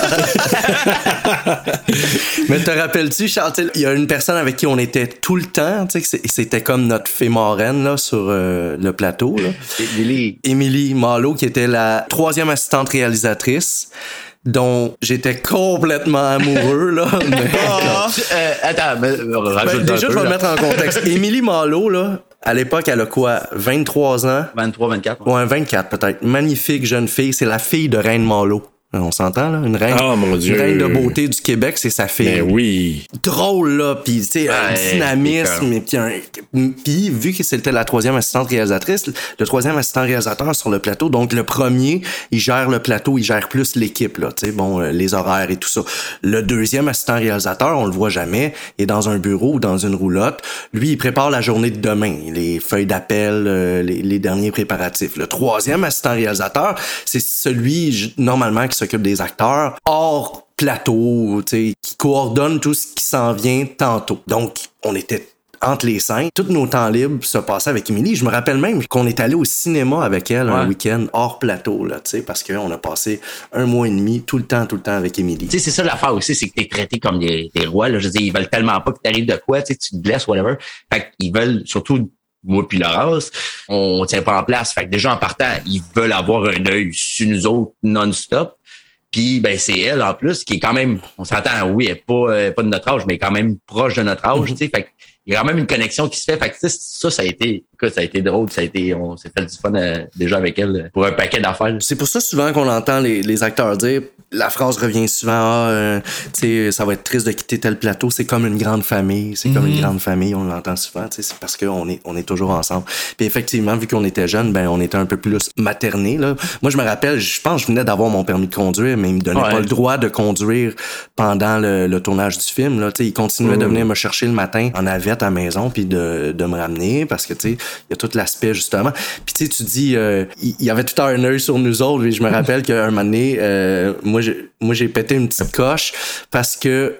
Mais te rappelles-tu, Charles, tu sais, il y a une personne avec qui on était tout le temps, tu sais, c'était comme notre fée marraine, là, sur euh, le plateau, là. Émilie. Émilie Malo, qui était la troisième assistante réalisatrice, dont j'étais complètement amoureux, là. mais- Euh, attends, mais, euh, Ben, déjà, je vais le mettre en contexte. Émilie Malo, là, à l'époque, elle a quoi? 23 ans? 23, 24. Ouais, 24 peut-être. Magnifique jeune fille. C'est la fille de Reine Malo. On s'entend, là? Une reine, Oh, mon Dieu. une reine de beauté du Québec, c'est sa fille. Ben oui. Drôle, là, puis tu sais, un dynamisme, puis un... Puis, vu que c'était la troisième assistante réalisatrice, le troisième assistant réalisateur sur le plateau, donc le premier, il gère le plateau, il gère plus l'équipe, là, tu sais, bon, euh, les horaires et tout ça. Le deuxième assistant réalisateur, on le voit jamais, il est dans un bureau ou dans une roulotte. Lui, il prépare la journée de demain, les feuilles d'appel, euh, les, les derniers préparatifs. Le troisième assistant réalisateur, c'est celui, normalement, qui s'occupe des acteurs hors plateau, tu sais, qui coordonne tout ce qui s'en vient tantôt. Donc, on était entre les scènes. Tous nos temps libres se passaient avec Émilie. Je me rappelle même qu'on est allé au cinéma avec elle un week-end hors plateau, là, tu sais, parce qu'on a passé un mois et demi tout le temps, tout le temps avec Émilie. Tu sais, c'est ça l'affaire aussi, c'est que t'es traité comme des, des rois. Là. Je veux dire, ils veulent tellement pas que t'arrives de quoi, tu te blesses, whatever. Fait qu'ils veulent, surtout moi puis Laurence, on tient pas en place. Fait que déjà en partant, ils veulent avoir un œil sur nous autres non-stop. Puis ben c'est elle en plus qui est quand même, on s'entend, oui, elle est pas, euh, pas de notre âge, mais quand même proche de notre âge, tu sais. Fait que il y a quand même une connexion qui se fait. Fait que tu sais, ça, ça a été, écoute, ça a été drôle, ça a été, on s'est fait du fun euh, déjà avec elle euh, pour un paquet d'affaires. C'est pour ça souvent qu'on entend les, les acteurs dire, la phrase revient souvent, ah, euh, tu sais, ça va être triste de quitter tel plateau, c'est comme une grande famille, c'est comme une grande famille, on l'entend souvent, tu sais, c'est parce qu'on est, on est toujours ensemble. Puis effectivement, vu qu'on était jeunes, ben on était un peu plus maternés, là. Moi, je me rappelle, je pense que je venais d'avoir mon permis de conduire, mais il me donnait Ouais. pas le droit de conduire pendant le, le tournage du film, là, tu sais, il continuait de venir me chercher le matin en navette à la maison, puis de, de me ramener, parce que, tu sais, il y a tout l'aspect, justement. Puis, tu sais, tu dis, euh, il il y avait tout un œil sur nous autres, et je me rappelle qu'un moment donné, euh, moi, j'ai pété une petite coche, parce que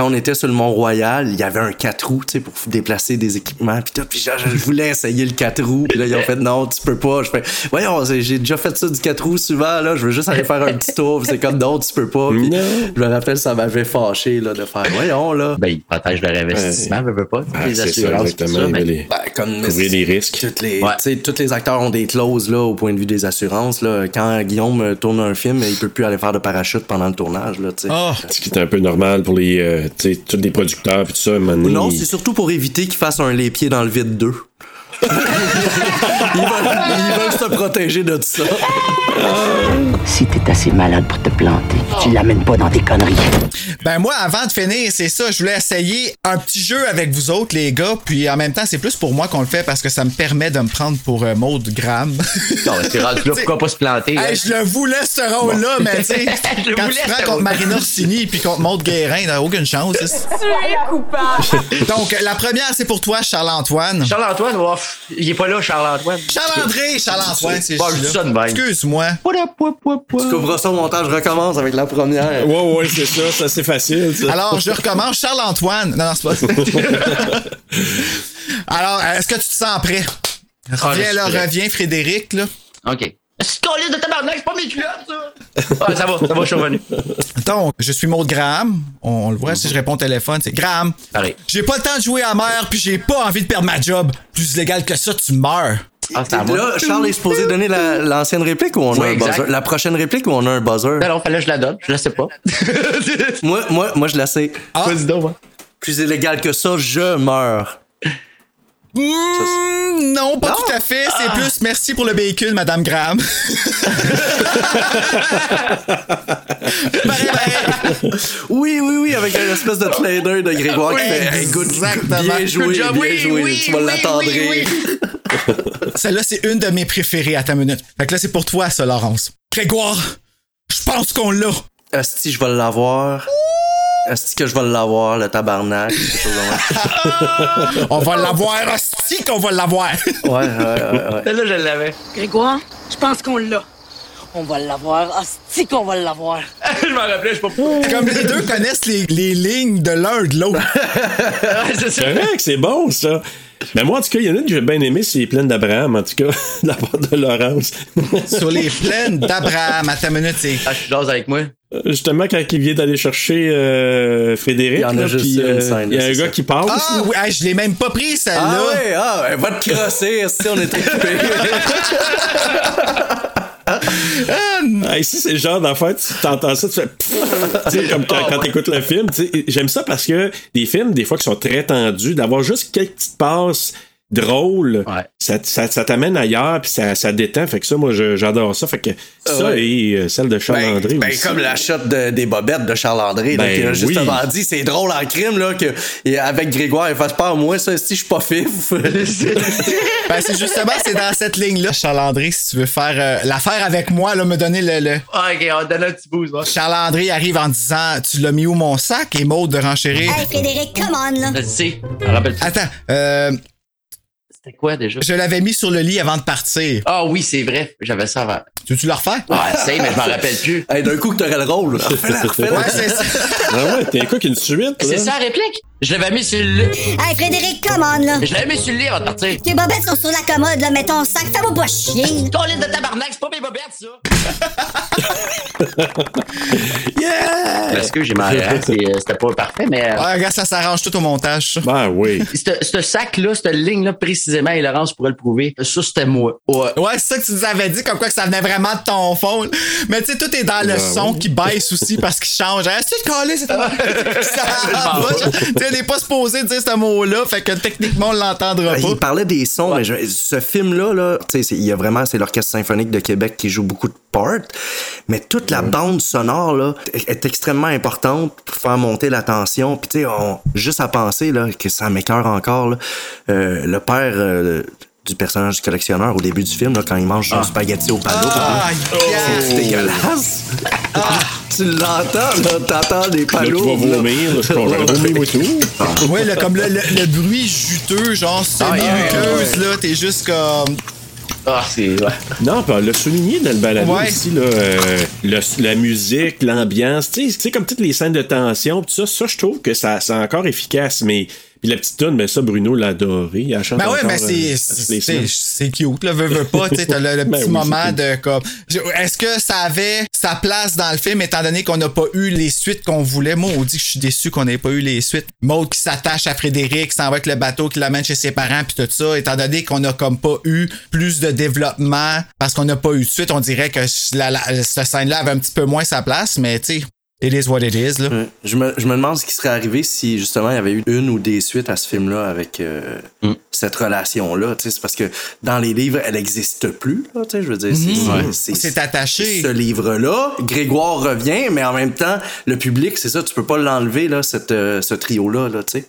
quand on était sur le Mont-Royal, il y avait un 4 roues, tu sais, pour déplacer des équipements, puis tout. Puis genre, je voulais essayer le 4 roues, puis là, ils ont fait non, tu peux pas. Je fais, voyons, j'ai déjà fait ça du 4 roues souvent, là, je veux juste aller faire un petit tour, Puis c'est comme non, tu peux pas. Puis je me rappelle, ça m'avait fâché, là, de faire, voyons, là. Ben, ils protègent leur investissement, veut, veut pas. Ah, les ça, assurances, ça. ben, les- Ben, comme couvrir les risques. Toutes les, tu sais, tous les acteurs ont des clauses là, au point de vue des assurances. Là. Quand Guillaume euh, tourne un film, il peut plus aller faire de parachute pendant le tournage. Là, tu sais. Ah. Ce qui est un peu normal pour les, euh, tous les producteurs puis tout ça. donné, Non, c'est surtout pour éviter qu'ils fassent un les pieds dans le vide 2. ils, veulent, ils veulent se protéger de tout ça. Si t'es assez malade pour te planter, tu l'amènes pas dans tes conneries. Ben moi, avant de finir, c'est ça, je voulais essayer un petit jeu avec vous autres, les gars, puis en même temps, c'est plus pour moi qu'on le fait parce que ça me permet de me prendre pour euh, Maud Graham. Non, mais t'es rendu là, pourquoi pas se planter? hein? Hey, je le voulais ce rôle-là, mais tu sais, quand tu prends contre. Marina Orsini puis contre Maud Guérin, t'as aucune chance. Tu es coupable. Donc, la première, c'est pour toi, Charles-Antoine. Charles-Antoine, pff, il est pas là, Charles-Antoine. Charles-André, Charles-Antoine, c'est Bon, je ça. Excuse-moi. Tu couperas ça au montage, je recommence avec la première. Ouais, ouais, c'est ça, ça c'est facile. ça. Alors, je recommence. Charles-Antoine. Non, non, c'est pas Alors, est-ce que tu te sens prêt? Ah, Reviens suis là, prêt. reviens, Frédéric, là. OK. C'est colline de tabarnak, c'est pas mes culottes, ça! Ah, ça va, ça va, je suis revenu. Donc, je suis Maud Graham. On, on le voit si je réponds au téléphone, c'est Graham. Pareil. J'ai pas le temps de jouer à mer, puis j'ai pas envie de perdre ma job. Plus légal que ça, tu meurs. Ah. Là, Charles est supposé donner la- l'ancienne réplique ou on Oui, a un exact. buzzer? La prochaine réplique ou on a un buzzer? Non, non, fallait que je la donne, je la sais pas. Moi, moi, moi, je la sais. Ah. Vas-y donc, ouais. Plus illégal que ça, je meurs. Hmm, non, pas Non? tout à fait. C'est Ah. plus merci pour le véhicule, Madame Graham. Pareil, pareil. Oui, oui, oui, avec une espèce de trader de Grégoire qui fait hey, good, exactement. bien joué, Good job. bien Oui, joué, oui, tu vas oui, Celle-là, c'est une de mes préférées à ta minute. Fait que là, c'est pour toi, ça, Laurence. Grégoire, je pense qu'on l'a. Asti, je vais l'avoir. Asti que je vais l'avoir, le tabarnak. On va l'avoir, hostie qu'on va l'avoir. ouais, ouais, ouais, ouais. Celle-là, je l'avais. Grégoire, je pense qu'on l'a. On va l'avoir. Hostie qu'on va l'avoir. je m'en rappelais, je sais pas pourquoi. Comme les deux connaissent les, les lignes de l'un de l'autre. C'est vrai que c'est bon, ça. Mais moi, en tout cas, il y en a une que j'ai bien aimé, c'est les plaines d'Abraham, en tout cas, de la part de Laurence. Sur les plaines d'Abraham, à ta minute, c'est. Ah, je suis jase avec moi. Justement, quand il vient d'aller chercher euh, Frédéric, Il y en a là, juste une euh, scène, il y a un gars ça. qui passe. Ah, oui, ah, je l'ai même pas pris, celle-là. Ah ouais, ah, ouais, va te crosser, Asti, on est occupé. Ah, ici, c'est le genre d'affaire, tu t'entends ça, tu fais pfff, comme quand, quand t'écoutes le film. J'aime ça parce que des films, des fois, qui sont très tendus, d'avoir juste quelques petites passes drôles, Ouais. ça, ça, ça t'amène ailleurs, puis ça, ça détend. Fait que ça, moi, j'adore ça. Fait que ça Ouais. et euh, celle de Ben, Charles-André ben, aussi. comme la shot de- des bobettes de Charles-André, là, Ben qui a justement oui. dit, c'est drôle en crime, là, que, et avec Grégoire, il fasse pas, moi, ça, si je suis pas fif. Ben, c'est justement, c'est dans cette ligne-là. Charles-André, si tu veux faire euh, l'affaire avec moi, là, me donner le. le... Ah, ok, on donne un petit boost, va. Charles-André arrive en disant Tu l'as mis où mon sac? Et Maud de renchérir. Hey, Frédéric, come on, là. Je sais. Attends, euh, C'était quoi déjà? je l'avais mis sur le lit avant de partir. Ah oui, c'est vrai. J'avais ça avant. Tu veux-tu le refaire? Ah, c'est, mais je m'en rappelle plus. hey, d'un coup que t'aurais le rôle, là. refais-la, refais-la. Ouais, c'est ça. Ah ouais, t'es quoi qu'une suite? C'est ça la réplique? Je l'avais mis sur le. Hey, Frédéric, come on, là. Je l'avais mis sur le lit avant de partir. Tes bobettes sont sur la commode, là, mais ton sac, fais-moi pas chier. Colline de tabarnak, c'est pas mes bobettes, ça! Yeah! Parce que j'ai marre, euh, c'était pas parfait, mais. euh, Ouais, regarde, ça s'arrange tout au montage, ça. Ben oui. Ce ce sac-là, cette ligne-là précisément, et Laurence pourrait le prouver, ça c'était moi. Ouais. Ouais, c'est ça que tu nous avais dit, comme quoi que ça venait vraiment de ton fond. Mais tu sais, tout est dans le Ouais, son ouais. qui baisse aussi parce qu'il change. Est-ce que tu calais, c'est on n'est pas supposé dire ce mot-là, fait que techniquement, on l'entendra pas. Il parlait des sons, mais je- ce film-là, là, il y a vraiment, c'est l'Orchestre symphonique de Québec qui joue beaucoup de parts, mais toute la bande sonore, là, est extrêmement importante pour faire monter la tension. Puis, tu sais, juste à penser, là, que ça m'écœure encore, là, euh, le père euh, du personnage du collectionneur au début du film, là, quand il mange son spaghetti au palo. Ah, c'est dégueulasse. tu l'entends, là, t'entends des Là, tu palos. vas vomir, là, je. Vomir, moi, tout. Ouais, là, comme le, le- le bruit juteux, genre Ah, semi-muqueuse, là, t'es juste comme. Ah, c'est. Non, puis on l'a souligné dans le balado Ouais. aussi, là, euh, le- la musique, l'ambiance, tu sais, comme toutes les scènes de tension, tout ça, ça, je trouve que ça, c'est encore efficace, mais. Puis la petite tonne, mais ça, Bruno l'a adoré. Elle chante Ben ouais, mais c'est euh, c'est cute, là, veux, veux pas, tu t'as le, le Ben petit oui, moment de comme. Est-ce que ça avait sa place dans le film étant donné qu'on n'a pas eu les suites qu'on voulait? Moi, on dit que je suis déçu qu'on n'ait pas eu les suites. Maud qui s'attache à Frédéric, s'en va avec le bateau qui l'amène chez ses parents, puis tout ça, étant donné qu'on a comme pas eu plus de développement parce qu'on n'a pas eu de suite, on dirait que la, la- cette scène-là avait un petit peu moins sa place, mais tu sais, it is what it is, là. Ouais. Je, me, je me demande ce qui serait arrivé si justement il y avait eu une ou des suites à ce film-là avec euh, cette relation-là. tu sais, C'est parce que dans les livres, elle n'existe plus. Là, tu sais, je veux dire, c'est- c'est- C'est attaché. Ce livre-là, Grégoire revient, mais en même temps, le public, c'est ça, tu peux pas l'enlever, là, cette, euh, ce trio-là. Là, tu sais.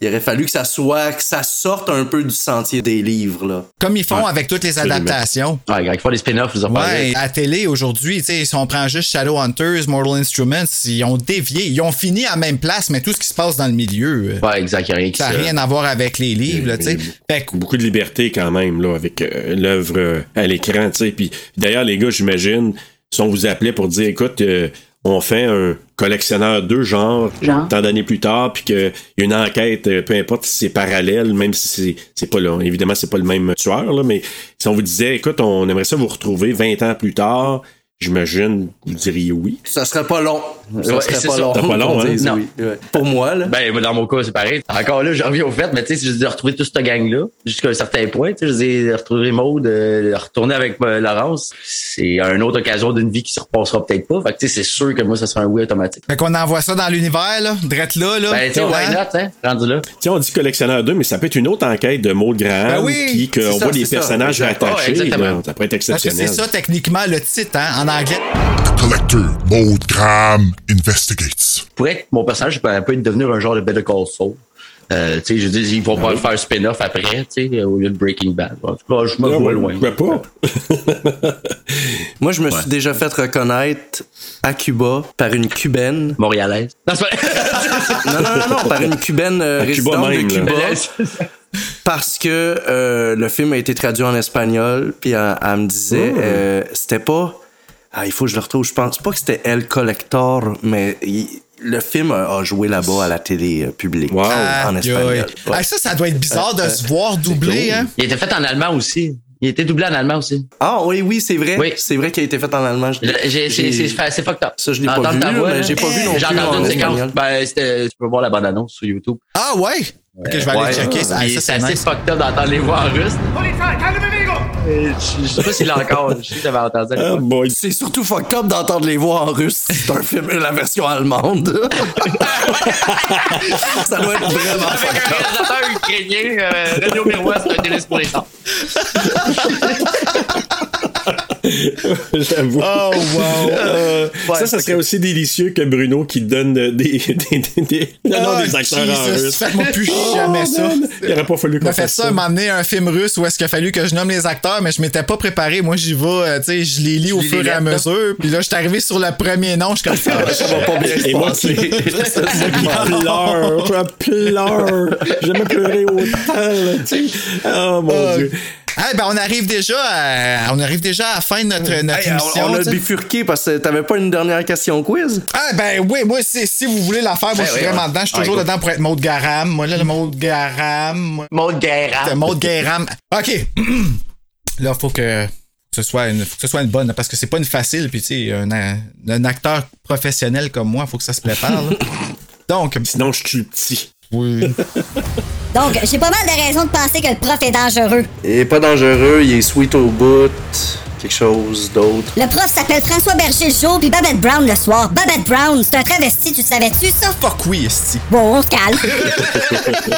Il aurait fallu que ça soit, que ça sorte un peu du sentier des livres. Là. Comme ils font avec toutes les adaptations. Ouais, ils font des spin-offs, ils ont Ouais, à la télé aujourd'hui, tu sais, si on prend juste Shadowhunters, Mortal Instruments, ils ont dévié, ils ont fini à la même place, mais tout ce qui se passe dans le milieu, euh, Ouais, exact, il y a rien qui ça n'a rien à voir avec les livres, là, tu sais. Fait que- Beaucoup de liberté quand même là, avec euh, l'œuvre euh, à l'écran. tu sais. Puis d'ailleurs, les gars, j'imagine, si on vous appelait pour dire écoute, euh, on fait un collectionneur de genre, Genre? tant d'années plus tard, puis qu'il y a une enquête, euh, peu importe si c'est parallèle, même si c'est, c'est pas là, évidemment, c'est pas le même tueur, là, mais si on vous disait, écoute, on aimerait ça vous retrouver 20 ans plus tard, j'imagine, vous diriez oui. Ça serait pas long. Ça Ouais, serait c'est pas ça. long. C'est pas long, hein? dise Non. oui. Ouais. Pour moi, là. Ben, dans mon cas, c'est pareil. Encore là, je reviens au fait, mais tu sais, si je dis de retrouver toute cette gang-là, jusqu'à un certain point, tu sais, je dis, de retrouver Maud, euh, de retourner avec euh, Laurence, c'est une autre occasion d'une vie qui se repassera peut-être pas. Fait que, tu sais, c'est sûr que moi, ça sera un oui automatique. Fait qu'on envoie ça dans l'univers, là, drette là, là. Ben, tu sais, why Hein? not, hein, rendu là. Tu sais, on dit collectionneur 2, mais ça peut être une autre enquête de Maud Graham, Ben oui, puis qu'on voit des personnages Exact. Ouais, attachés. exactement. là. ça pourrait être que exceptionnel. c'est ça, techniquement, le titre, hein, en anglais. Collector Maud Graham investigates. Pourrait être, mon personnage peut, devenir un genre de Better Call Saul. Euh, tu sais, je dis, ils vont pas faire spin-off après, tu sais, au lieu de Breaking Bad. En tout cas, je me Ah vois ouais, loin. pas? Moi, je me suis déjà fait reconnaître à Cuba par une cubaine. Montréalaise. Non, Non, non, non, non, par une cubaine euh, Cuba résidente même, de là. Cuba. Parce que euh, le film a été traduit en espagnol, puis elle, elle me disait, Oh. euh, c'était pas. Ah, il faut que je le retrouve. Je pense pas que c'était El Collector, mais il- le film a, a joué là-bas à la télé euh, publique Wow. en espagnol. Ouais. Ah, ça, ça doit être bizarre de se voir doubler, hein. Il était fait en allemand aussi. Il était doublé en allemand aussi. Ah oui, oui, c'est vrai. Oui. C'est vrai qu'il a été fait en allemand. Je- J'ai- C'est j'ai- fucked up. Ça, je l'ai pas Entendre vu, mais j'ai pas vu non J'ai plus entendu en une séquence. Ben, c'était- tu peux voir la bande-annonce sur YouTube. Ah ouais? Ok, je vais aller checker. ça. Ah, ça, C'est assez nice. fucked up d'entendre les voix en russe. Euh, je sais pas s'il l'a encore. Je sais que j'avais entendu. Ah, boy. C'est surtout fucked up d'entendre les voix en russe. C'est un film, la version allemande. ça doit être vraiment Avec fucked un up. réalisateur ukrainien, euh, Radio Miroir, c'est un délice pour les temps. J'avoue. Oh, wow. Euh, Ouais, ça, ça serait que- aussi délicieux que Bruno qui donne des, des, des, des- non, non, Ah, des acteurs en Jesus, russe. Faites-moi plus jamais Oh, ça. man. Il aurait pas fallu On qu'on a fait fasse ça, ça. m'a amené un film russe où est-ce qu'il a fallu que je nomme les acteurs, mais je m'étais pas préparé. Moi, j'y vais, euh, tu sais, je les lis au fur et à mesure. Puis là, je suis arrivé sur le premier nom, je suis comme ça. Ça va pas bien Et moi qui, pleure, je pleure. J'ai jamais pleuré autant, là, tu sais. Oh mon Euh, dieu. Ah, ben, on arrive déjà à, on arrive déjà à la fin de notre, notre Hey, émission. on, on a bifurqué parce que t'avais pas une dernière question quiz? Ah, ben oui, moi, si, si vous voulez la faire, moi, Ben je suis oui, vraiment ouais. dedans. Je suis Ah, toujours écoute. dedans pour être Maud Garam. Moi, là, le Maud Garam. Maud Guérard. Maud Guéram. OK. là, faut que ce soit une, faut que ce soit une bonne, parce que c'est pas une facile. Puis, tu sais, un, un acteur professionnel comme moi, faut que ça se prépare. là. Donc, Sinon, je tue le petit. Oui. Donc, j'ai pas mal de raisons de penser que le prof est dangereux. Il est pas dangereux, il est sweet au bout. Quelque chose d'autre. Le prof s'appelle François Berger le jour, puis Babette Brown le soir. Babette Brown, c'est un travesti, tu savais-tu, ça? Fuck oui, esti. Bon, on se calme.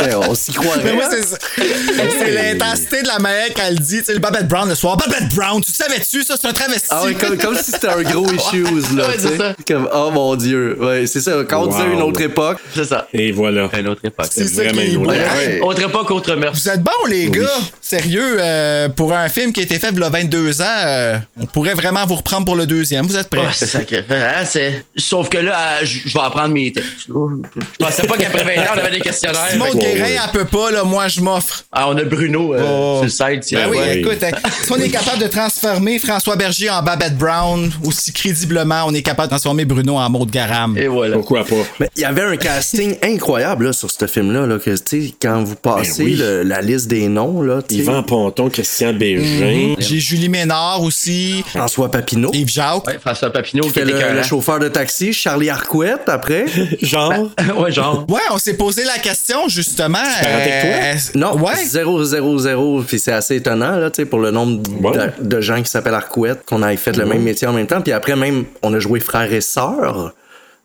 Eh, on s'y croirait. Mais moi, c'est ça. C'est l'intensité de la manière qu'elle dit. Tu sais, le Babette Brown le soir. Babette Brown, tu savais-tu, ça? C'est un travesti. Ah comme, comme si c'était un gros issues, là, Ouais, tu c'est sais. ça. Comme, oh mon dieu. Ouais, c'est ça. Quand on disait Wow. une autre époque, C'est ça. Et voilà. Une autre époque. C'est ça vraiment qui est une beau. autre- ouais. Autre époque, autre meurtre. Vous êtes bons, les gars. Sérieux, euh, pour un film qui a été fait a 22 ans, euh, on pourrait vraiment vous reprendre pour le deuxième. Vous êtes prêts? Ouais, c'est sacré. Hein, c'est- Sauf que là, euh, je vais apprendre mes textes. Je pensais pas qu'après 20 ans, on avait des questionnaires. Simon Guérin, elle peut pas, là, moi, je m'offre. Ah, on a Bruno euh, Oh. sur le site. Ben oui, ouais. écoute, hein, si on est capable de transformer François Berger en Babette Brown, aussi crédiblement, on est capable de transformer Bruno en Maud Garam. Et voilà. Pourquoi pas? Mais il y avait un casting incroyable là, sur ce film-là. Là, que, tu sais, quand vous passez Ben oui. le- la liste des noms, là, tu sais, Yvan Ponton, Christian Bégin. J'ai Julie Ménard aussi, François Papineau, Yves Jacques. Ouais, François Papineau qui était le, chauffeur de taxi, Charlie Arquette après. Genre? ouais, genre. Ouais, on s'est posé la question, justement. que toi? euh, Non, Ouais. 0, 0, 0. Puis c'est assez étonnant là, tu sais, pour le nombre Ouais. de, de gens qui s'appellent Arquette, qu'on ait fait le même métier en même temps. Puis après, même, on a joué frères et sœurs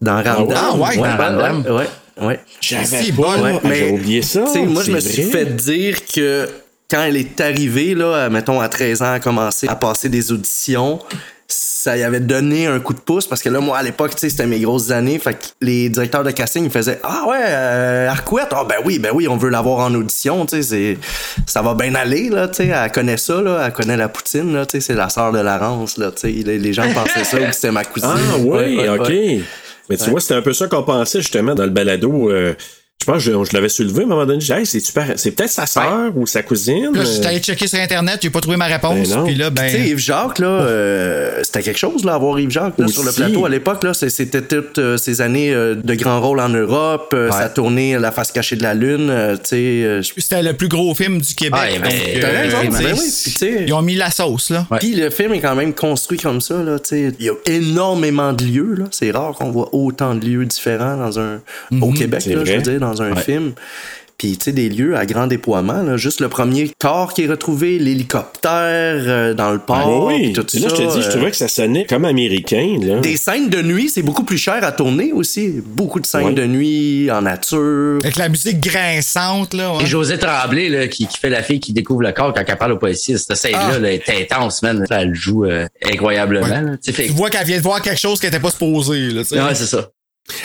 dans Ramdam. Ah ouais? ouais, Dans Ramdam. ouais, ouais, ouais. J'avais Si, pas. bon, Ouais, Ah, J'ai oublié ça. Tu sais, moi, je me suis fait dire que quand elle est arrivée, là, mettons, à 13 ans, à commencer à passer des auditions, ça y avait donné un coup de pouce parce que là, moi, à l'époque, c'était mes grosses années. Fait que les directeurs de casting, ils faisaient Ah ouais, euh, Arquette, ah ben oui, ben oui, on veut l'avoir en audition, tu sais, c'est- ça va bien aller, là, tu sais, elle connaît ça, là, elle connaît la poutine, là, tu sais, c'est la sœur de Larence, là, tu sais, les, les gens pensaient ça c'était ma cousine. Ah oui, Ouais, ouais, ok. ouais. Mais tu vois, c'était un peu ça qu'on pensait justement dans le balado. euh, je pense que je, je l'avais soulevé à un moment donné. J'ai dit, hey, c'est peut-être sa sœur ou sa cousine. Là, je suis euh, allé checker sur Internet, j'ai pas trouvé ma réponse. Ben. Puis là, Tu sais, ben. Yves Jacques, là, euh, c'était quelque chose, là, avoir Yves Jacques là, sur le plateau à l'époque. là. C'était toutes euh, ces années euh, de grands rôles en Europe, euh, Ouais. sa tournée La face cachée de la Lune. euh, tu sais, euh, C'était le plus gros film du Québec. Ben, donc, euh, ben oui, Ils ont mis la sauce, là. Puis le film est quand même construit comme ça. Là, tu sais. Il y a énormément de lieux. là. C'est rare qu'on voit autant de lieux différents dans un, au Québec, c'est là, je vrai. veux dire, dans un film. Puis, tu sais, des lieux à grand déploiement. Là. Juste le premier corps qui est retrouvé, l'hélicoptère euh, dans le port, oui, puis tout Et là, je ça, te dis, je euh, trouvais que ça sonnait comme américain. Là. Des scènes de nuit, c'est beaucoup plus cher à tourner aussi. Beaucoup de scènes Ouais. de nuit en nature. Avec la musique grinçante, là. ouais. Et José Tremblay, là, qui, qui fait la fille qui découvre le corps quand elle parle au policier, cette scène-là Ah. là, est intense, man. Elle le joue euh, incroyablement. Ouais. là. Tu sais, fait- Tu vois qu'elle vient de voir quelque chose qui était pas supposé, là. Ouais, c'est ça.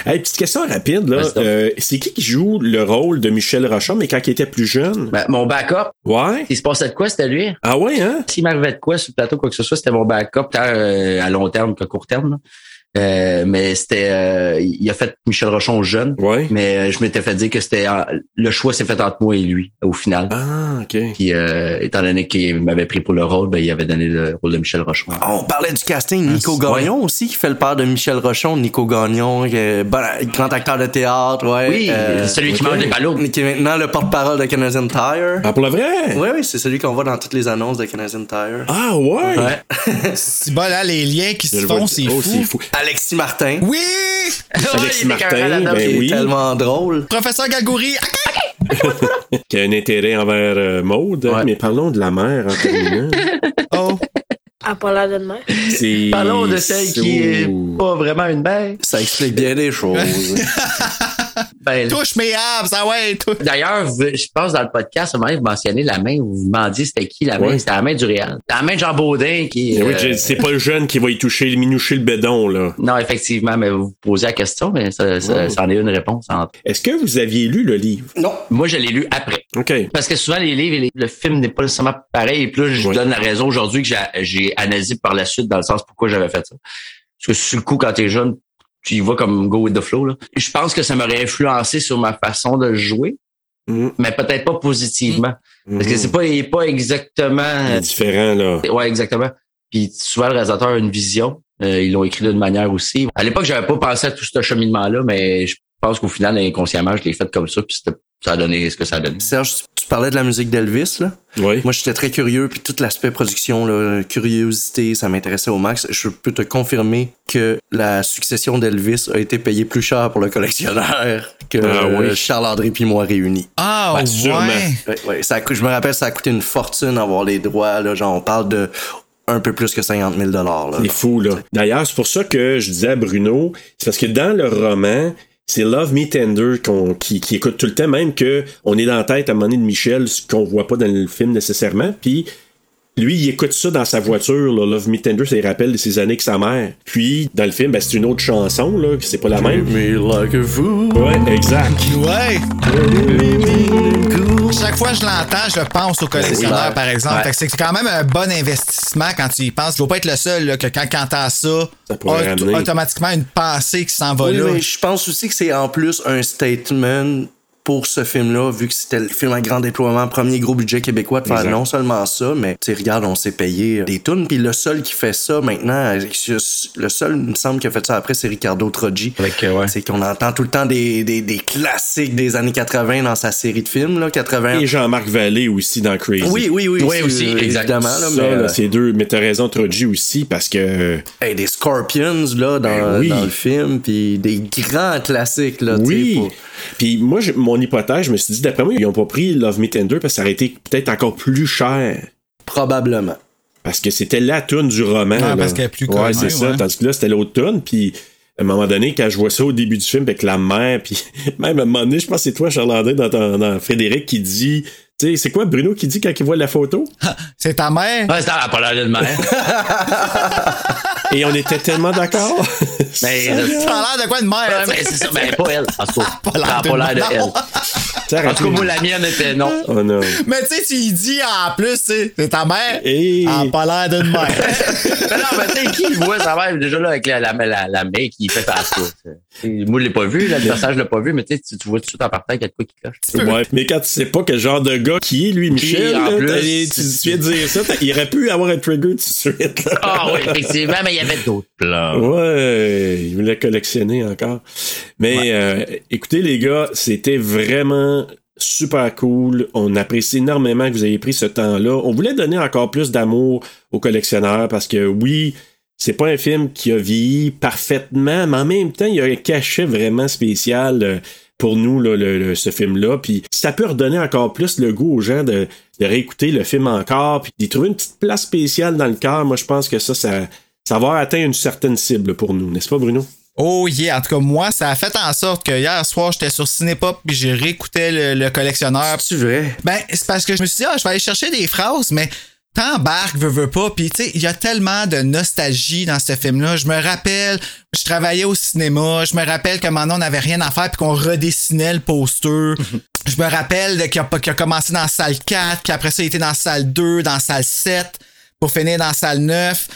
Hey, petite question rapide. là. Euh, c'est qui qui joue le rôle de Michel Rochon, mais quand il était plus jeune? Ben, mon backup, Ouais. il se passait de quoi, c'était lui? Ah ouais, hein? S'il m'arrivait de quoi sur le plateau, quoi que ce soit, c'était mon backup, tant euh, à long terme qu'à court terme. là. Euh, mais c'était, euh, il a fait Michel Rochon jeune, Ouais. mais euh, je m'étais fait dire que c'était euh, le choix s'est fait entre moi et lui au final. Ah, ok. Puis euh, étant donné qu'il m'avait pris pour le rôle, ben il avait donné le rôle de Michel Rochon. On parlait du casting. Nico Ah, ouais. Gagnon aussi, qui fait le père de Michel Rochon. Nico Gagnon, qui est bon, grand acteur de théâtre. Ouais, Oui, celui qui mange des ballons. Qui est maintenant le porte-parole de Canadian Tire. Ah, pour le vrai? Oui, oui, c'est celui qu'on voit dans toutes les annonces de Canadian Tire. Ah ouais? Ouais. C'est bon, là, les liens qui se font, c'est oh, fou. c'est fou. Alexis Martin. Oui! Alexis il Martin, ben est oui. tellement drôle. Professeur Galgouri. Qui a un intérêt envers euh, Maude. Ouais. Mais parlons de la mère en terminant. Oh. À pas l'air de mère. Parlons de celle qui est pas vraiment une mère. Ça explique bien des choses. Ben, Touche mes abs, ah ouais, touche. D'ailleurs, je pense dans le podcast, à un moment donné, vous mentionnez la main, vous vous demandiez c'était qui la main, Ouais. c'était la main du Réal. La main de Jean Baudin qui oui, euh, je- c'est pas le jeune qui va y toucher, minoucher le bédon, là. Non, effectivement, mais vous vous posez la question, mais ça, ça, Ouais. ça en est une réponse. Est-ce que vous aviez lu le livre? non. Moi, je l'ai lu après. OK. Parce que souvent, les livres et les- le film n'est pas nécessairement pareil. Et puis là, je Ouais. donne la raison aujourd'hui que j'ai- j'ai analysé par la suite dans le sens pourquoi j'avais fait ça. Parce que sur le coup, quand t'es jeune, tu y vas comme go with the flow. Là. Je pense que ça m'aurait influencé sur ma façon de jouer, Mm. mais peut-être pas positivement. Parce que c'est pas, il est pas exactement... C'est différent, là. Ouais, exactement. Puis souvent, le réalisateur a une vision. Euh, ils l'ont écrit d'une manière aussi. À l'époque, j'avais pas pensé à tout ce cheminement-là, mais je pense qu'au final, inconsciemment, je l'ai fait comme ça, puis c'était- ça a donné ce que ça a donné. Serge, tu parlais de la musique d'Elvis, là. Oui. Moi, j'étais très curieux, puis tout l'aspect production, là, curiosité, ça m'intéressait au max. Je peux te confirmer que la succession d'Elvis a été payée plus cher pour le collectionneur que Ah oui. euh, Charles-André puis moi réunis. Ah, Ben, ouais. sûrement. Ouais, ouais, ça je me rappelle, ça a coûté une fortune avoir les droits, là, genre, on parle de un peu plus que 50 000 là. C'est fou, là. D'ailleurs, c'est pour ça que je disais à Bruno, c'est parce que dans le roman, c'est Love Me Tender qu'on, qui, qui écoute tout le temps, même que on est dans la tête à un moment donné de Michel, ce qu'on voit pas dans le film nécessairement. Puis lui, il écoute ça dans sa voiture, là, Love Me Tender, ça lui rappelle de ses années avec sa mère. Puis, dans le film, ben, c'est une autre chanson, là, que c'est pas la même. Me like a fool. Ouais, exact. Ouais. Chaque fois que je l'entends, je pense au collectionneur, Oui. par exemple. Ouais. Fait que c'est quand même un bon investissement quand tu y penses. Tu vas pas être le seul là, que quand tu entends ça, ramener. automatiquement une pensée qui s'en va Oui, là. mais je pense aussi que c'est en plus un statement pour ce film-là, vu que c'était le film à grand déploiement, premier gros budget québécois, de faire non seulement ça, mais tu sais, regarde, on s'est payé des tunes, puis le seul qui fait ça maintenant, le seul, il me semble, qui a fait ça après, c'est Ricardo Troggi. C'est qu'on entend tout le temps des, des, des classiques des années 80 dans sa série de films, là, 80. Et Jean-Marc Vallée aussi dans Crazy. Oui, oui, oui. Oui, aussi, exact. Évidemment, là, Ça, mais. euh, c'est deux. Mais t'as raison, Troji aussi, parce que. hey, des Scorpions, là, dans, Ben oui. dans le film, puis des grands classiques, là, Oui. pour- Puis moi, je- mon hypothèse, je me suis dit, d'après moi, ils ont pas pris Love Me Tender parce que ça aurait été peut-être encore plus cher. Probablement. Parce que c'était la tune du roman. Ah, là. parce qu'elle est plus Ouais, connue, c'est ça. ouais. Tandis que là, c'était l'autre tune. Puis à un moment donné, quand je vois ça au début du film avec la mère, puis même à un moment donné, je pense que c'est toi, Charlandin, dans, ton- dans Frédéric, qui dit. Tu sais, c'est quoi Bruno qui dit quand il voit la photo? C'est ta mère? Ouais, ça n'a pas de mère. Et on était tellement d'accord. Mais, Ça a l'air de quoi de mère? Mais c'est ça. Ben, pas elle. En tout cas, Pas l'air de pas l'air de mère. elle. En tout cas, moi, la mienne était non. Oh non. Mais tu sais, tu y dis en plus, tu sais, c'est ta mère. Et- Elle a pas l'air d'une mère. Mais non, mais tu sais, qui voit sa mère déjà là avec la, la, la, la main qui fait face ça? Moi, je l'ai pas vu, là, le personnage je l'ai pas vu, mais tu sais, tu tu vois tout de suite en partant qu'il y a de quoi qui cloche. Ouais, mais quand tu sais pas quel genre de gars qui est, lui, Michel, en là, plus, t'as- tu tu viens de dire ça, il aurait pu avoir un trigger tout de suite. Ah oui, effectivement, mais il y avait d'autres plans. Ouais, il voulait collectionner encore. Mais euh, écoutez les gars, c'était vraiment super cool. On apprécie énormément que vous ayez pris ce temps-là. On voulait donner encore plus d'amour aux collectionneurs parce que oui, c'est pas un film qui a vieilli parfaitement, mais en même temps, il y a un cachet vraiment spécial euh, pour nous, là, le- le- ce film-là. Puis ça peut redonner encore plus le goût aux gens de, de réécouter le film encore, puis d'y trouver une petite place spéciale dans le cœur. Moi, je pense que ça, ça, ça va atteindre une certaine cible pour nous, n'est-ce pas, Bruno? Oh yeah, en tout cas moi, ça a fait en sorte que hier soir, j'étais sur Cinépop puis j'ai réécouté le, le collectionneur. C'est vrai? Ben, c'est parce que je me suis dit, ah, je vais aller chercher des phrases, mais t'embarques, veux, veux pas. Puis, tu sais, il y a tellement de nostalgie dans ce film-là. Je me rappelle, je travaillais au cinéma, je me rappelle que maintenant on n'avait rien à faire puis qu'on redessinait le poster. je me rappelle qu'il a, qu'il a commencé dans la salle 4, qu'après ça, il était dans la salle 2, dans la salle 7, pour finir dans la salle 9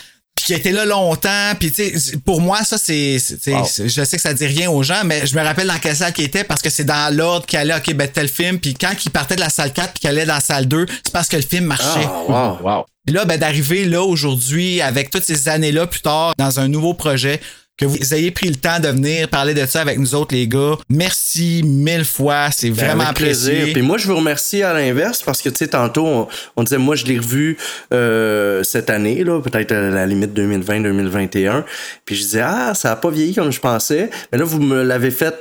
puis qui a été là longtemps, puis tu sais, pour moi ça c'est, Wow. je sais que ça dit rien aux gens, mais je me rappelle dans quelle salle qu'il était parce que c'est dans l'ordre qu'il allait, ok ben tel film, puis quand il partait de la salle 4 puis qu'il allait dans la salle 2, c'est parce que le film marchait. Ah, wow. Wow. Puis là, ben, d'arriver là aujourd'hui, avec toutes ces années-là plus tard, dans un nouveau projet, que vous ayez pris le temps de venir parler de ça avec nous autres, les gars. Merci mille fois. C'est Ben, vraiment avec plaisir. apprécié. Puis moi, je vous remercie à l'inverse parce que, tu sais, tantôt, on, on disait, moi, je l'ai revu euh, cette année, là, peut-être à la limite 2020-2021. Puis je disais, ah, ça a pas vieilli comme je pensais. Mais là, vous me l'avez fait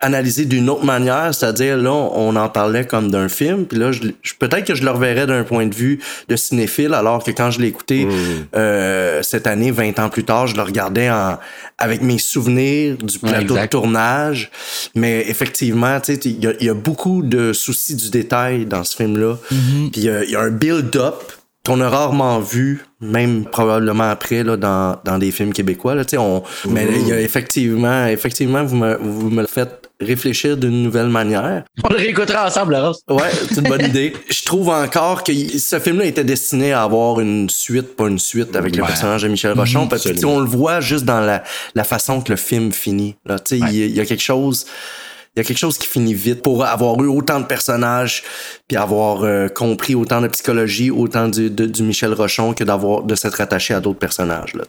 analyser d'une autre manière, c'est-à-dire là on en parlait comme d'un film, puis là je, je- peut-être que je le reverrais d'un point de vue de cinéphile, alors que quand je l'ai écouté euh, cette année, 20 ans plus tard, je le regardais en, avec mes souvenirs du plateau de tournage, mais effectivement, tu sais, il y, y a beaucoup de soucis du détail dans ce film-là, Mhm. puis euh, il y a un build-up qu'on a rarement vu, même probablement après là, dans, dans des films québécois. Là, tu sais, on, Mais il y a effectivement, effectivement, vous me, vous me le faites réfléchir d'une nouvelle manière. On le réécoutera ensemble, Laurence. Ouais, c'est une bonne idée. Je trouve encore que ce film-là était destiné à avoir une suite, pas une suite avec le Ouais. personnage de Michel Rochon, Mhm, parce que tu sais, absolument. on le voit juste dans la, la façon que le film finit. Là, tu sais, il il y, a quelque chose. Il y a quelque chose qui finit vite pour avoir eu autant de personnages puis avoir euh, compris autant de psychologie, autant du, de- du Michel Rochon que d'avoir de s'être attaché à d'autres personnages. Là.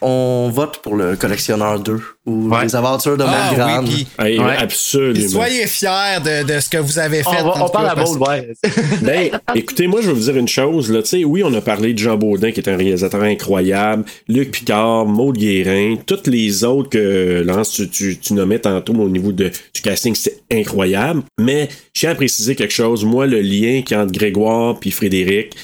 On vote pour le collectionneur 2 ou les aventures de Ah, Malgrande. oui, Ouais. Absolument. Soyez fiers de, de ce que vous avez fait. On, va- parle à ouais. Ben, écoutez, moi, je vais vous dire une chose. Là, Tu sais, oui, on a parlé de Jean Baudin, qui est un réalisateur incroyable, Luc Picard, Maud Guérin, toutes les autres que, Laurence, tu, tu, tu nommais tantôt au niveau de, du casting, c'était incroyable. Mais je tiens à préciser quelque chose. Moi, le lien qui est entre Grégoire puis Frédéric,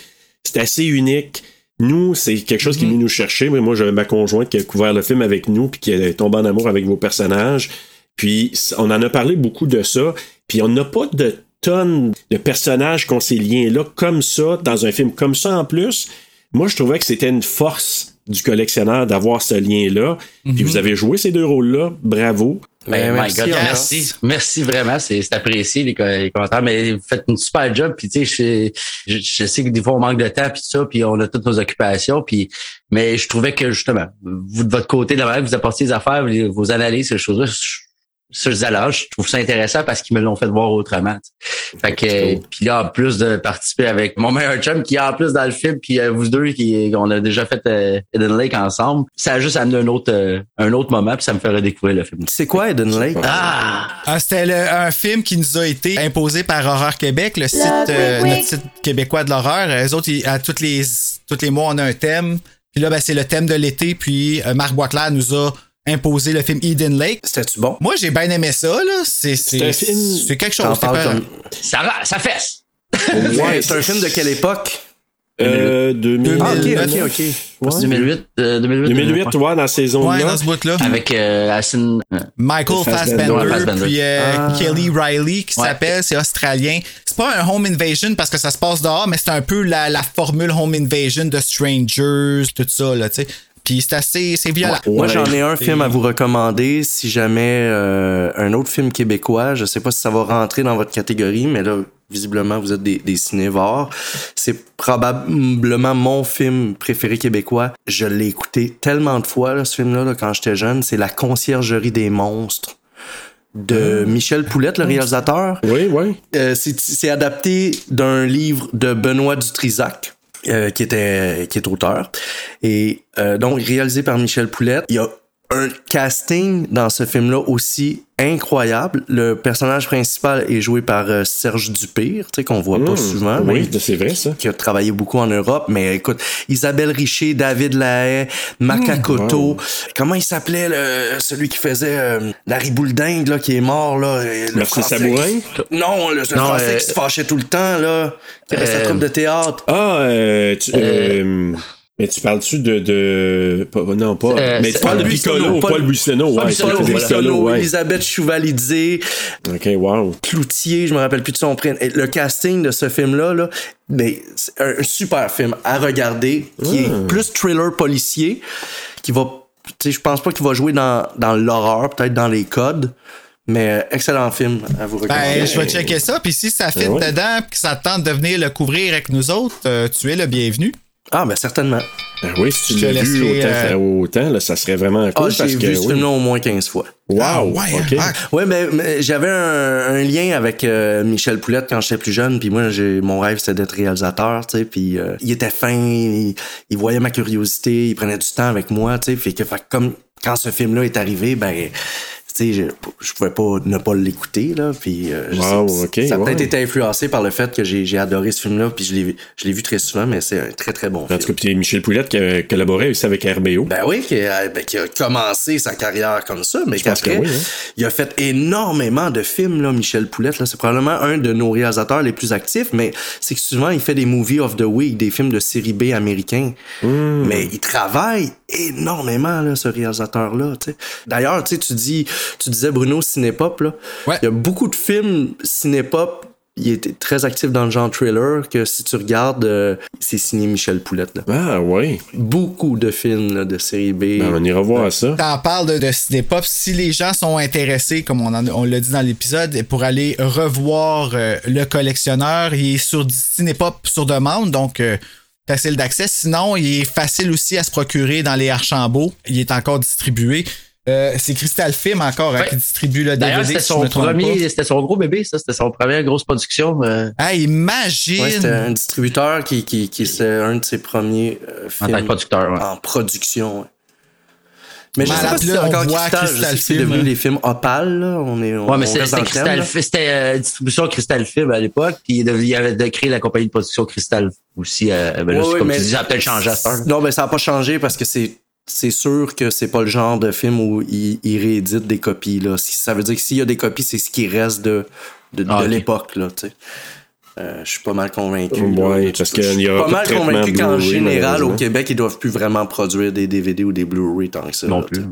c'est assez unique. Nous, c'est quelque chose qui est venu nous chercher. Mais moi, j'avais ma conjointe qui a couvert le film avec nous puis qui est tombée en amour avec vos personnages. Puis on en a parlé beaucoup de ça. Puis on n'a pas de tonnes de personnages qui ont ces liens-là comme ça, dans un film comme ça en plus. Moi, je trouvais que c'était une force du collectionneur d'avoir ce lien-là. Puis vous avez joué ces deux rôles-là. Bravo. Ben, my merci, God, hein. merci. Merci vraiment. C'est apprécié, les, les commentaires. Mais vous faites une super job. Puis, tu sais, je, je, je sais que des fois, on manque de temps, puis tout ça, puis on a toutes nos occupations. Puis, mais je trouvais que, justement, vous, de votre côté, de la manière que vous apportez les affaires, vos analyses, ces choses-là, je- ça, je dis alors, je trouve ça intéressant parce qu'ils me l'ont fait voir autrement. tu sais. Fait que, euh, puis là, en plus de participer avec mon meilleur chum qui est en plus dans le film, puis euh, vous deux qui on a déjà fait euh, Eden Lake ensemble, ça a juste amené un autre euh, un autre moment, puis ça me fait redécouvrir le film. C'est quoi Eden Lake? Ah! Ah, C'était le- un film qui nous a été imposé par Horreur Québec, le site, euh, notre site québécois de l'horreur. Les autres, ils- à tous les, tous les mois, on a un thème. Puis là, ben, c'est le thème de l'été. Puis euh, Marc Boisclair nous a imposé le film Eden Lake. C'était-tu bon? Moi, j'ai bien aimé ça. là. C'est c'est- un film- c'est quelque chose. pas- comme- Ça, ça fesse! Ouais, c'est un film de quelle époque? Euh, 2000. Ah, ok, ok, ok. Ouais. 2008, euh, 2008, 2008, ouais. ouais, dans la saison Ouais, là. dans ce bout-là. Avec euh, euh, Michael Fassbender. Fassbender, puis euh, Ah. Kelly Riley qui Ouais. s'appelle, c'est australien. C'est pas un home invasion parce que ça se passe dehors, mais c'est un peu la, la formule home invasion de Strangers, tout ça là, tu sais. Puis c'est assez, c'est violent. Moi, Ouais. j'en ai un film à vous recommander. Si jamais euh, un autre film québécois, je sais pas si ça va rentrer dans votre catégorie, mais là, visiblement, vous êtes des, des cinévores. C'est probablement mon film préféré québécois. Je l'ai écouté tellement de fois, là, ce film-là, là, quand j'étais jeune. C'est La conciergerie des monstres de Michel Poulette, le réalisateur. Oui, oui. Euh, c'est c'est adapté d'un livre de Benoît Dutrisac. Euh, qui était qui est auteur et euh, donc réalisé par Michel Poulette. Il y a un casting dans ce film-là aussi incroyable. Le personnage principal est joué par euh, Serge Dupire, tu sais qu'on voit pas Mmh, souvent. oui, mais c'est vrai, ça. Qui a travaillé beaucoup en Europe, mais écoute, Isabelle Richer, David Lahaye, Makakoto, wow. comment il s'appelait celui qui faisait euh, Larry Boulding là qui est mort là, euh, le Merci Français Sabourin? qui- Non, le, le Non, Français euh, qui se fâchait tout le temps là, qui avait sa euh, troupe de théâtre. Ah, euh, tu, euh, mais tu parles-tu de, de, pas- non, pas, Euh, mais tu parles de Piccolo, Buissonneau, Paul Paul- Buissonneau, Paul ouais, Buissonneau, Paul Buissonneau, ouais. Elisabeth Chouvalidé, Ok, wow. Cloutier, je me rappelle plus de son prénom. Et Le casting de ce film-là, là, mais c'est un super film à regarder, qui Ah. est plus thriller policier, qui va, tu sais, je pense pas qu'il va jouer dans, dans l'horreur, peut-être dans les codes, mais euh, excellent film à vous recommander. Ben, je vais checker ça, puis si ça fit Ben ouais. dedans, puis que ça te tente de venir le couvrir avec nous autres, euh, tu es le bienvenu. Ah, ben certainement. Ben oui, si tu te l'as vu autant, euh, autant là, ça serait vraiment Ah, cool j'ai parce vu que ce oui. film-là au moins 15 fois. Wow, Ah, ouais, ok. ah, Ouais, mais, mais j'avais un, un lien avec euh, Michel Poulette quand j'étais plus jeune, puis moi, j'ai mon rêve c'était d'être réalisateur, tu sais, puis euh, il était fin, il, il voyait ma curiosité, il prenait du temps avec moi, tu sais, fait que fait comme quand ce film-là est arrivé, ben sais, je, je pouvais pas ne pas l'écouter là, puis euh, Wow, sais- ça a ouais. peut-être été influencé par le fait que j'ai adoré ce film-là, puis je l'ai je l'ai vu très souvent, mais c'est un très très bon En film. tout cas, puis Michel Poulette qui a collaboré aussi avec RBO. Ben oui, qui a, ben, qui a commencé sa carrière comme ça, mais qu'après, oui, hein. il a fait énormément de films, là, Michel Poulette. Là. C'est probablement un de nos réalisateurs les plus actifs, mais c'est que souvent, il fait des movies of the week, des films de série B américains. Hmm. Mais il travaille énormément, là, ce réalisateur-là. D'ailleurs, tu dis, tu disais Bruno Cinépop, là. Ouais. Il y a beaucoup de films Cinépop. Il était très actif dans le genre thriller, que si tu regardes, euh, c'est signé Michel Poulette. Là. Ah oui. Beaucoup de films là, de série B. Ben, on ira voir ça. T'en parles de, de Cinépop. Si les gens sont intéressés, comme on, en- on l'a dit dans l'épisode, pour aller revoir euh, le collectionneur, il est sur Cinépop sur demande, donc euh, facile d'accès. Sinon, il est facile aussi à se procurer dans les Archambault. Il est encore distribué. Euh, c'est Crystal Film encore hein, Ouais. qui distribue le D'ailleurs, DVD. c'était son premier, c'était son gros bébé, ça. C'était son première grosse production. euh. Hey, imagine! Ouais, c'était un distributeur qui, qui, qui c'est un de ses premiers euh, en films tant que producteur. ouais. en production. ouais. Mais je Mais sais là, pas si c'est encore Crystal, Crystal que c'est Film, devenu hein. les films Opal, là. On est, on, Ouais, mais c'était Crystal, c'était euh, distribution Crystal Film à l'époque, puis il avait de créer la compagnie de production Crystal aussi. Euh, ben là, comme mais- tu dis, ça a peut-être changé à. Non, mais ça n'a pas changé parce que c'est c'est sûr que c'est pas le genre de film où il, il réédite des copies. Là. Ça veut dire que s'il y a des copies, c'est ce qui reste de, de, Ah, de l'époque. Là. Euh, je suis pas mal convaincu. Ouais, là. parce Je qu'il suis pas pas mal convaincu qu'en général, au. Québec, ils doivent plus vraiment produire des DVD ou des Blu-ray tant que ça. Non plus.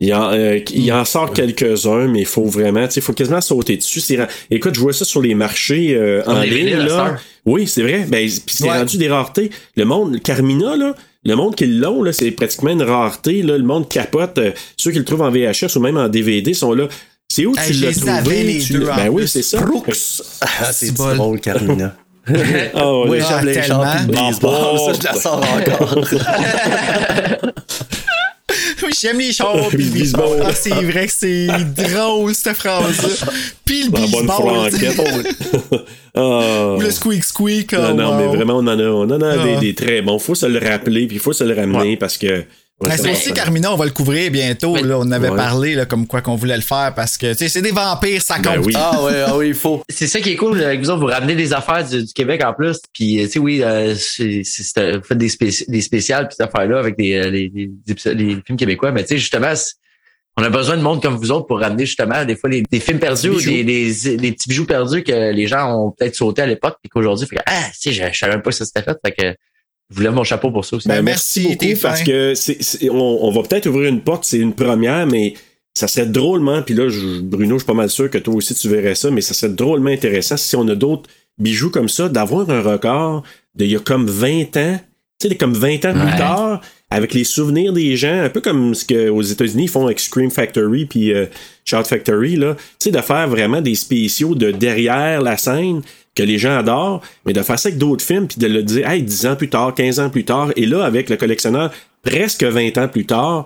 Il en, euh, il en sort quelques-uns, mais il faut vraiment, tu sais, il faut quasiment sauter dessus. C'est ra- Écoute, je vois ça sur les marchés euh, en les ligne, là. Oui, c'est vrai. Ben, puis c'est Ouais. rendu des raretés. Le monde, le Carmina, là, le monde qui l'ont, là, c'est pratiquement une rareté, là. Le monde capote. euh, ceux qui le trouvent en VHS ou même en DVD sont là. C'est où tu l'as les trouvé? les Tu deux, Ben oui, c'est ça. Ah, c'est drôle, Carmina. Ah, ouais. Oui, j'aime les le Bon, baseball. Ça, je la sors encore. Oui, j'aime les chars Puis pis le baseball. Ah, c'est vrai que c'est drôle, cette phrase-là. Pis le bonne baseball, sais. franquette. Ah. Ou le squeak squeak. Non, oh, non, mais wow. vraiment, on en a, on en a des, Ah. des très bons. Faut se le rappeler, puis il faut se le ramener parce que. Ouais, c'est aussi. Carmina, on va le couvrir bientôt. Là, on en avait Ouais. parlé là, comme quoi qu'on voulait le faire parce que tu sais, c'est des vampires, ça Ben compte. oui. Ah ouais, ah oui, il faut. C'est ça qui est cool avec vous autres, vous ramenez des affaires du, du Québec en plus. Puis, euh, tu sais, oui, euh, c'est, c'est, c'est, euh, vous faites des, spéci- des spéciales puis cette affaires-là avec des, euh, les, les, épisodes- les films québécois. Mais tu sais, justement, on a besoin de monde comme vous autres pour ramener justement des fois les, des films perdus ou des, des, des petits bijoux perdus que les gens ont peut-être sauté à l'époque puis qu'aujourd'hui, fait que, ah, tu sais, je, je savais même pas que ça s'était fait. Fait que je vous lève mon chapeau pour ça aussi. Ben, merci, merci, beaucoup parce que c'est, c'est- on, on va peut-être ouvrir une porte, c'est une première, mais ça serait drôlement, puis là, je- Bruno, je suis pas mal sûr que toi aussi tu verrais ça, mais ça serait drôlement intéressant si on a d'autres bijoux comme ça, d'avoir un record d'il y a comme 20 ans, tu sais, comme 20 ans plus tard, avec les souvenirs des gens, un peu comme ce qu'aux États-Unis ils font avec Scream Factory puis euh, Shout Factory, là, tu sais, de faire vraiment des spéciaux de derrière la scène que les gens adorent, mais de faire ça avec d'autres films puis de le dire, hey, 10 ans plus tard, 15 ans plus tard, et là, avec le collectionneur, presque 20 ans plus tard,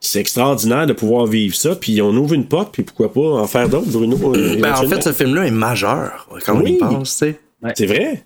c'est extraordinaire de pouvoir vivre ça, puis on ouvre une porte, puis pourquoi pas en faire d'autres, Bruno? euh, Ben, en fait, ce film-là est majeur quand on Oui. y pense, tu sais. C'est vrai?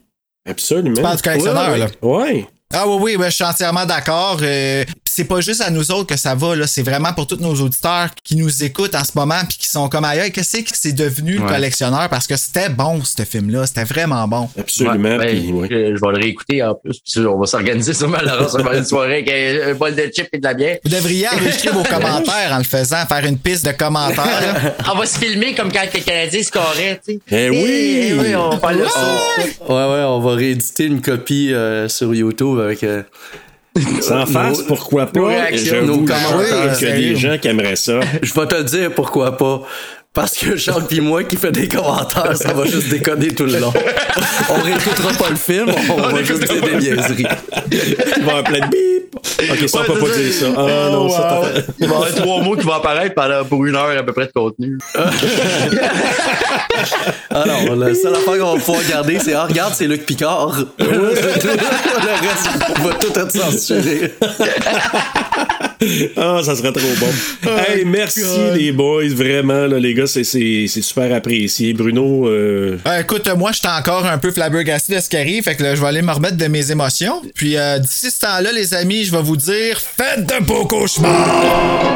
Absolument. Tu parles du collectionneur, Ouais, là. Ouais. Ah oui, oui, ben, je suis entièrement d'accord. Euh, c'est pas juste à nous autres que ça va, là. C'est vraiment pour tous nos auditeurs qui nous écoutent en ce moment puis qui sont comme ailleurs. Qu'est-ce que c'est devenu le collectionneur? Parce que c'était bon, ce film-là. C'était vraiment bon. Absolument. Ouais, ben, puis, ouais. je, je vais le réécouter en plus. Puis on va s'organiser sûrement Laurent, être une soirée avec un, bol de chips et de la bière. Vous devriez enregistrer vos commentaires en le faisant, faire une piste de commentaires. On va se filmer comme quand les Canadiens scoraient, tu sais. Eh oui! Eh oui, on va le. Ouais, ouais, on va rééditer une copie euh, sur YouTube avec. euh, Sans face, nos- pourquoi pas? réactions, J'avoue nos que des gens qui aimeraient ça. Je vais te le dire pourquoi pas. Parce que Charles pis moi qui fait des commentaires, ça va juste déconner tout le long. On réécoutera pas le film, on, va juste dire des niaiseries. Il va avoir plein de. Ok, ça, on peut pas dire ça. Ah non, ça, t'as- Il va y avoir trois mots qui vont apparaître pendant, pour une heure à peu près de contenu. Alors, la seule affaire qu'on va pouvoir garder, c'est Ah, regarde, c'est Luc Picard. le reste va tout être censuré. Ah, ça serait trop bon. hey, merci les boys, vraiment, là, les gars, c'est, super apprécié. Bruno, euh, Euh, écoute, moi, j'étais encore un peu flabbergasté de ce qui arrive, fait que là, je vais aller me remettre de mes émotions. Puis euh, d'ici ce temps-là, les amis, je vais vous dire faites de beaux cauchemars!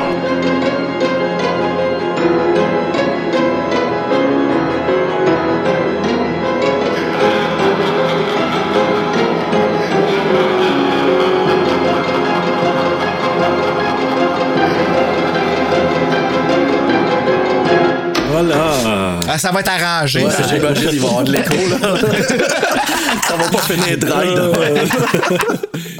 voilà. Ah, ça va être arrangé. Ouais, j'imagine, il va y avoir de l'écho, là. ça va pas finir dry.